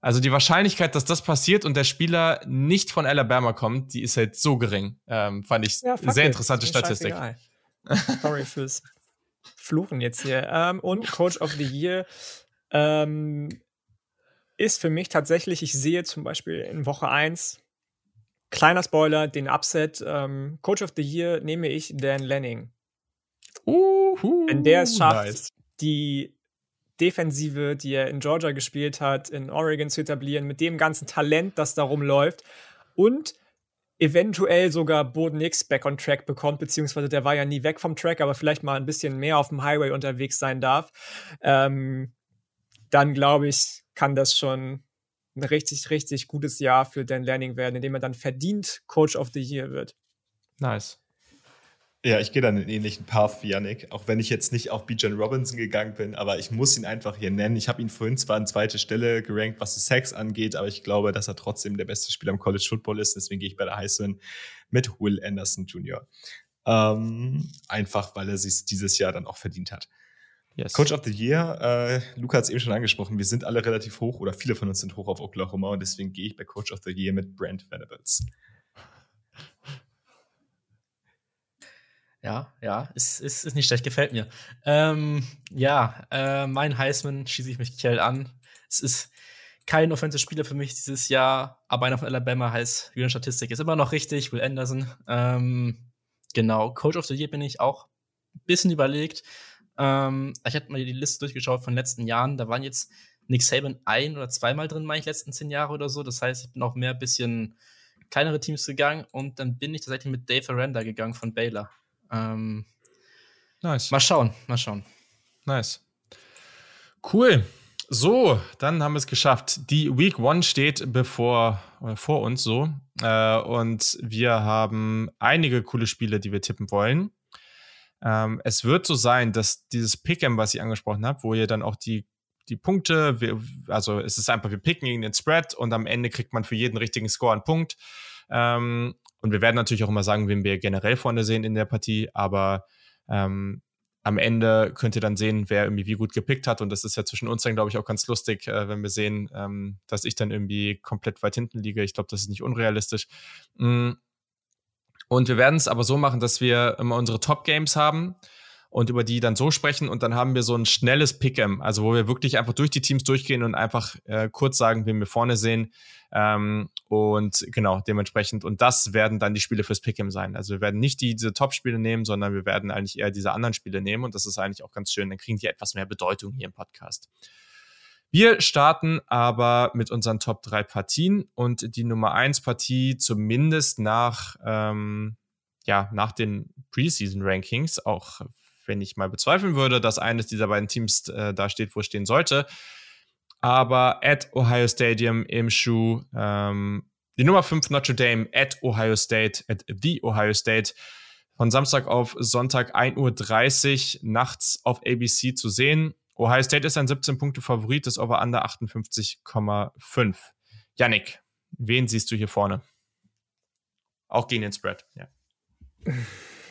Also die Wahrscheinlichkeit, dass das passiert und der Spieler nicht von Alabama kommt, die ist halt so gering. Ähm, fand ich ja, sehr interessante Statistik. [laughs] Sorry fürs Fluchen jetzt hier. Ähm, und Coach of the Year ähm, ist für mich tatsächlich, ich sehe zum Beispiel in Woche 1, kleiner Spoiler, den Upset. Ähm, Coach of the Year nehme ich Dan Lanning. Uhu, Wenn der es schafft, nice. die Defensive, die er in Georgia gespielt hat, in Oregon zu etablieren, mit dem ganzen Talent, das darum läuft und eventuell sogar Boden Nix back on track bekommt, beziehungsweise der war ja nie weg vom Track, aber vielleicht mal ein bisschen mehr auf dem Highway unterwegs sein darf, ähm, dann glaube ich, kann das schon ein richtig, richtig gutes Jahr für Dan Lanning werden, indem er dann verdient Coach of the Year wird. Nice. Ja, ich gehe dann einen ähnlichen Path wie Yannick, auch wenn ich jetzt nicht auf Bijan Robinson gegangen bin, aber ich muss ihn einfach hier nennen. Ich habe ihn vorhin zwar an zweite Stelle gerankt, was die Sex angeht, aber ich glaube, dass er trotzdem der beste Spieler im College Football ist. Deswegen gehe ich bei der Heisman mit Will Anderson Jr. Ähm, einfach, weil er sich dieses Jahr dann auch verdient hat. Yes. Coach of the Year, äh, Luca hat es eben schon angesprochen, wir sind alle relativ hoch oder viele von uns sind hoch auf Oklahoma und deswegen gehe ich bei Coach of the Year mit Brent Venables. Ja, ja, ist, ist, ist nicht schlecht, gefällt mir. Ähm, ja, äh, mein Heisman schieße ich mich Kell an. Es ist kein Offensive-Spieler für mich dieses Jahr, aber einer von Alabama heißt, Jünger Statistik ist immer noch richtig, Will Anderson. Ähm, genau, Coach of the Year bin ich auch ein bisschen überlegt. Ähm, ich hatte mal die Liste durchgeschaut von den letzten Jahren, da waren jetzt Nick Saban ein- oder zweimal drin, meine ich, letzten zehn Jahre oder so. Das heißt, ich bin auch mehr ein bisschen kleinere Teams gegangen und dann bin ich tatsächlich mit Dave Aranda gegangen von Baylor. Ähm, nice. Mal schauen, mal schauen. Nice. Cool. So, dann haben wir es geschafft. Die Week One steht bevor äh, vor uns so. Äh, und wir haben einige coole Spiele, die wir tippen wollen. Ähm, es wird so sein, dass dieses Pick'em, was ich angesprochen habe, wo ihr dann auch die, die Punkte, wir, also es ist einfach, wir picken gegen den Spread und am Ende kriegt man für jeden richtigen Score einen Punkt. Ähm, und wir werden natürlich auch immer sagen, wen wir generell vorne sehen in der Partie, aber ähm, am Ende könnt ihr dann sehen, wer irgendwie wie gut gepickt hat. Und das ist ja zwischen uns dann, glaube ich, auch ganz lustig, äh, wenn wir sehen, ähm, dass ich dann irgendwie komplett weit hinten liege. Ich glaube, das ist nicht unrealistisch. Mm. Und wir werden es aber so machen, dass wir immer unsere Top-Games haben und über die dann so sprechen und dann haben wir so ein schnelles Pick'em, also wo wir wirklich einfach durch die Teams durchgehen und einfach äh, kurz sagen, wen wir vorne sehen ähm, und genau, dementsprechend und das werden dann die Spiele fürs Pick'em sein. Also wir werden nicht die, diese Top-Spiele nehmen, sondern wir werden eigentlich eher diese anderen Spiele nehmen und das ist eigentlich auch ganz schön, dann kriegen die etwas mehr Bedeutung hier im Podcast. Wir starten aber mit unseren Top 3 Partien und die Nummer 1 Partie zumindest nach, ähm, ja, nach den Preseason Rankings, auch wenn ich mal bezweifeln würde, dass eines dieser beiden Teams äh, da steht, wo es stehen sollte. Aber at Ohio Stadium im Schuh, ähm, die Nummer 5 Notre Dame at Ohio State, at the Ohio State, von Samstag auf Sonntag 1.30 Uhr nachts auf ABC zu sehen. Ohio State ist ein 17-Punkte-Favorit, das Over-Under 58,5. Yannick, wen siehst du hier vorne? Auch gegen den Spread, ja. [laughs]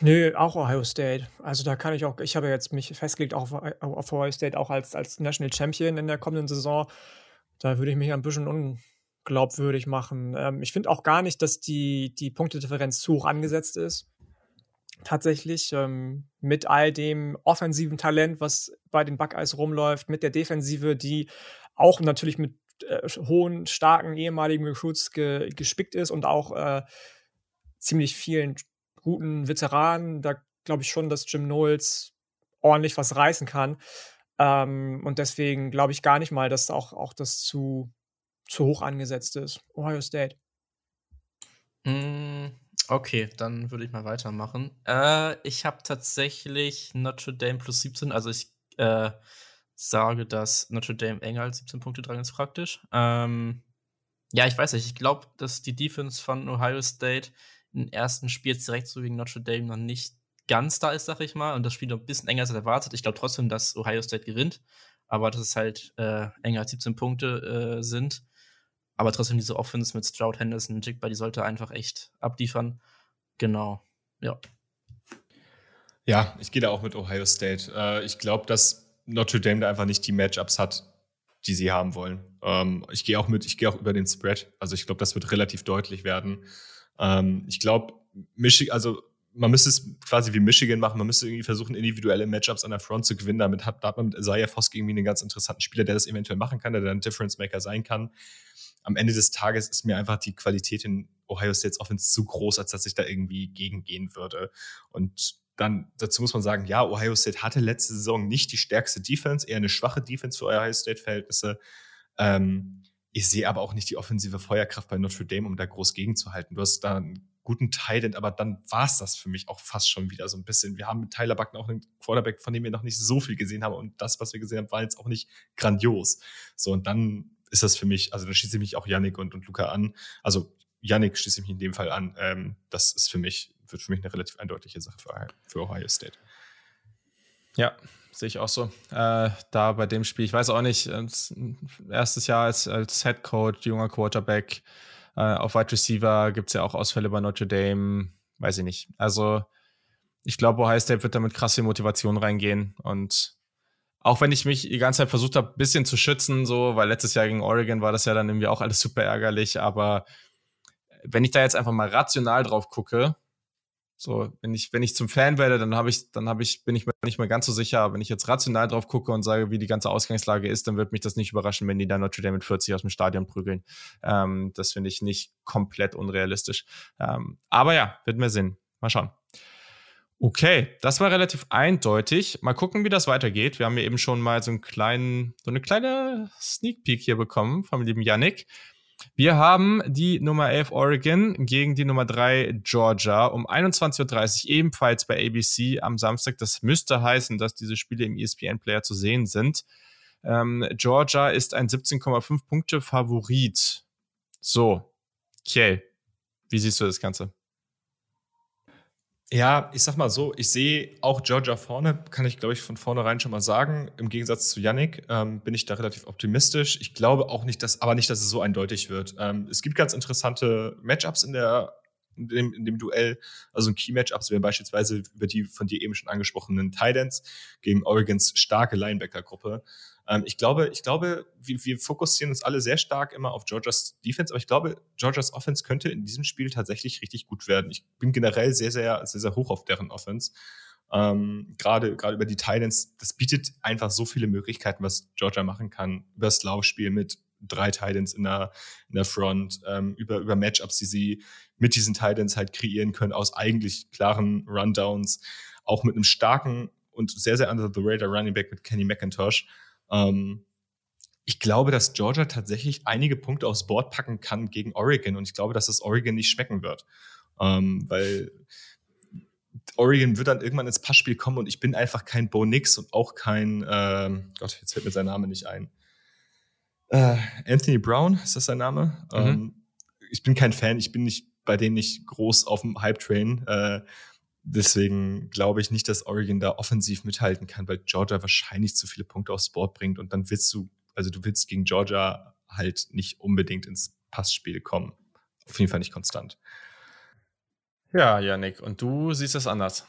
Nö, auch Ohio State. Also da kann ich auch, ich habe jetzt mich festgelegt auf, auf Ohio State auch als, als National Champion in der kommenden Saison. Da würde ich mich ein bisschen unglaubwürdig machen. Ähm, ich finde auch gar nicht, dass die, die Punktedifferenz zu hoch angesetzt ist. Tatsächlich, ähm, mit all dem offensiven Talent, was bei den Buckeyes rumläuft, mit der Defensive, die auch natürlich mit äh, hohen, starken ehemaligen Recruits ge, gespickt ist und auch äh, ziemlich vielen guten Veteranen. Da glaube ich schon, dass Jim Knowles ordentlich was reißen kann. Ähm, und deswegen glaube ich gar nicht mal, dass auch, auch das zu, zu hoch angesetzt ist. Ohio State. Mm, okay, dann würde ich mal weitermachen. Äh, ich habe tatsächlich Notre Dame plus 17, also ich äh, sage, dass Notre Dame enger als 17 Punkte dran ist praktisch. Ähm, ja, ich weiß nicht, ich glaube, dass die Defense von Ohio State im ersten Spiel direkt so gegen Notre Dame noch nicht ganz da ist, sag ich mal, und das Spiel noch ein bisschen enger als erwartet. Ich glaube trotzdem, dass Ohio State gewinnt, aber dass es halt äh, enger als 17 Punkte äh, sind. Aber trotzdem diese Offense mit Stroud, Henderson, Jigba, die sollte einfach echt abliefern. Genau, ja. Ja, ich gehe da auch mit Ohio State. Äh, ich glaube, dass Notre Dame da einfach nicht die Matchups hat, die sie haben wollen. Ähm, ich gehe auch mit, ich gehe auch über den Spread. Also ich glaube, das wird relativ deutlich werden. Ähm, ich glaube, Michigan, also man müsste es quasi wie Michigan machen, man müsste irgendwie versuchen, individuelle Matchups an der Front zu gewinnen. Damit hat, da hat man mit Isaiah Foskey irgendwie einen ganz interessanten Spieler, der das eventuell machen kann, der dann Difference Maker sein kann. Am Ende des Tages ist mir einfach die Qualität in Ohio States Offense zu groß, als dass ich da irgendwie gegengehen würde. Und dann dazu muss man sagen, ja, Ohio State hatte letzte Saison nicht die stärkste Defense, eher eine schwache Defense für Ohio State-Verhältnisse. Ähm, ich sehe aber auch nicht die offensive Feuerkraft bei Notre Dame, um da groß gegenzuhalten. Du hast da einen guten Titan, aber dann war es das für mich auch fast schon wieder so ein bisschen. Wir haben mit Tyler Bucken auch einen Quarterback, von dem wir noch nicht so viel gesehen haben und das, was wir gesehen haben, war jetzt auch nicht grandios. So, und dann ist das für mich, also da schließe ich mich auch Yannick und, und Luca an. Also Yannick schließe ich mich in dem Fall an. Ähm, das ist für mich wird für mich eine relativ eindeutige Sache für, für Ohio State. Ja, sehe ich auch so. Äh, da bei dem Spiel, ich weiß auch nicht, erstes Jahr als, als Head Coach, junger Quarterback, äh, auf Wide Receiver gibt es ja auch Ausfälle bei Notre Dame, weiß ich nicht. Also ich glaube, Ohio State wird damit krasse Motivation reingehen und auch wenn ich mich die ganze Zeit versucht habe, ein bisschen zu schützen, so, weil letztes Jahr gegen Oregon war das ja dann irgendwie auch alles super ärgerlich, aber wenn ich da jetzt einfach mal rational drauf gucke, so, wenn ich, wenn ich zum Fan werde, dann habe ich, dann habe ich, bin ich mir nicht mehr ganz so sicher. Wenn ich jetzt rational drauf gucke und sage, wie die ganze Ausgangslage ist, dann wird mich das nicht überraschen, wenn die da Notre Dame mit 40 aus dem Stadion prügeln. Ähm, das finde ich nicht komplett unrealistisch. Ähm, aber ja, wird mir Sinn. Mal schauen. Okay, das war relativ eindeutig. Mal gucken, wie das weitergeht. Wir haben ja eben schon mal so einen kleinen, so eine kleine Sneak Peek hier bekommen vom lieben Yannick. Wir haben die Nummer 11 Oregon gegen die Nummer 3 Georgia um 21.30 Uhr ebenfalls bei ABC am Samstag. Das müsste heißen, dass diese Spiele im ESPN-Player zu sehen sind. Ähm, Georgia ist ein 17,5 Punkte Favorit. So, Kiel, wie siehst du das Ganze? Ja, ich sag mal so, ich sehe auch Georgia vorne, kann ich glaube ich von vornherein schon mal sagen. Im Gegensatz zu Yannick ähm, bin ich da relativ optimistisch. Ich glaube auch nicht, dass, aber nicht, dass es so eindeutig wird. Ähm, es gibt ganz interessante Matchups in der in dem, in dem Duell, also ein Key-Matchups wären beispielsweise über die von dir eben schon angesprochenen Titans gegen Oregons starke Linebacker-Gruppe. Ähm, ich glaube, ich glaube, wir, wir fokussieren uns alle sehr stark immer auf Georgias Defense, aber ich glaube, Georgias Offense könnte in diesem Spiel tatsächlich richtig gut werden. Ich bin generell sehr, sehr, sehr, sehr hoch auf deren Offense. Ähm, gerade gerade über die Titans, das bietet einfach so viele Möglichkeiten, was Georgia machen kann. Über das Laufspiel mit drei Titans in der, in der Front, ähm, über, über Matchups, die sie mit diesen Titans halt kreieren können, aus eigentlich klaren Rundowns, auch mit einem starken und sehr, sehr under the radar Running Back mit Kenny McIntosh. Ähm, ich glaube, dass Georgia tatsächlich einige Punkte aufs Board packen kann gegen Oregon und ich glaube, dass es Oregon nicht schmecken wird. Ähm, weil Oregon wird dann irgendwann ins Passspiel kommen und ich bin einfach kein Bo Nix und auch kein, ähm, Gott, jetzt fällt mir sein Name nicht ein. Äh, Anthony Brown, ist das sein Name? Mhm. Ähm, ich bin kein Fan, ich bin nicht bei denen nicht groß auf dem Hype-Train. Äh, Deswegen glaube ich nicht, dass Oregon da offensiv mithalten kann, weil Georgia wahrscheinlich zu viele Punkte aufs Board bringt und dann willst du, also du willst gegen Georgia halt nicht unbedingt ins Passspiel kommen. Auf jeden Fall nicht konstant. Ja, Janik, und du siehst das anders.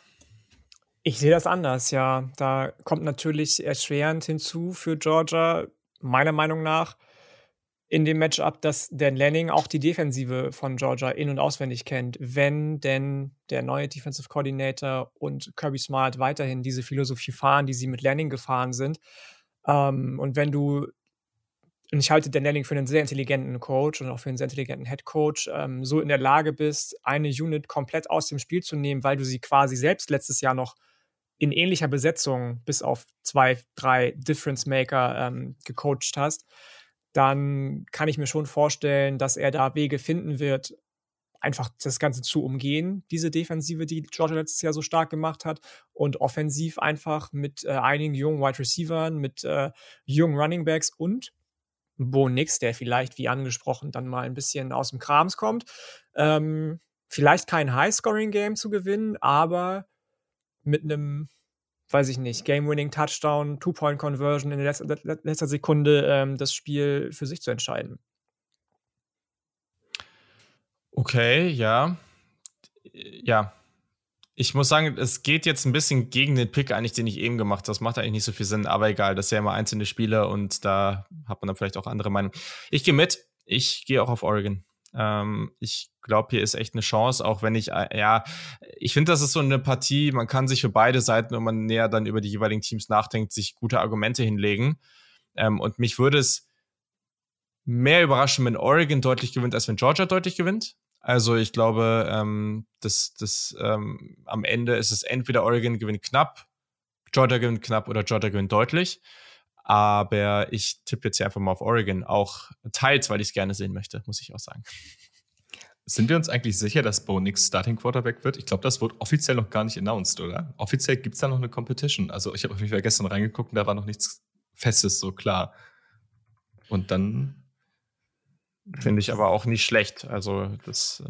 Ich sehe das anders, ja. Da kommt natürlich erschwerend hinzu für Georgia, meiner Meinung nach, in dem Matchup, dass Dan Lanning auch die Defensive von Georgia in- und auswendig kennt, wenn denn der neue Defensive Coordinator und Kirby Smart weiterhin diese Philosophie fahren, die sie mit Lanning gefahren sind. Ähm, und wenn du, und ich halte Dan Lanning für einen sehr intelligenten Coach und auch für einen sehr intelligenten Head Coach, ähm, so in der Lage bist, eine Unit komplett aus dem Spiel zu nehmen, weil du sie quasi selbst letztes Jahr noch in ähnlicher Besetzung bis auf zwei, drei Difference Maker ähm, gecoacht hast, dann kann ich mir schon vorstellen, dass er da Wege finden wird, einfach das Ganze zu umgehen, diese Defensive, die Georgia letztes Jahr so stark gemacht hat, und offensiv einfach mit äh, einigen jungen Wide Receivers, mit äh, jungen Running Backs und Bo Nix, der vielleicht, wie angesprochen, dann mal ein bisschen aus dem Krams kommt. Ähm, vielleicht kein High-Scoring-Game zu gewinnen, aber mit einem weiß ich nicht, Game-Winning-Touchdown, Two-Point-Conversion in letzter, letzter Sekunde ähm, das Spiel für sich zu entscheiden. Okay, ja. Ja. ich muss sagen, es geht jetzt ein bisschen gegen den Pick eigentlich, den ich eben gemacht habe. Das macht eigentlich nicht so viel Sinn, aber egal, das sind ja immer einzelne Spiele und da hat man dann vielleicht auch andere Meinungen. Ich gehe mit, ich gehe auch auf Oregon. Ähm, ich glaube, hier ist echt eine Chance, auch wenn ich, äh, ja, ich finde, das ist so eine Partie, man kann sich für beide Seiten, wenn man näher dann über die jeweiligen Teams nachdenkt, sich gute Argumente hinlegen. Ähm, und mich würde es mehr überraschen, wenn Oregon deutlich gewinnt, als wenn Georgia deutlich gewinnt. Also ich glaube, ähm, das, das, ähm, am Ende ist es entweder Oregon gewinnt knapp, Georgia gewinnt knapp oder Georgia gewinnt deutlich. Aber ich tippe jetzt hier einfach mal auf Oregon, auch teils, weil ich es gerne sehen möchte, muss ich auch sagen. Sind wir uns eigentlich sicher, dass Bo Nix Starting Quarterback wird? Ich glaube, das wurde offiziell noch gar nicht announced, oder? Offiziell gibt es da noch eine Competition. Also ich habe auf jeden Fall gestern reingeguckt und da war noch nichts Festes so klar. Und dann Finde ich aber auch nicht schlecht. Also, das.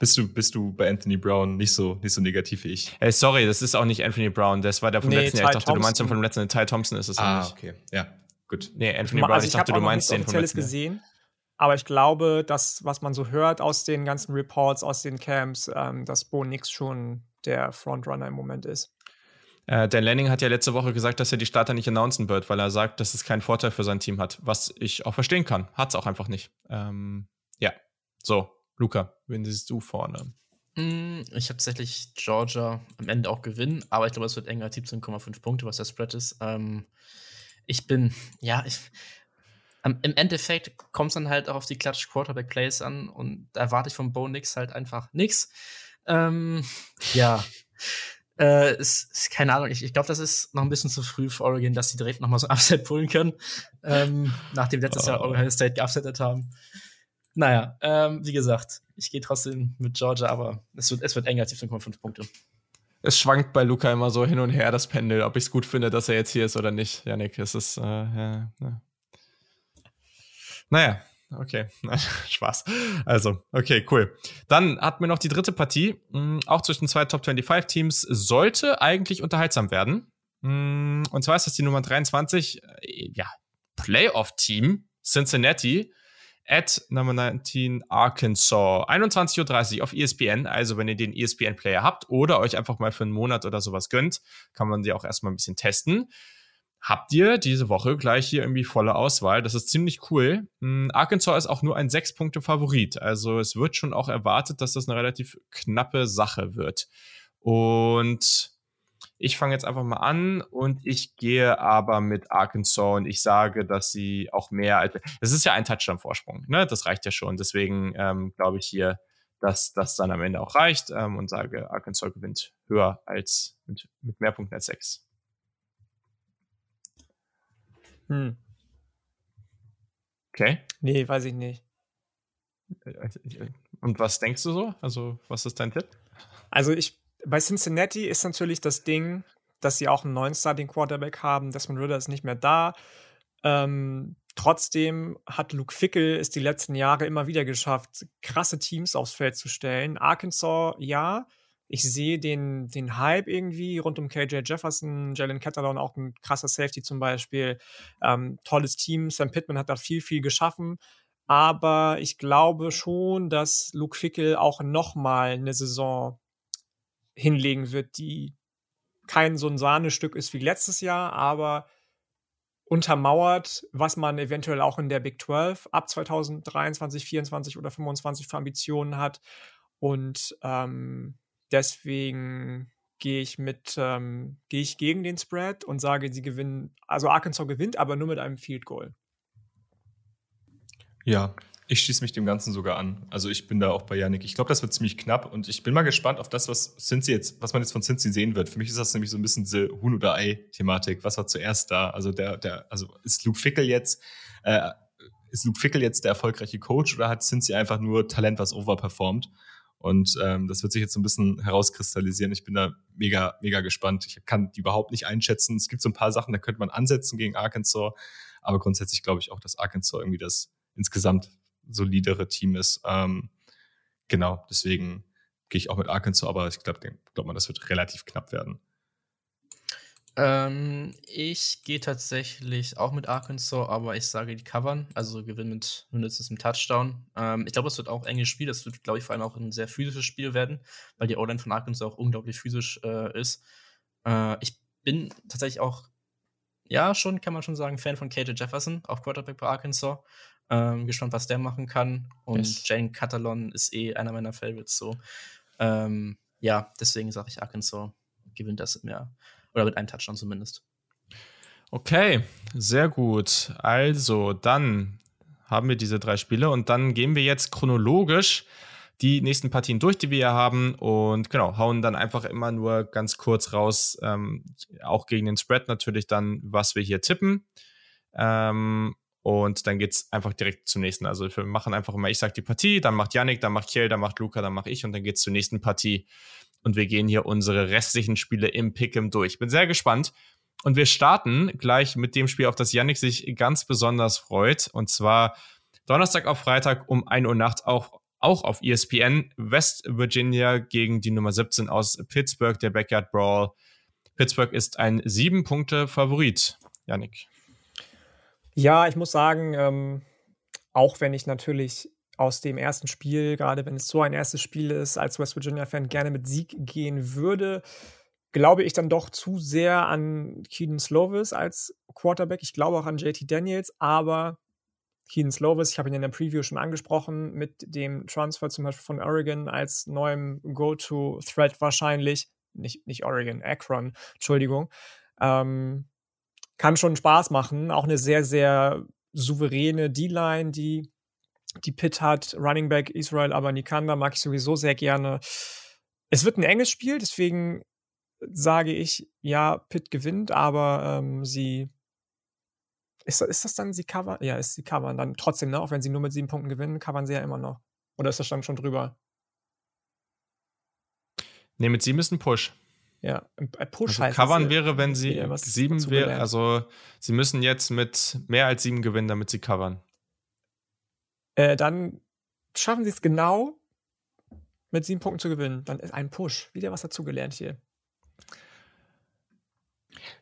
Äh bist du, bist du bei Anthony Brown nicht so, nicht so negativ wie ich? Hey, sorry, das ist auch nicht Anthony Brown. Das war der vom nee, letzten Jahr. Ich dachte, Thompson. du meinst den vom letzten Jahr. Ty Thompson ist es ah, nicht. okay. Ja, gut. Nee, Anthony Brown, also ich, ich dachte, du meinst den vom letzten Jahr. gesehen. Aber ich glaube, dass, was man so hört aus den ganzen Reports, aus den Camps, ähm, dass Bo Nix schon der Frontrunner im Moment ist. Äh, Dan Lanning hat ja letzte Woche gesagt, dass er die Starter nicht announcen wird, weil er sagt, dass es keinen Vorteil für sein Team hat, was ich auch verstehen kann. Hat es auch einfach nicht. Ähm, ja, so, Luca, wen siehst du vorne? Mm, ich habe tatsächlich Georgia am Ende auch gewinnen, aber ich glaube, es wird enger 17,5 Punkte, was der Spread ist. Ähm, ich bin, ja, ich, im Endeffekt kommt es dann halt auch auf die Clutch Quarterback Plays an und da erwarte ich von Bo Nix halt einfach nichts. Ähm, ja. [laughs] Äh, ist, ist, keine Ahnung, ich, ich glaube, das ist noch ein bisschen zu früh für Oregon, dass sie direkt nochmal so ein Upset pullen können, ähm, nachdem letztes oh. Jahr Oregon State geupsettet haben. Naja, ähm, wie gesagt, ich gehe trotzdem mit Georgia, aber es wird, es wird enger als 17,5 Punkte. Es schwankt bei Luca immer so hin und her, das Pendel, ob ich es gut finde, dass er jetzt hier ist oder nicht. Janik, es ist, äh, ja, ja. Naja, okay. [laughs] Spaß. Also, okay, cool. Dann hatten wir noch die dritte Partie, mh, hm, auch zwischen zwei Top 25 Teams, sollte eigentlich unterhaltsam werden. Mh, hm, und zwar ist das die Nummer 23, äh, ja, Playoff-Team Cincinnati at Number 19 Arkansas. 21.30 Uhr auf ESPN. Also, wenn ihr den ESPN-Player habt oder euch einfach mal für einen Monat oder sowas gönnt, kann man sie auch erstmal ein bisschen testen habt ihr diese Woche gleich hier irgendwie volle Auswahl. Das ist ziemlich cool. Hm, Arkansas ist auch nur ein sechs Punkte Favorit. Also es wird schon auch erwartet, dass das eine relativ knappe Sache wird. Und ich fange jetzt einfach mal an und ich gehe aber mit Arkansas und ich sage, dass sie auch mehr als. Es ist ja ein Touchdown-Vorsprung, ne? Das reicht ja schon. Deswegen ähm, glaube ich hier, dass das dann am Ende auch reicht ähm, und sage, Arkansas gewinnt höher als mit, mit mehr Punkten als sechs. Hm. Okay. Nee, weiß ich nicht. Und was denkst du so? Also, was ist dein Tipp? Also, ich, bei Cincinnati ist natürlich das Ding, dass sie auch einen neuen Starting Quarterback haben. Desmond Ritter ist nicht mehr da. Ähm, trotzdem hat Luke Fickel es die letzten Jahre immer wieder geschafft, krasse Teams aufs Feld zu stellen. Arkansas, ja, ich sehe den, den Hype irgendwie rund um KJ Jefferson, Jalen Catalon, auch ein krasser Safety zum Beispiel. Ähm, tolles Team. Sam Pittman hat da viel, viel geschaffen. Aber ich glaube schon, dass Luke Fickel auch nochmal eine Saison hinlegen wird, die kein so ein Sahnestück ist wie letztes Jahr, aber untermauert, was man eventuell auch in der Big 12 ab 2023, 24 oder 25 für Ambitionen hat. Und ähm, Deswegen gehe ich mit, ähm, gehe ich gegen den Spread und sage, sie gewinnen, also Arkansas gewinnt, aber nur mit einem Field Goal. Ja, ich schließe mich dem Ganzen sogar an. Also ich bin da auch bei Yannick. Ich glaube, das wird ziemlich knapp und ich bin mal gespannt auf das, was Cincy jetzt, was man jetzt von Cincy sehen wird. Für mich ist das nämlich so ein bisschen diese Huhn oder Ei-Thematik. Was war zuerst da? Also der, der, also ist Luke Fickel jetzt, äh, ist Luke Fickel jetzt der erfolgreiche Coach oder hat Cincy einfach nur Talent, was overperformt? Und ähm, das wird sich jetzt so ein bisschen herauskristallisieren. Ich bin da mega, mega gespannt. Ich kann die überhaupt nicht einschätzen. Es gibt so ein paar Sachen, da könnte man ansetzen gegen Arkansas. Aber grundsätzlich glaube ich auch, dass Arkansas irgendwie das insgesamt solidere Team ist. Ähm, genau, deswegen gehe ich auch mit Arkansas, aber ich glaube, glaub man, das wird relativ knapp werden. Ähm, ich gehe tatsächlich auch mit Arkansas, aber ich sage, die covern, also gewinnen mit mindestens einem Touchdown. Ähm, ich glaube, es wird auch ein enges Spiel. Das wird, glaube ich, vor allem auch ein sehr physisches Spiel werden, weil die O-Line von Arkansas auch unglaublich physisch äh, ist. Äh, ich bin tatsächlich auch, ja, schon, kann man schon sagen, Fan von KJ Jefferson auf Quarterback bei Arkansas. Ähm, gespannt, was der machen kann. Und yes. Jane Catalon ist eh einer meiner Favorites so. Ähm, ja, deswegen sage ich Arkansas gewinnt das im Jahr. Oder mit einem Touchdown zumindest. Okay, sehr gut. Also, dann haben wir diese drei Spiele und dann gehen wir jetzt chronologisch die nächsten Partien durch, die wir hier haben und genau, hauen dann einfach immer nur ganz kurz raus, ähm, auch gegen den Spread natürlich dann, was wir hier tippen. Ähm, und dann geht es einfach direkt zum nächsten. Also wir machen einfach immer, ich sage die Partie, dann macht Yannick, dann macht Kiel, dann macht Luca, dann mache ich und dann geht es zur nächsten Partie. Und wir gehen hier unsere restlichen Spiele im Pick'em durch. Bin sehr gespannt. Und wir starten gleich mit dem Spiel, auf das Yannick sich ganz besonders freut. Und zwar Donnerstag auf Freitag um 1 Uhr nachts auch, auch auf ESPN. West Virginia gegen die Nummer 17 aus Pittsburgh, der Backyard Brawl. Pittsburgh ist ein sieben Punkte Favorit. Yannick. Ja, ich muss sagen, ähm, auch wenn ich natürlich aus dem ersten Spiel, gerade wenn es so ein erstes Spiel ist, als West Virginia-Fan gerne mit Sieg gehen würde, glaube ich dann doch zu sehr an Keaton Slovis als Quarterback. Ich glaube auch an JT Daniels, aber Keaton Slovis, ich habe ihn in der Preview schon angesprochen, mit dem Transfer zum Beispiel von Oregon als neuem Go-To-Threat wahrscheinlich, nicht, nicht Oregon, Akron, Entschuldigung, ähm, kann schon Spaß machen. Auch eine sehr, sehr souveräne D-Line, die, die Pitt hat. Running Back Israel Abanikanda mag ich sowieso sehr gerne. Es wird ein enges Spiel, deswegen sage ich, ja, Pitt gewinnt, aber ähm, sie. Ist, ist das dann sie covern? Ja, ist sie covern dann trotzdem, ne? Auch wenn sie nur mit sieben Punkten gewinnen, covern sie ja immer noch. Oder ist das dann schon drüber? Ne, mit sieben ist ein Push. Ja, Push also Covern es, wäre, wenn sie ja, sieben wäre, also sie müssen jetzt mit mehr als sieben gewinnen, damit sie covern. Äh, dann schaffen sie es genau, mit sieben Punkten zu gewinnen. Dann ist ein Push. Wieder was dazugelernt hier.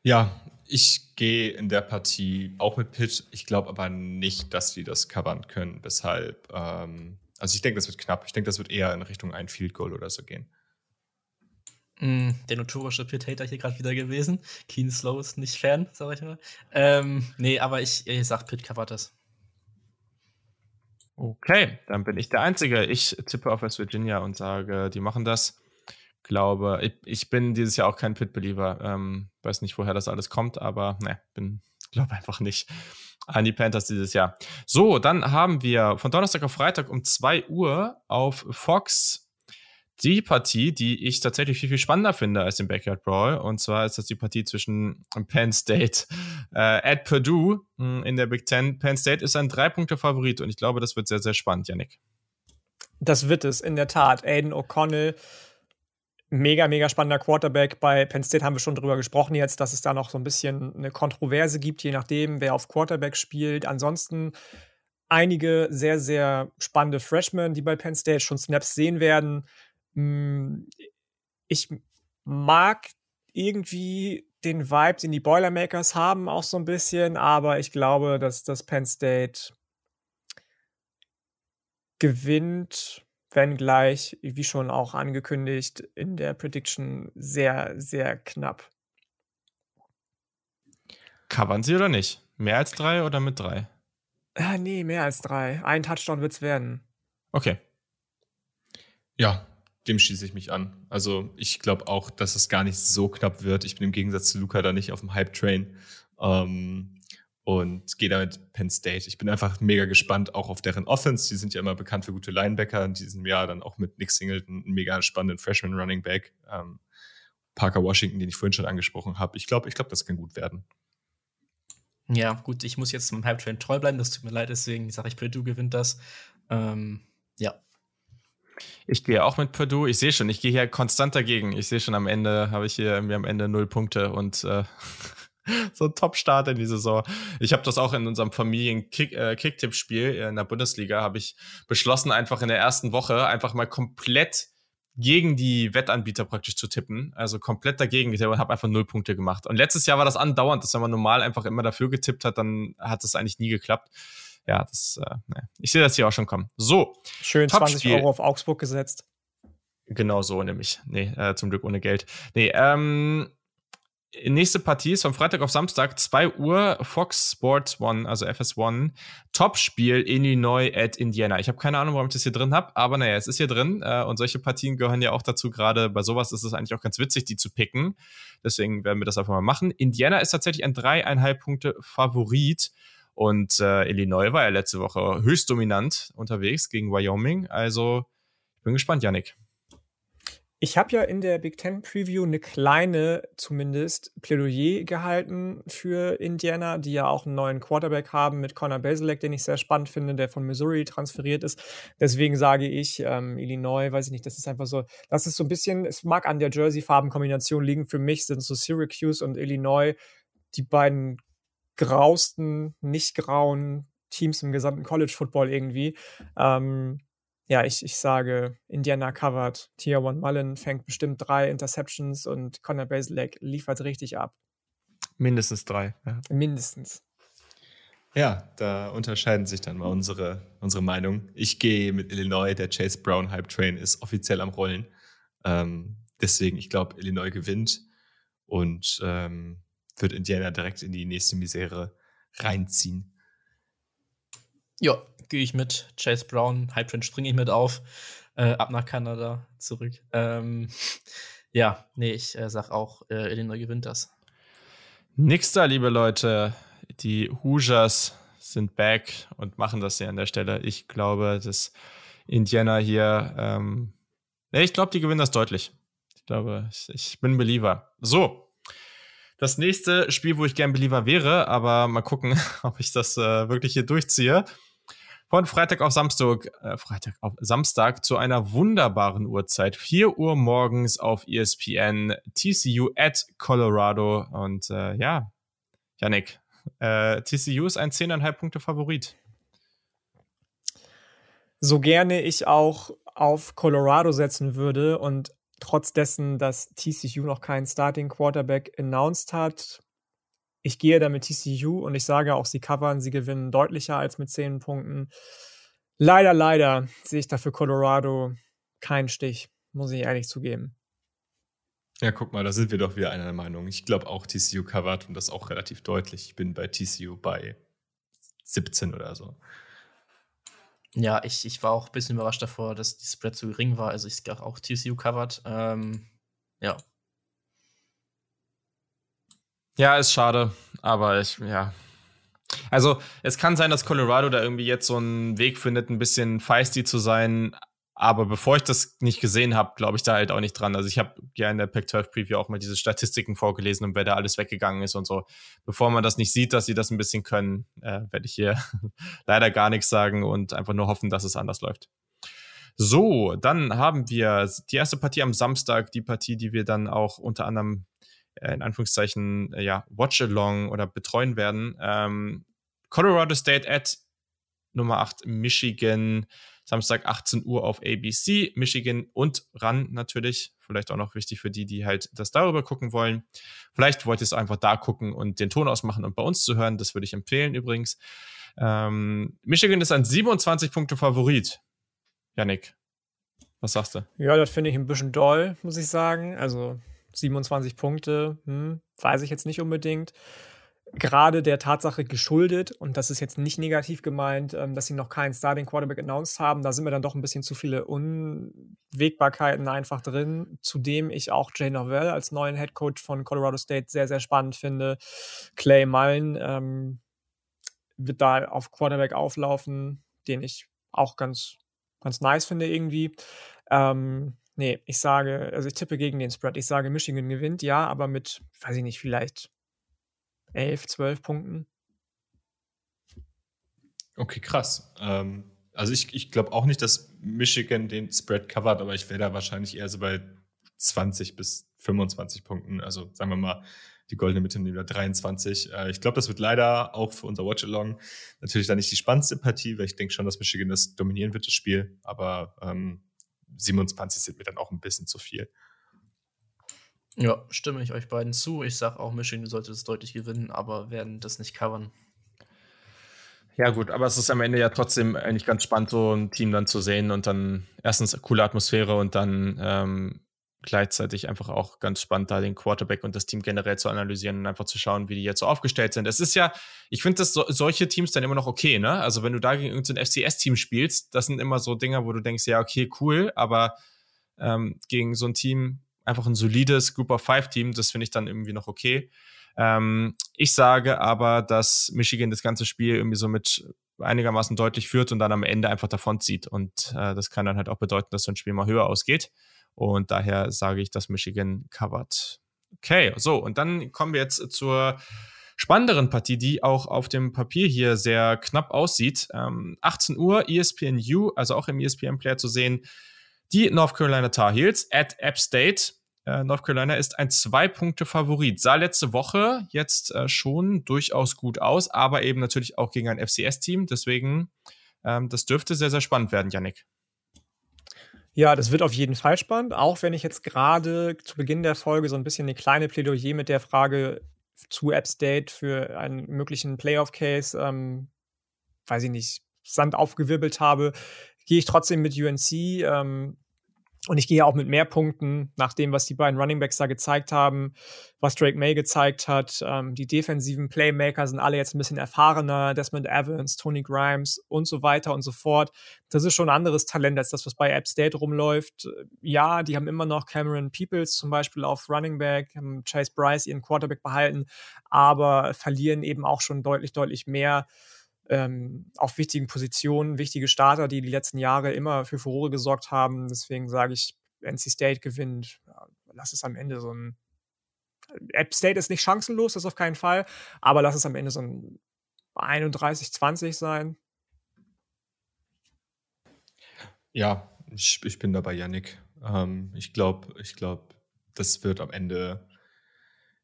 Ja, ich gehe in der Partie auch mit Pitch. Ich glaube aber nicht, dass sie das covern können. Weshalb, ähm, also ich denke, das wird knapp. Ich denke, das wird eher in Richtung ein Field Goal oder so gehen. Mm, der notorische Pit-Hater hier gerade wieder gewesen. Keen Slow ist nicht Fan, sag ich mal. Ähm, nee, aber ich, ich sag, Pit covert das. Okay, dann bin ich der Einzige. Ich tippe auf West Virginia und sage, die machen das. Glaube, ich, ich bin dieses Jahr auch kein Pit-Believer. Ähm, weiß nicht, woher das alles kommt, aber ne, bin, glaube einfach nicht an die Panthers dieses Jahr. So, dann haben wir von Donnerstag auf Freitag um 2 Uhr auf Fox die Partie, die ich tatsächlich viel, viel spannender finde als den Backyard Brawl. Und zwar ist das die Partie zwischen Penn State äh, at Purdue hm, in der Big Ten. Penn State ist ein Drei-Punkte-Favorit und ich glaube, das wird sehr, sehr spannend, Yannick. Das wird es, in der Tat. Aiden O'Connell, mega, mega spannender Quarterback. Bei Penn State haben wir schon drüber gesprochen jetzt, dass es da noch so ein bisschen eine Kontroverse gibt, je nachdem, wer auf Quarterback spielt. Ansonsten einige sehr, sehr spannende Freshmen, die bei Penn State schon Snaps sehen werden. Hm, ich mag irgendwie den Vibe, den die Boilermakers haben, auch so ein bisschen, aber ich glaube, dass das Penn State gewinnt, wenn gleich, wie schon auch angekündigt, in der Prediction sehr, sehr knapp. Covern sie oder nicht? Mehr als drei oder mit drei? Ah, nee, mehr als drei. Ein Touchdown wird es werden. Okay. Ja, dem schließe ich mich an. Also ich glaube auch, dass es gar nicht so knapp wird. Ich bin im Gegensatz zu Luca da nicht auf dem Hype-Train. Ähm, und gehe damit Penn State. Ich bin einfach mega gespannt, auch auf deren Offense. Die sind ja immer bekannt für gute Linebacker. In diesem Jahr dann auch mit Nick Singleton, einen mega spannenden Freshman Running Back. Ähm, Parker Washington, den ich vorhin schon angesprochen habe. Ich glaube, ich glaube, das kann gut werden. Ja, gut, ich muss jetzt dem Hype-Train treu bleiben. Das tut mir leid, deswegen sage ich, Purdue gewinnt das. Ähm, ja, ich gehe auch mit Purdue. Ich sehe schon, ich gehe hier konstant dagegen. Ich sehe schon, am Ende habe ich hier irgendwie am Ende null Punkte und äh, [laughs] so ein Top-Start in die Saison. Ich habe das auch in unserem Familien-Kicktipp-Spiel äh, in der Bundesliga, habe ich beschlossen, einfach in der ersten Woche einfach mal komplett gegen die Wettanbieter praktisch zu tippen. Also komplett dagegen getippt und habe einfach null Punkte gemacht. Und letztes Jahr war das andauernd, dass wenn man normal einfach immer dafür getippt hat, dann hat es eigentlich nie geklappt. Ja, das, äh, ne. ich sehe das hier auch schon kommen. So. Schön 20 Euro auf Augsburg gesetzt. Genau so nämlich. Nee, äh, zum Glück ohne Geld. Nee, ähm, nächste Partie ist vom Freitag auf Samstag, 2 Uhr, Fox Sports One, also FS1. Topspiel Illinois at Indiana. Ich habe keine Ahnung, warum ich das hier drin habe, aber naja, es ist hier drin. Äh, und solche Partien gehören ja auch dazu. Gerade bei sowas ist es eigentlich auch ganz witzig, die zu picken. Deswegen werden wir das einfach mal machen. Indiana ist tatsächlich ein dreieinhalb Punkte Favorit. Und äh, Illinois war ja letzte Woche höchst dominant unterwegs gegen Wyoming. Also, ich bin gespannt, Yannick. Ich habe ja in der Big Ten Preview eine kleine, zumindest, Plädoyer gehalten für Indiana, die ja auch einen neuen Quarterback haben mit Connor Baselak, den ich sehr spannend finde, der von Missouri transferiert ist. Deswegen sage ich, ähm, Illinois, weiß ich nicht, das ist einfach so, das ist so ein bisschen, es mag an der Jersey-Farbenkombination liegen. Für mich sind so Syracuse und Illinois die beiden grausten, nicht grauen Teams im gesamten College Football irgendwie. Ähm, ja, ich, ich sage, Indiana covered. Tier One Mullen fängt bestimmt drei Interceptions und Connor Baselak liefert richtig ab. Mindestens drei. Ja. Mindestens. Ja, da unterscheiden sich dann mal unsere, unsere Meinungen. Ich gehe mit Illinois, der Chase Brown Hype Train ist offiziell am Rollen. Ähm, deswegen, ich glaube, Illinois gewinnt und ähm, wird Indiana direkt in die nächste Misere reinziehen. Ja, gehe ich mit. Chase Brown, Hype Train springe ich mit auf. Äh, ab nach Kanada zurück. Ähm, [laughs] ja, nee, ich äh, sag auch, äh, Illinois gewinnt das. Nächster, liebe Leute, die Hoosiers sind back und machen das hier an der Stelle. Ich glaube, dass Indiana hier, ähm, nee, ich glaube, die gewinnen das deutlich. Ich glaube, ich, ich bin Believer. So, das nächste Spiel, wo ich gern Believer wäre, aber mal gucken, [laughs] ob ich das äh, wirklich hier durchziehe, von Freitag auf Samstag, äh, Freitag auf Samstag zu einer wunderbaren Uhrzeit. 4 Uhr morgens auf ESPN, TCU at Colorado. Und äh, ja, Yannick, äh, TCU ist ein 10,5 Punkte Favorit. So gerne ich auch auf Colorado setzen würde und trotz dessen, dass TCU noch keinen Starting Quarterback announced hat, ich gehe da mit TCU und ich sage auch, sie covern, sie gewinnen deutlicher als mit 10 Punkten. Leider, leider sehe ich dafür Colorado keinen Stich, muss ich ehrlich zugeben. Ja, guck mal, da sind wir doch wieder einer Meinung. Ich glaube auch TCU covert und das auch relativ deutlich. Ich bin bei TCU bei 17 oder so. Ja, ich, ich war auch ein bisschen überrascht davor, dass die Spread zu gering war. Also ich sage auch TCU covered. Ähm, ja, ja, ist schade, aber ich, ja. Also, es kann sein, dass Colorado da irgendwie jetzt so einen Weg findet, ein bisschen feisty zu sein. Aber bevor ich das nicht gesehen habe, glaube ich da halt auch nicht dran. Also ich habe ja in der Pac-12 Preview auch mal diese Statistiken vorgelesen und wer da alles weggegangen ist und so. Bevor man das nicht sieht, dass sie das ein bisschen können, äh, werde ich hier [laughs] leider gar nichts sagen und einfach nur hoffen, dass es anders läuft. So, dann haben wir die erste Partie am Samstag, die Partie, die wir dann auch unter anderem äh, in Anführungszeichen, äh, ja, Watch-Along oder betreuen werden. Ähm, Colorado State at Nummer 8 Michigan, Samstag 18 Uhr auf ABC, Michigan und RAN natürlich. Vielleicht auch noch wichtig für die, die halt das darüber gucken wollen. Vielleicht wollt ihr es einfach da gucken und den Ton ausmachen und bei uns zu hören. Das würde ich empfehlen übrigens. Ähm, Michigan ist ein 27 Punkte Favorit. Janik, was sagst du? Ja, das finde ich ein bisschen doll, muss ich sagen. Also 27 Punkte, hm, weiß ich jetzt nicht unbedingt. Gerade der Tatsache geschuldet, und das ist jetzt nicht negativ gemeint, ähm, dass sie noch keinen Starting Quarterback announced haben. Da sind mir dann doch ein bisschen zu viele Unwägbarkeiten einfach drin. Zudem ich auch Jay Novell als neuen Head Coach von Colorado State sehr, sehr spannend finde. Clay Mullen ähm, wird da auf Quarterback auflaufen, den ich auch ganz, ganz nice finde irgendwie. Ähm, Nee, ich sage, also ich tippe gegen den Spread. Ich sage, Michigan gewinnt, ja, aber mit, weiß ich nicht, vielleicht 11, 12 Punkten. Okay, krass. Ähm, also ich, ich glaube auch nicht, dass Michigan den Spread covert, aber ich wäre da wahrscheinlich eher so bei 20 bis 25 Punkten. Also sagen wir mal, die goldene Mitte nehmen wir 23. Äh, ich glaube, das wird leider auch für unser Watch-Along natürlich dann nicht die spannendste Partie, weil ich denke schon, dass Michigan das dominieren wird, das Spiel. Aber ähm, 27 sind mir dann auch ein bisschen zu viel. Ja, stimme ich euch beiden zu. Ich sage auch, Michigan sollte das deutlich gewinnen, aber werden das nicht covern. Ja, gut, aber es ist am Ende ja trotzdem eigentlich ganz spannend, so ein Team dann zu sehen und dann erstens coole Atmosphäre und dann ähm, gleichzeitig einfach auch ganz spannend, da den Quarterback und das Team generell zu analysieren und einfach zu schauen, wie die jetzt so aufgestellt sind. Es ist ja, ich finde das so, solche Teams dann immer noch okay, ne? Also wenn du da gegen irgendein FCS-Team spielst, das sind immer so Dinger, wo du denkst, ja, okay, cool, aber ähm, gegen so ein Team, einfach ein solides Group of Five Team, das finde ich dann irgendwie noch okay. Ähm, ich sage aber, dass Michigan das ganze Spiel irgendwie so mit einigermaßen deutlich führt und dann am Ende einfach davon zieht. Und äh, das kann dann halt auch bedeuten, dass so ein Spiel mal höher ausgeht. Und daher sage ich, dass Michigan covert. Okay, so, und dann kommen wir jetzt zur spannenderen Partie, die auch auf dem Papier hier sehr knapp aussieht. Ähm, 18 Uhr, ESPNU, also auch im ESPN-Player zu sehen, die North Carolina Tar Heels at App State. Äh, North Carolina ist ein Zwei-Punkte-Favorit. Sah letzte Woche jetzt äh, schon durchaus gut aus, aber eben natürlich auch gegen ein FCS-Team. Deswegen, ähm, das dürfte sehr, sehr spannend werden, Yannick. Ja, das wird auf jeden Fall spannend, auch wenn ich jetzt gerade zu Beginn der Folge so ein bisschen eine kleine Plädoyer mit der Frage zu App State für einen möglichen Playoff-Case, ähm, weiß ich nicht, Sand aufgewirbelt habe, gehe ich trotzdem mit UNC. Ähm, und ich gehe auch mit mehr Punkten nach dem, was die beiden Runningbacks da gezeigt haben, was Drake May gezeigt hat. Ähm, die defensiven Playmaker sind alle jetzt ein bisschen erfahrener. Desmond Evans, Tony Grimes und so weiter und so fort. Das ist schon ein anderes Talent als das, was bei App State rumläuft. Ja, die haben immer noch Cameron Peoples zum Beispiel auf Running Back, Chase Bryce ihren Quarterback behalten, aber verlieren eben auch schon deutlich, deutlich mehr ähm, auf wichtigen Positionen, wichtige Starter, die die letzten Jahre immer für Furore gesorgt haben. Deswegen sage ich, NC State gewinnt. Lass es am Ende so ein. App State ist nicht chancenlos, das auf keinen Fall, aber lass es am Ende so ein 31-20 sein. Ja, ich, ich bin dabei, Yannick. Ähm, ich glaube, ich glaube, das wird am Ende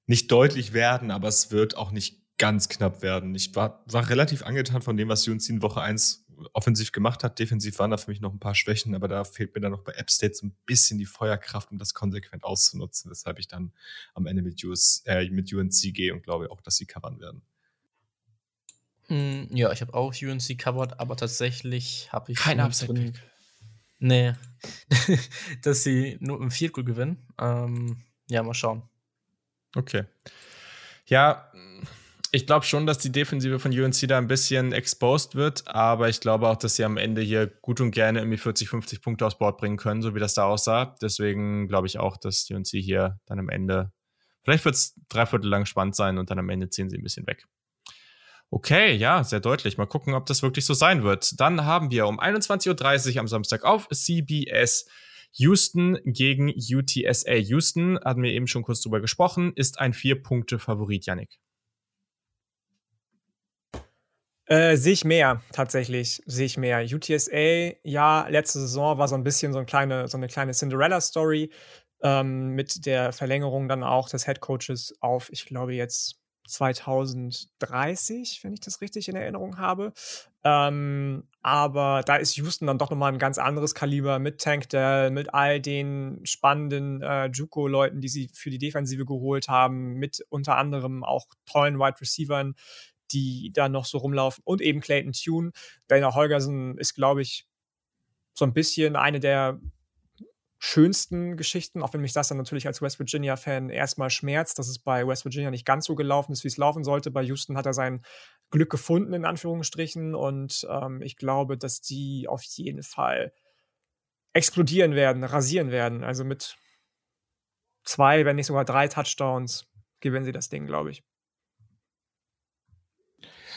nicht deutlich werden, aber es wird auch nicht ganz knapp werden. Ich war, war relativ angetan von dem, was Junzi in Woche 1 offensiv gemacht hat. Defensiv waren da für mich noch ein paar Schwächen, aber da fehlt mir dann noch bei App State so ein bisschen die Feuerkraft, um das konsequent auszunutzen, weshalb ich dann am Ende mit, US, äh, mit UNC gehe und glaube auch, dass sie covern werden. Hm, ja, ich habe auch UNC covered, aber tatsächlich habe ich kein upside Nee, [laughs] dass sie nur im Viertel gewinnen. Ähm, ja, mal schauen. Okay. Ja, ich glaube schon, dass die Defensive von UNC da ein bisschen exposed wird, aber ich glaube auch, dass sie am Ende hier gut und gerne irgendwie 40, 50 Punkte aufs Board bringen können, so wie das da aussah. Deswegen glaube ich auch, dass UNC hier dann am Ende, vielleicht wird es dreiviertel lang spannend sein und dann am Ende ziehen sie ein bisschen weg. Okay, ja, sehr deutlich. Mal gucken, ob das wirklich so sein wird. Dann haben wir um 21.30 Uhr am Samstag auf CBS Houston gegen UTSA. Houston, hatten wir eben schon kurz drüber gesprochen, ist ein Vier-Punkte-Favorit, Yannick. Äh, sehe ich mehr, tatsächlich, sehe ich mehr. UTSA, ja, letzte Saison war so ein bisschen so, ein kleine, so eine kleine Cinderella-Story ähm, mit der Verlängerung dann auch des Headcoaches auf, ich glaube jetzt 2030, wenn ich das richtig in Erinnerung habe. Ähm, aber da ist Houston dann doch nochmal ein ganz anderes Kaliber mit Tank Dell, mit all den spannenden äh, Juco-Leuten, die sie für die Defensive geholt haben, mit unter anderem auch tollen Wide Receivern, die da noch so rumlaufen und eben Clayton Tune. Dana Holgersen ist, glaube ich, so ein bisschen eine der schönsten Geschichten, auch wenn mich das dann natürlich als West Virginia-Fan erstmal schmerzt, dass es bei West Virginia nicht ganz so gelaufen ist, wie es laufen sollte. Bei Houston hat er sein Glück gefunden, in Anführungsstrichen. Und ähm, ich glaube, dass die auf jeden Fall explodieren werden, rasieren werden. Also mit zwei, wenn nicht sogar drei Touchdowns gewinnen sie das Ding, glaube ich.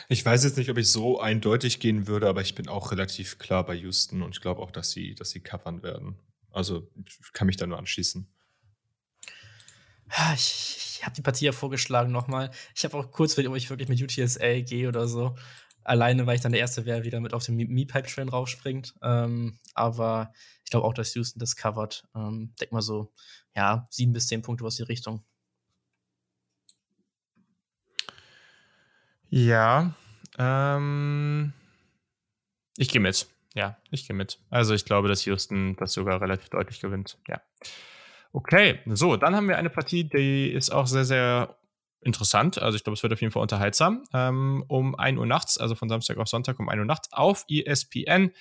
Ich weiß jetzt nicht, ob ich so eindeutig gehen würde, aber ich bin auch relativ klar bei Houston und ich glaube auch, dass sie, dass sie covern werden. Also ich kann mich da nur anschließen. Ich, ich habe die Partie ja vorgeschlagen nochmal. Ich habe auch kurz überlegt, ob ich wirklich mit UTSA gehe oder so. Alleine, weil ich dann der Erste wäre, wieder mit auf den Me-Pipe-Train raufspringt. Ähm, aber ich glaube auch, dass Houston das covert. Ähm, denk mal so, ja, sieben bis zehn Punkte aus die Richtung. Ja, ähm, ich gehe mit. Ja, ich gehe mit. Also ich glaube, dass Houston das sogar relativ deutlich gewinnt. Ja. Okay, so, dann haben wir eine Partie, die ist auch sehr, sehr interessant. Also ich glaube, es wird auf jeden Fall unterhaltsam. Ähm, um 1 Uhr nachts, also von Samstag auf Sonntag um 1 Uhr nachts auf ESPN.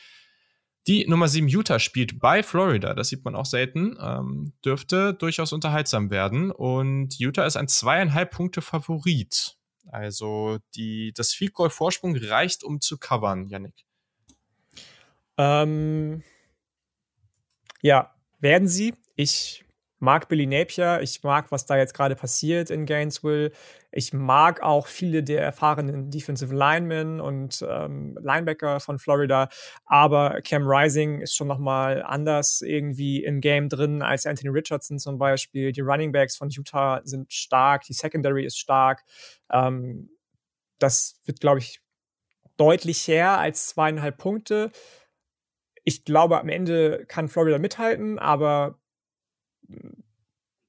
Die Nummer 7 Utah spielt bei Florida. Das sieht man auch selten. Ähm, dürfte durchaus unterhaltsam werden. Und Utah ist ein zweieinhalb Punkte Favorit. Also die, das Field Goal Vorsprung reicht, um zu covern, Yannick. Ähm, ja, werden sie. Ich mag Billy Napier, ich mag, was da jetzt gerade passiert in Gainesville. Ich mag auch viele der erfahrenen Defensive Linemen und ähm, Linebacker von Florida, aber Cam Rising ist schon nochmal anders irgendwie im Game drin als Anthony Richardson zum Beispiel. Die Running Backs von Utah sind stark, die Secondary ist stark. Ähm, das wird, glaube ich, deutlich her als zweieinhalb Punkte. Ich glaube, am Ende kann Florida mithalten, aber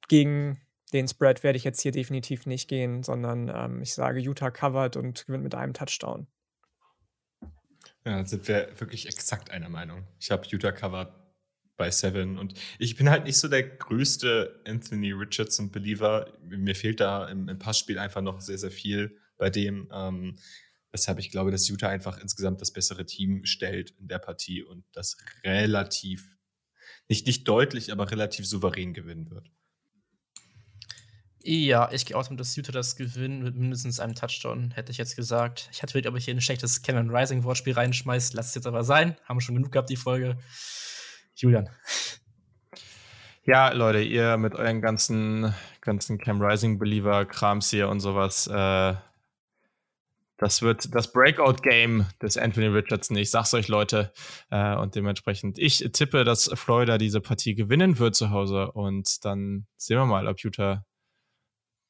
gegen den Spread werde ich jetzt hier definitiv nicht gehen, sondern ähm, ich sage, Utah covered und gewinnt mit einem Touchdown. Ja, sind wir wirklich exakt einer Meinung. Ich habe Utah covered bei Seven und ich bin halt nicht so der größte Anthony Richardson-Believer. Mir fehlt da im, im, Passspiel einfach noch sehr, sehr viel bei dem. Ähm, weshalb ich glaube, dass Utah einfach insgesamt das bessere Team stellt in der Partie und das relativ, nicht, nicht deutlich, aber relativ souverän gewinnen wird. Ja, ich gehe auch damit, dass Utah das gewinnt mit mindestens einem Touchdown, hätte ich jetzt gesagt. Ich hatte wirklich, ob ich hier ein schlechtes Cameron Rising Wortspiel reinschmeiße. Lass es jetzt aber sein. Haben wir schon genug gehabt, die Folge. Julian. Ja, Leute, ihr mit euren ganzen, ganzen Cam Rising Believer Krams hier und sowas, äh, das wird das Breakout-Game des Anthony Richardson. Ich sag's euch, Leute. Äh, und dementsprechend, ich tippe, dass Florida diese Partie gewinnen wird zu Hause. Und dann sehen wir mal, ob Utah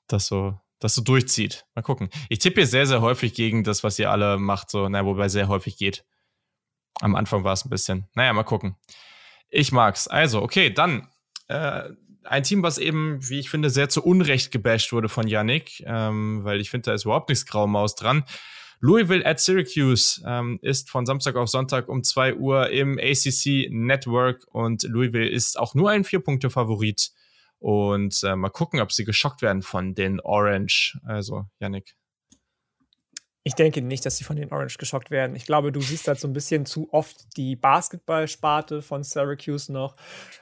das so, das so durchzieht. Mal gucken. Ich tippe hier sehr, sehr häufig gegen das, was ihr alle macht, so, naja, wobei sehr häufig geht. Am Anfang war es ein bisschen. Naja, mal gucken. Ich mag's. Also, okay, dann äh, ein Team, was eben, wie ich finde, sehr zu Unrecht gebasht wurde von Yannick, ähm, weil ich finde, da ist überhaupt nichts Graumaus dran. Louisville at Syracuse ähm, ist von Samstag auf Sonntag um 2 Uhr im ACC Network und Louisville ist auch nur ein Vier-Punkte-Favorit. Und äh, mal gucken, ob sie geschockt werden von den Orange. Also, Yannick. Ich denke nicht, dass sie von den Orange geschockt werden. Ich glaube, du siehst halt so ein bisschen zu oft die Basketballsparte von Syracuse noch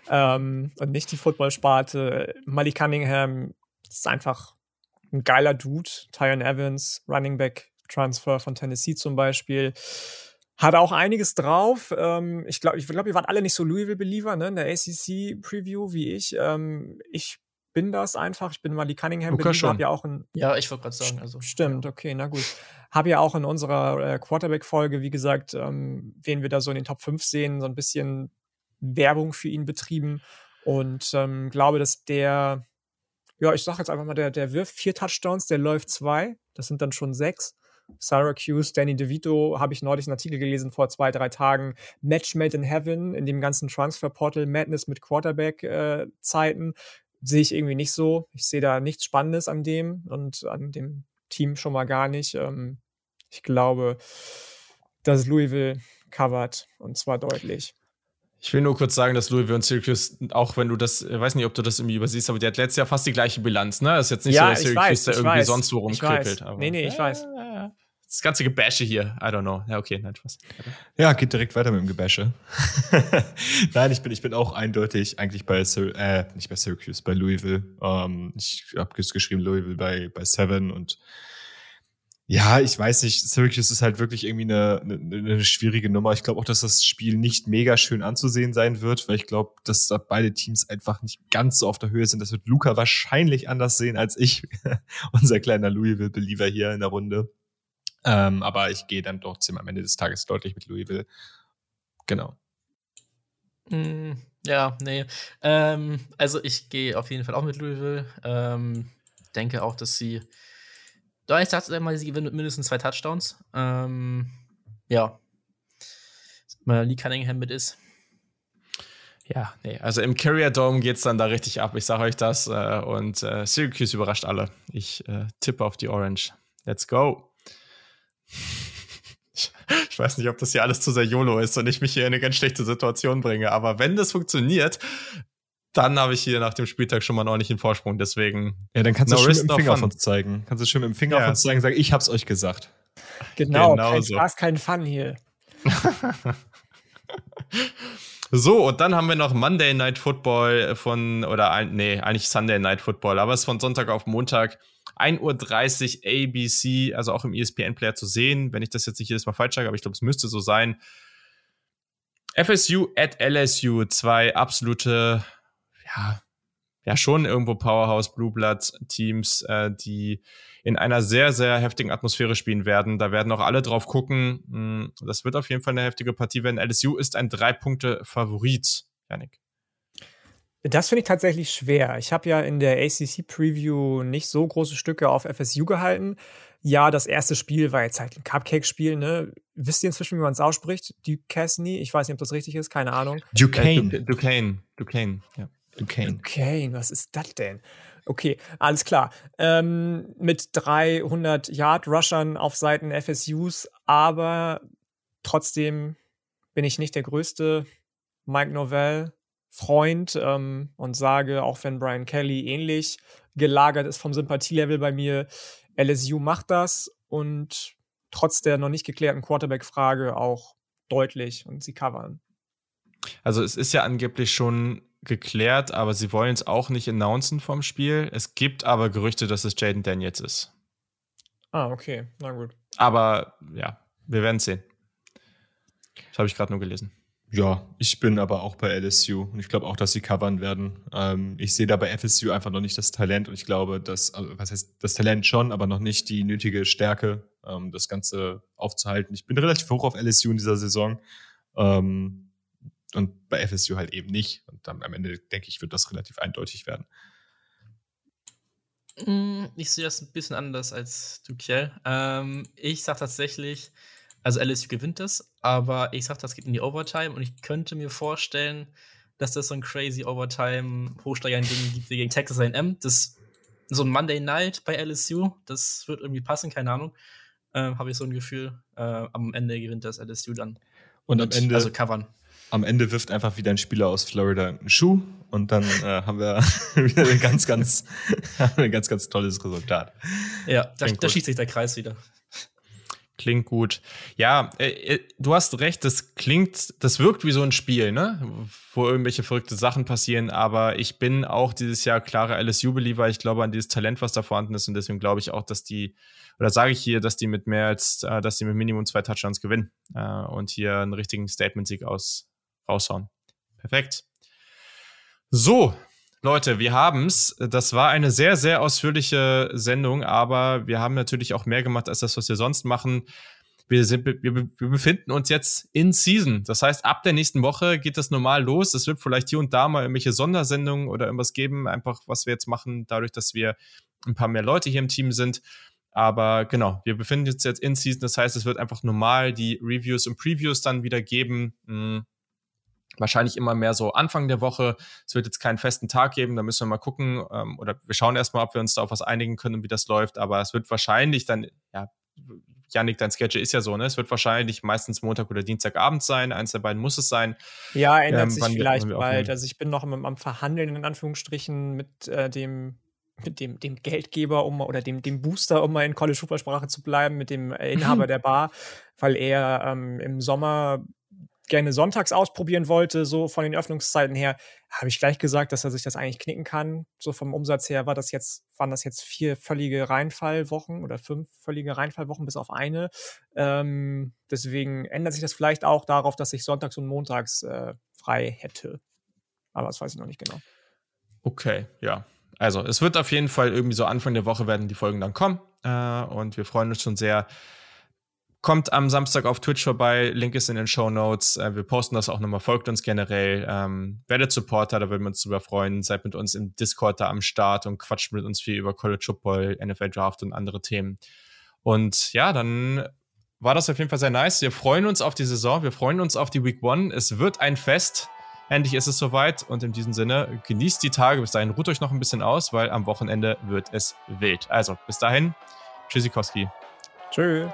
ähm, und nicht die Footballsparte. Malik Cunningham ist einfach ein geiler Dude. Tyron Evans, Running Back Transfer von Tennessee zum Beispiel. Hat auch einiges drauf. Ähm, ich glaube, ich glaub, wir waren alle nicht so Louisville-Believer ne, in der ACC-Preview wie ich. Ähm, ich bin das einfach. Ich bin mal die Cunningham-Believer. Hab ja auch ein. Ja, ich wollte gerade sagen. Also, Stimmt, okay, na gut. Habe ja auch in unserer äh, Quarterback-Folge, wie gesagt, ähm, wen wir da so in den Top 5 sehen, so ein bisschen Werbung für ihn betrieben. Und ähm, glaube, dass der, ja, ich sag jetzt einfach mal, der, der wirft vier Touchdowns, der läuft zwei. Das sind dann schon sechs. Syracuse, Danny DeVito, habe ich neulich einen Artikel gelesen vor zwei, drei Tagen. Match Made in Heaven in dem ganzen Transfer Portal Madness mit Quarterback-Zeiten. Äh, sehe ich irgendwie nicht so. Ich sehe da nichts Spannendes an dem und an dem Team schon mal gar nicht. Ähm, ich glaube, dass Louisville covert und zwar deutlich. Ich will nur kurz sagen, dass Louisville und Syracuse, auch wenn du das, ich weiß nicht, ob du das irgendwie übersiehst, aber die hat letztes Jahr fast die gleiche Bilanz, ne? Das ist jetzt nicht ja, so, dass Syracuse weiß, da irgendwie weiß, sonst wo rumkrippelt. Nee, nee, ich weiß. Das ganze Gebäsche hier, I don't know. Ja, okay, nein, Spaß. Ja, geht direkt weiter mit dem Gebäsche. [laughs] nein, ich bin, ich bin auch eindeutig eigentlich bei, äh, nicht bei Syracuse, bei Louisville. Ähm, ich habe geschrieben Louisville bei, bei Seven und ja, ich weiß nicht. Syracuse ist halt wirklich irgendwie eine, eine, eine schwierige Nummer. Ich glaube auch, dass das Spiel nicht mega schön anzusehen sein wird, weil ich glaube, dass da beide Teams einfach nicht ganz so auf der Höhe sind. Das wird Luca wahrscheinlich anders sehen als ich, [laughs] unser kleiner Louisville-Believer hier in der Runde. Ähm, aber ich gehe dann trotzdem am Ende des Tages deutlich mit Louisville. Genau. Mm, ja, nee. Ähm, also ich gehe auf jeden Fall auch mit Louisville. Ähm, denke auch, dass sie da ich sage mal, sie gewinnen mit mindestens zwei Touchdowns. Ähm, ja. Mal Lee Cunningham mit ist. Ja, nee, also im Carrier Dome geht es dann da richtig ab. Ich sage euch das. Äh, und äh, Syracuse überrascht alle. Ich äh, tippe auf die Orange. Let's go. Ich, weiß nicht, ob das hier alles zu sehr YOLO ist und ich mich hier in eine ganz schlechte Situation bringe. Aber wenn das funktioniert, dann habe ich hier nach dem Spieltag schon mal einen ordentlichen Vorsprung. Deswegen. Ja, dann kannst no du schön mit dem Finger auf uns zeigen. Kannst du schön mit dem Finger ja. auf uns zeigen und sagen, ich hab's euch gesagt. Genau, genau kein so. Spaß, kein Fun hier. [laughs] so, und dann haben wir noch Monday Night Football von, oder nee, eigentlich Sunday Night Football, aber es ist von Sonntag auf Montag. 1.30 Uhr ABC, also auch im ESPN-Player zu sehen, wenn ich das jetzt nicht jedes Mal falsch sage, aber ich glaube, es müsste so sein. FSU at LSU, zwei absolute ja, ja schon irgendwo Powerhouse Blue Blood Teams, äh, die in einer sehr, sehr heftigen Atmosphäre spielen werden. Da werden auch alle drauf gucken. Hm, das wird auf jeden Fall eine heftige Partie werden. LSU ist ein Drei-Punkte-Favorit, Janik. Das finde ich tatsächlich schwer. Ich habe ja in der ACC-Preview nicht so große Stücke auf FSU gehalten. Ja, das erste Spiel war jetzt halt ein Cupcake-Spiel, ne? Wisst ihr inzwischen, wie man es ausspricht? Duquesne? Ich weiß nicht, ob das richtig ist, keine Ahnung. Duquesne. Äh, Duquesne. Duquesne, ja. Duquesne. Duquesne, was ist das denn? Okay, alles klar. Ähm, mit 300 Yard-Rushern auf Seiten FSUs, aber trotzdem bin ich nicht der größte Mike Novell Freund ähm, und sage, auch wenn Brian Kelly ähnlich gelagert ist vom Sympathielevel bei mir, LSU macht das und trotz der noch nicht geklärten Quarterback-Frage auch deutlich und sie covern. Also es ist ja angeblich schon geklärt, aber sie wollen es auch nicht announcen vom Spiel. Es gibt aber Gerüchte, dass es Jaden Daniels ist. Ah, okay, na gut. Aber ja, wir werden sehen. Das habe ich gerade nur gelesen. Ja, ich bin aber auch bei LSU und ich glaube auch, dass sie covern werden. Ähm, ich sehe da bei FSU einfach noch nicht das Talent und ich glaube, dass, also, was heißt das Talent schon, aber noch nicht die nötige Stärke, ähm, das Ganze aufzuhalten. Ich bin relativ hoch auf LSU in dieser Saison. Ähm, und bei FSU halt eben nicht. Und dann am Ende, denke ich, wird das relativ eindeutig werden. Mm, ich sehe das ein bisschen anders als du, Kiel. Ähm, ich sage tatsächlich, also LSU gewinnt das, aber ich sage, das geht in die Overtime und ich könnte mir vorstellen, dass das so ein crazy Overtime-Hochsteiger gibt wie gegen Texas A&M. Das so ein Monday Night bei LSU, das wird irgendwie passen, keine Ahnung. Äh, Habe ich so ein Gefühl. Äh, am Ende gewinnt das LSU dann. Und, und am Ende. Also covern am Ende wirft einfach wieder ein Spieler aus Florida einen Schuh und dann äh, haben wir [laughs] wieder ein ganz, ganz, [laughs] ein ganz, ganz tolles Resultat. Ja, da, da schießt sich der Kreis wieder. Klingt gut. Ja, äh, äh, du hast recht, das klingt, das wirkt wie so ein Spiel, ne? Wo irgendwelche verrückte Sachen passieren, aber ich bin auch dieses Jahr klarer LSU-Believer. Ich glaube an dieses Talent, was da vorhanden ist und deswegen glaube ich auch, dass die, oder sage ich hier, dass die mit mehr als, äh, dass die mit Minimum zwei Touchdowns gewinnen äh, und hier einen richtigen Statement-Sieg aus, raushauen. Perfekt. So, Leute, wir haben's. Das war eine sehr, sehr ausführliche Sendung, aber wir haben natürlich auch mehr gemacht als das, was wir sonst machen. Wir, sind, wir, wir befinden uns jetzt in Season. Das heißt, ab der nächsten Woche geht das normal los. Es wird vielleicht hier und da mal irgendwelche Sondersendungen oder irgendwas geben, einfach was wir jetzt machen, dadurch, dass wir ein paar mehr Leute hier im Team sind. Aber genau, wir befinden uns jetzt in Season. Das heißt, es wird einfach normal die Reviews und Previews dann wieder geben. Wahrscheinlich immer mehr so Anfang der Woche. Es wird jetzt keinen festen Tag geben, da müssen wir mal gucken ähm, oder wir schauen erstmal, ob wir uns da auf was einigen können, wie das läuft. Aber es wird wahrscheinlich dann, ja, Janik, dein Sketch ist ja so, ne? Es wird wahrscheinlich meistens Montag oder Dienstagabend sein. Eins der beiden muss es sein. Ja, ändert ähm, sich vielleicht bald. Also ich bin noch am, am Verhandeln in Anführungsstrichen mit äh, dem mit dem, dem Geldgeber um oder dem, dem Booster, um mal in College Football Sprache zu bleiben, mit dem Inhaber [laughs] der Bar, weil er ähm, im Sommer gerne sonntags ausprobieren wollte, so von den Öffnungszeiten her, habe ich gleich gesagt, dass er sich das eigentlich knicken kann. So vom Umsatz her war das jetzt, waren das jetzt vier völlige Reinfallwochen oder fünf völlige Reinfallwochen bis auf eine. Ähm, deswegen ändert sich das vielleicht auch darauf, dass ich sonntags und montags äh, frei hätte. Aber das weiß ich noch nicht genau. Okay, ja. Also es wird auf jeden Fall irgendwie so Anfang der Woche werden die Folgen dann kommen. Äh, und wir freuen uns schon sehr, Kommt am Samstag auf Twitch vorbei, Link ist in den Show Notes. Äh, wir posten das auch nochmal, folgt uns generell. Ähm, werdet Supporter, da würden wir uns drüber freuen. Seid mit uns im Discord da am Start und quatscht mit uns viel über College Football, NFL Draft und andere Themen. Und ja, dann war das auf jeden Fall sehr nice. Wir freuen uns auf die Saison, wir freuen uns auf die Week One. Es wird ein Fest. Endlich ist es soweit und in diesem Sinne genießt die Tage. Bis dahin ruht euch noch ein bisschen aus, weil am Wochenende wird es wild. Also bis dahin, Tschüssikowski. Tschüss.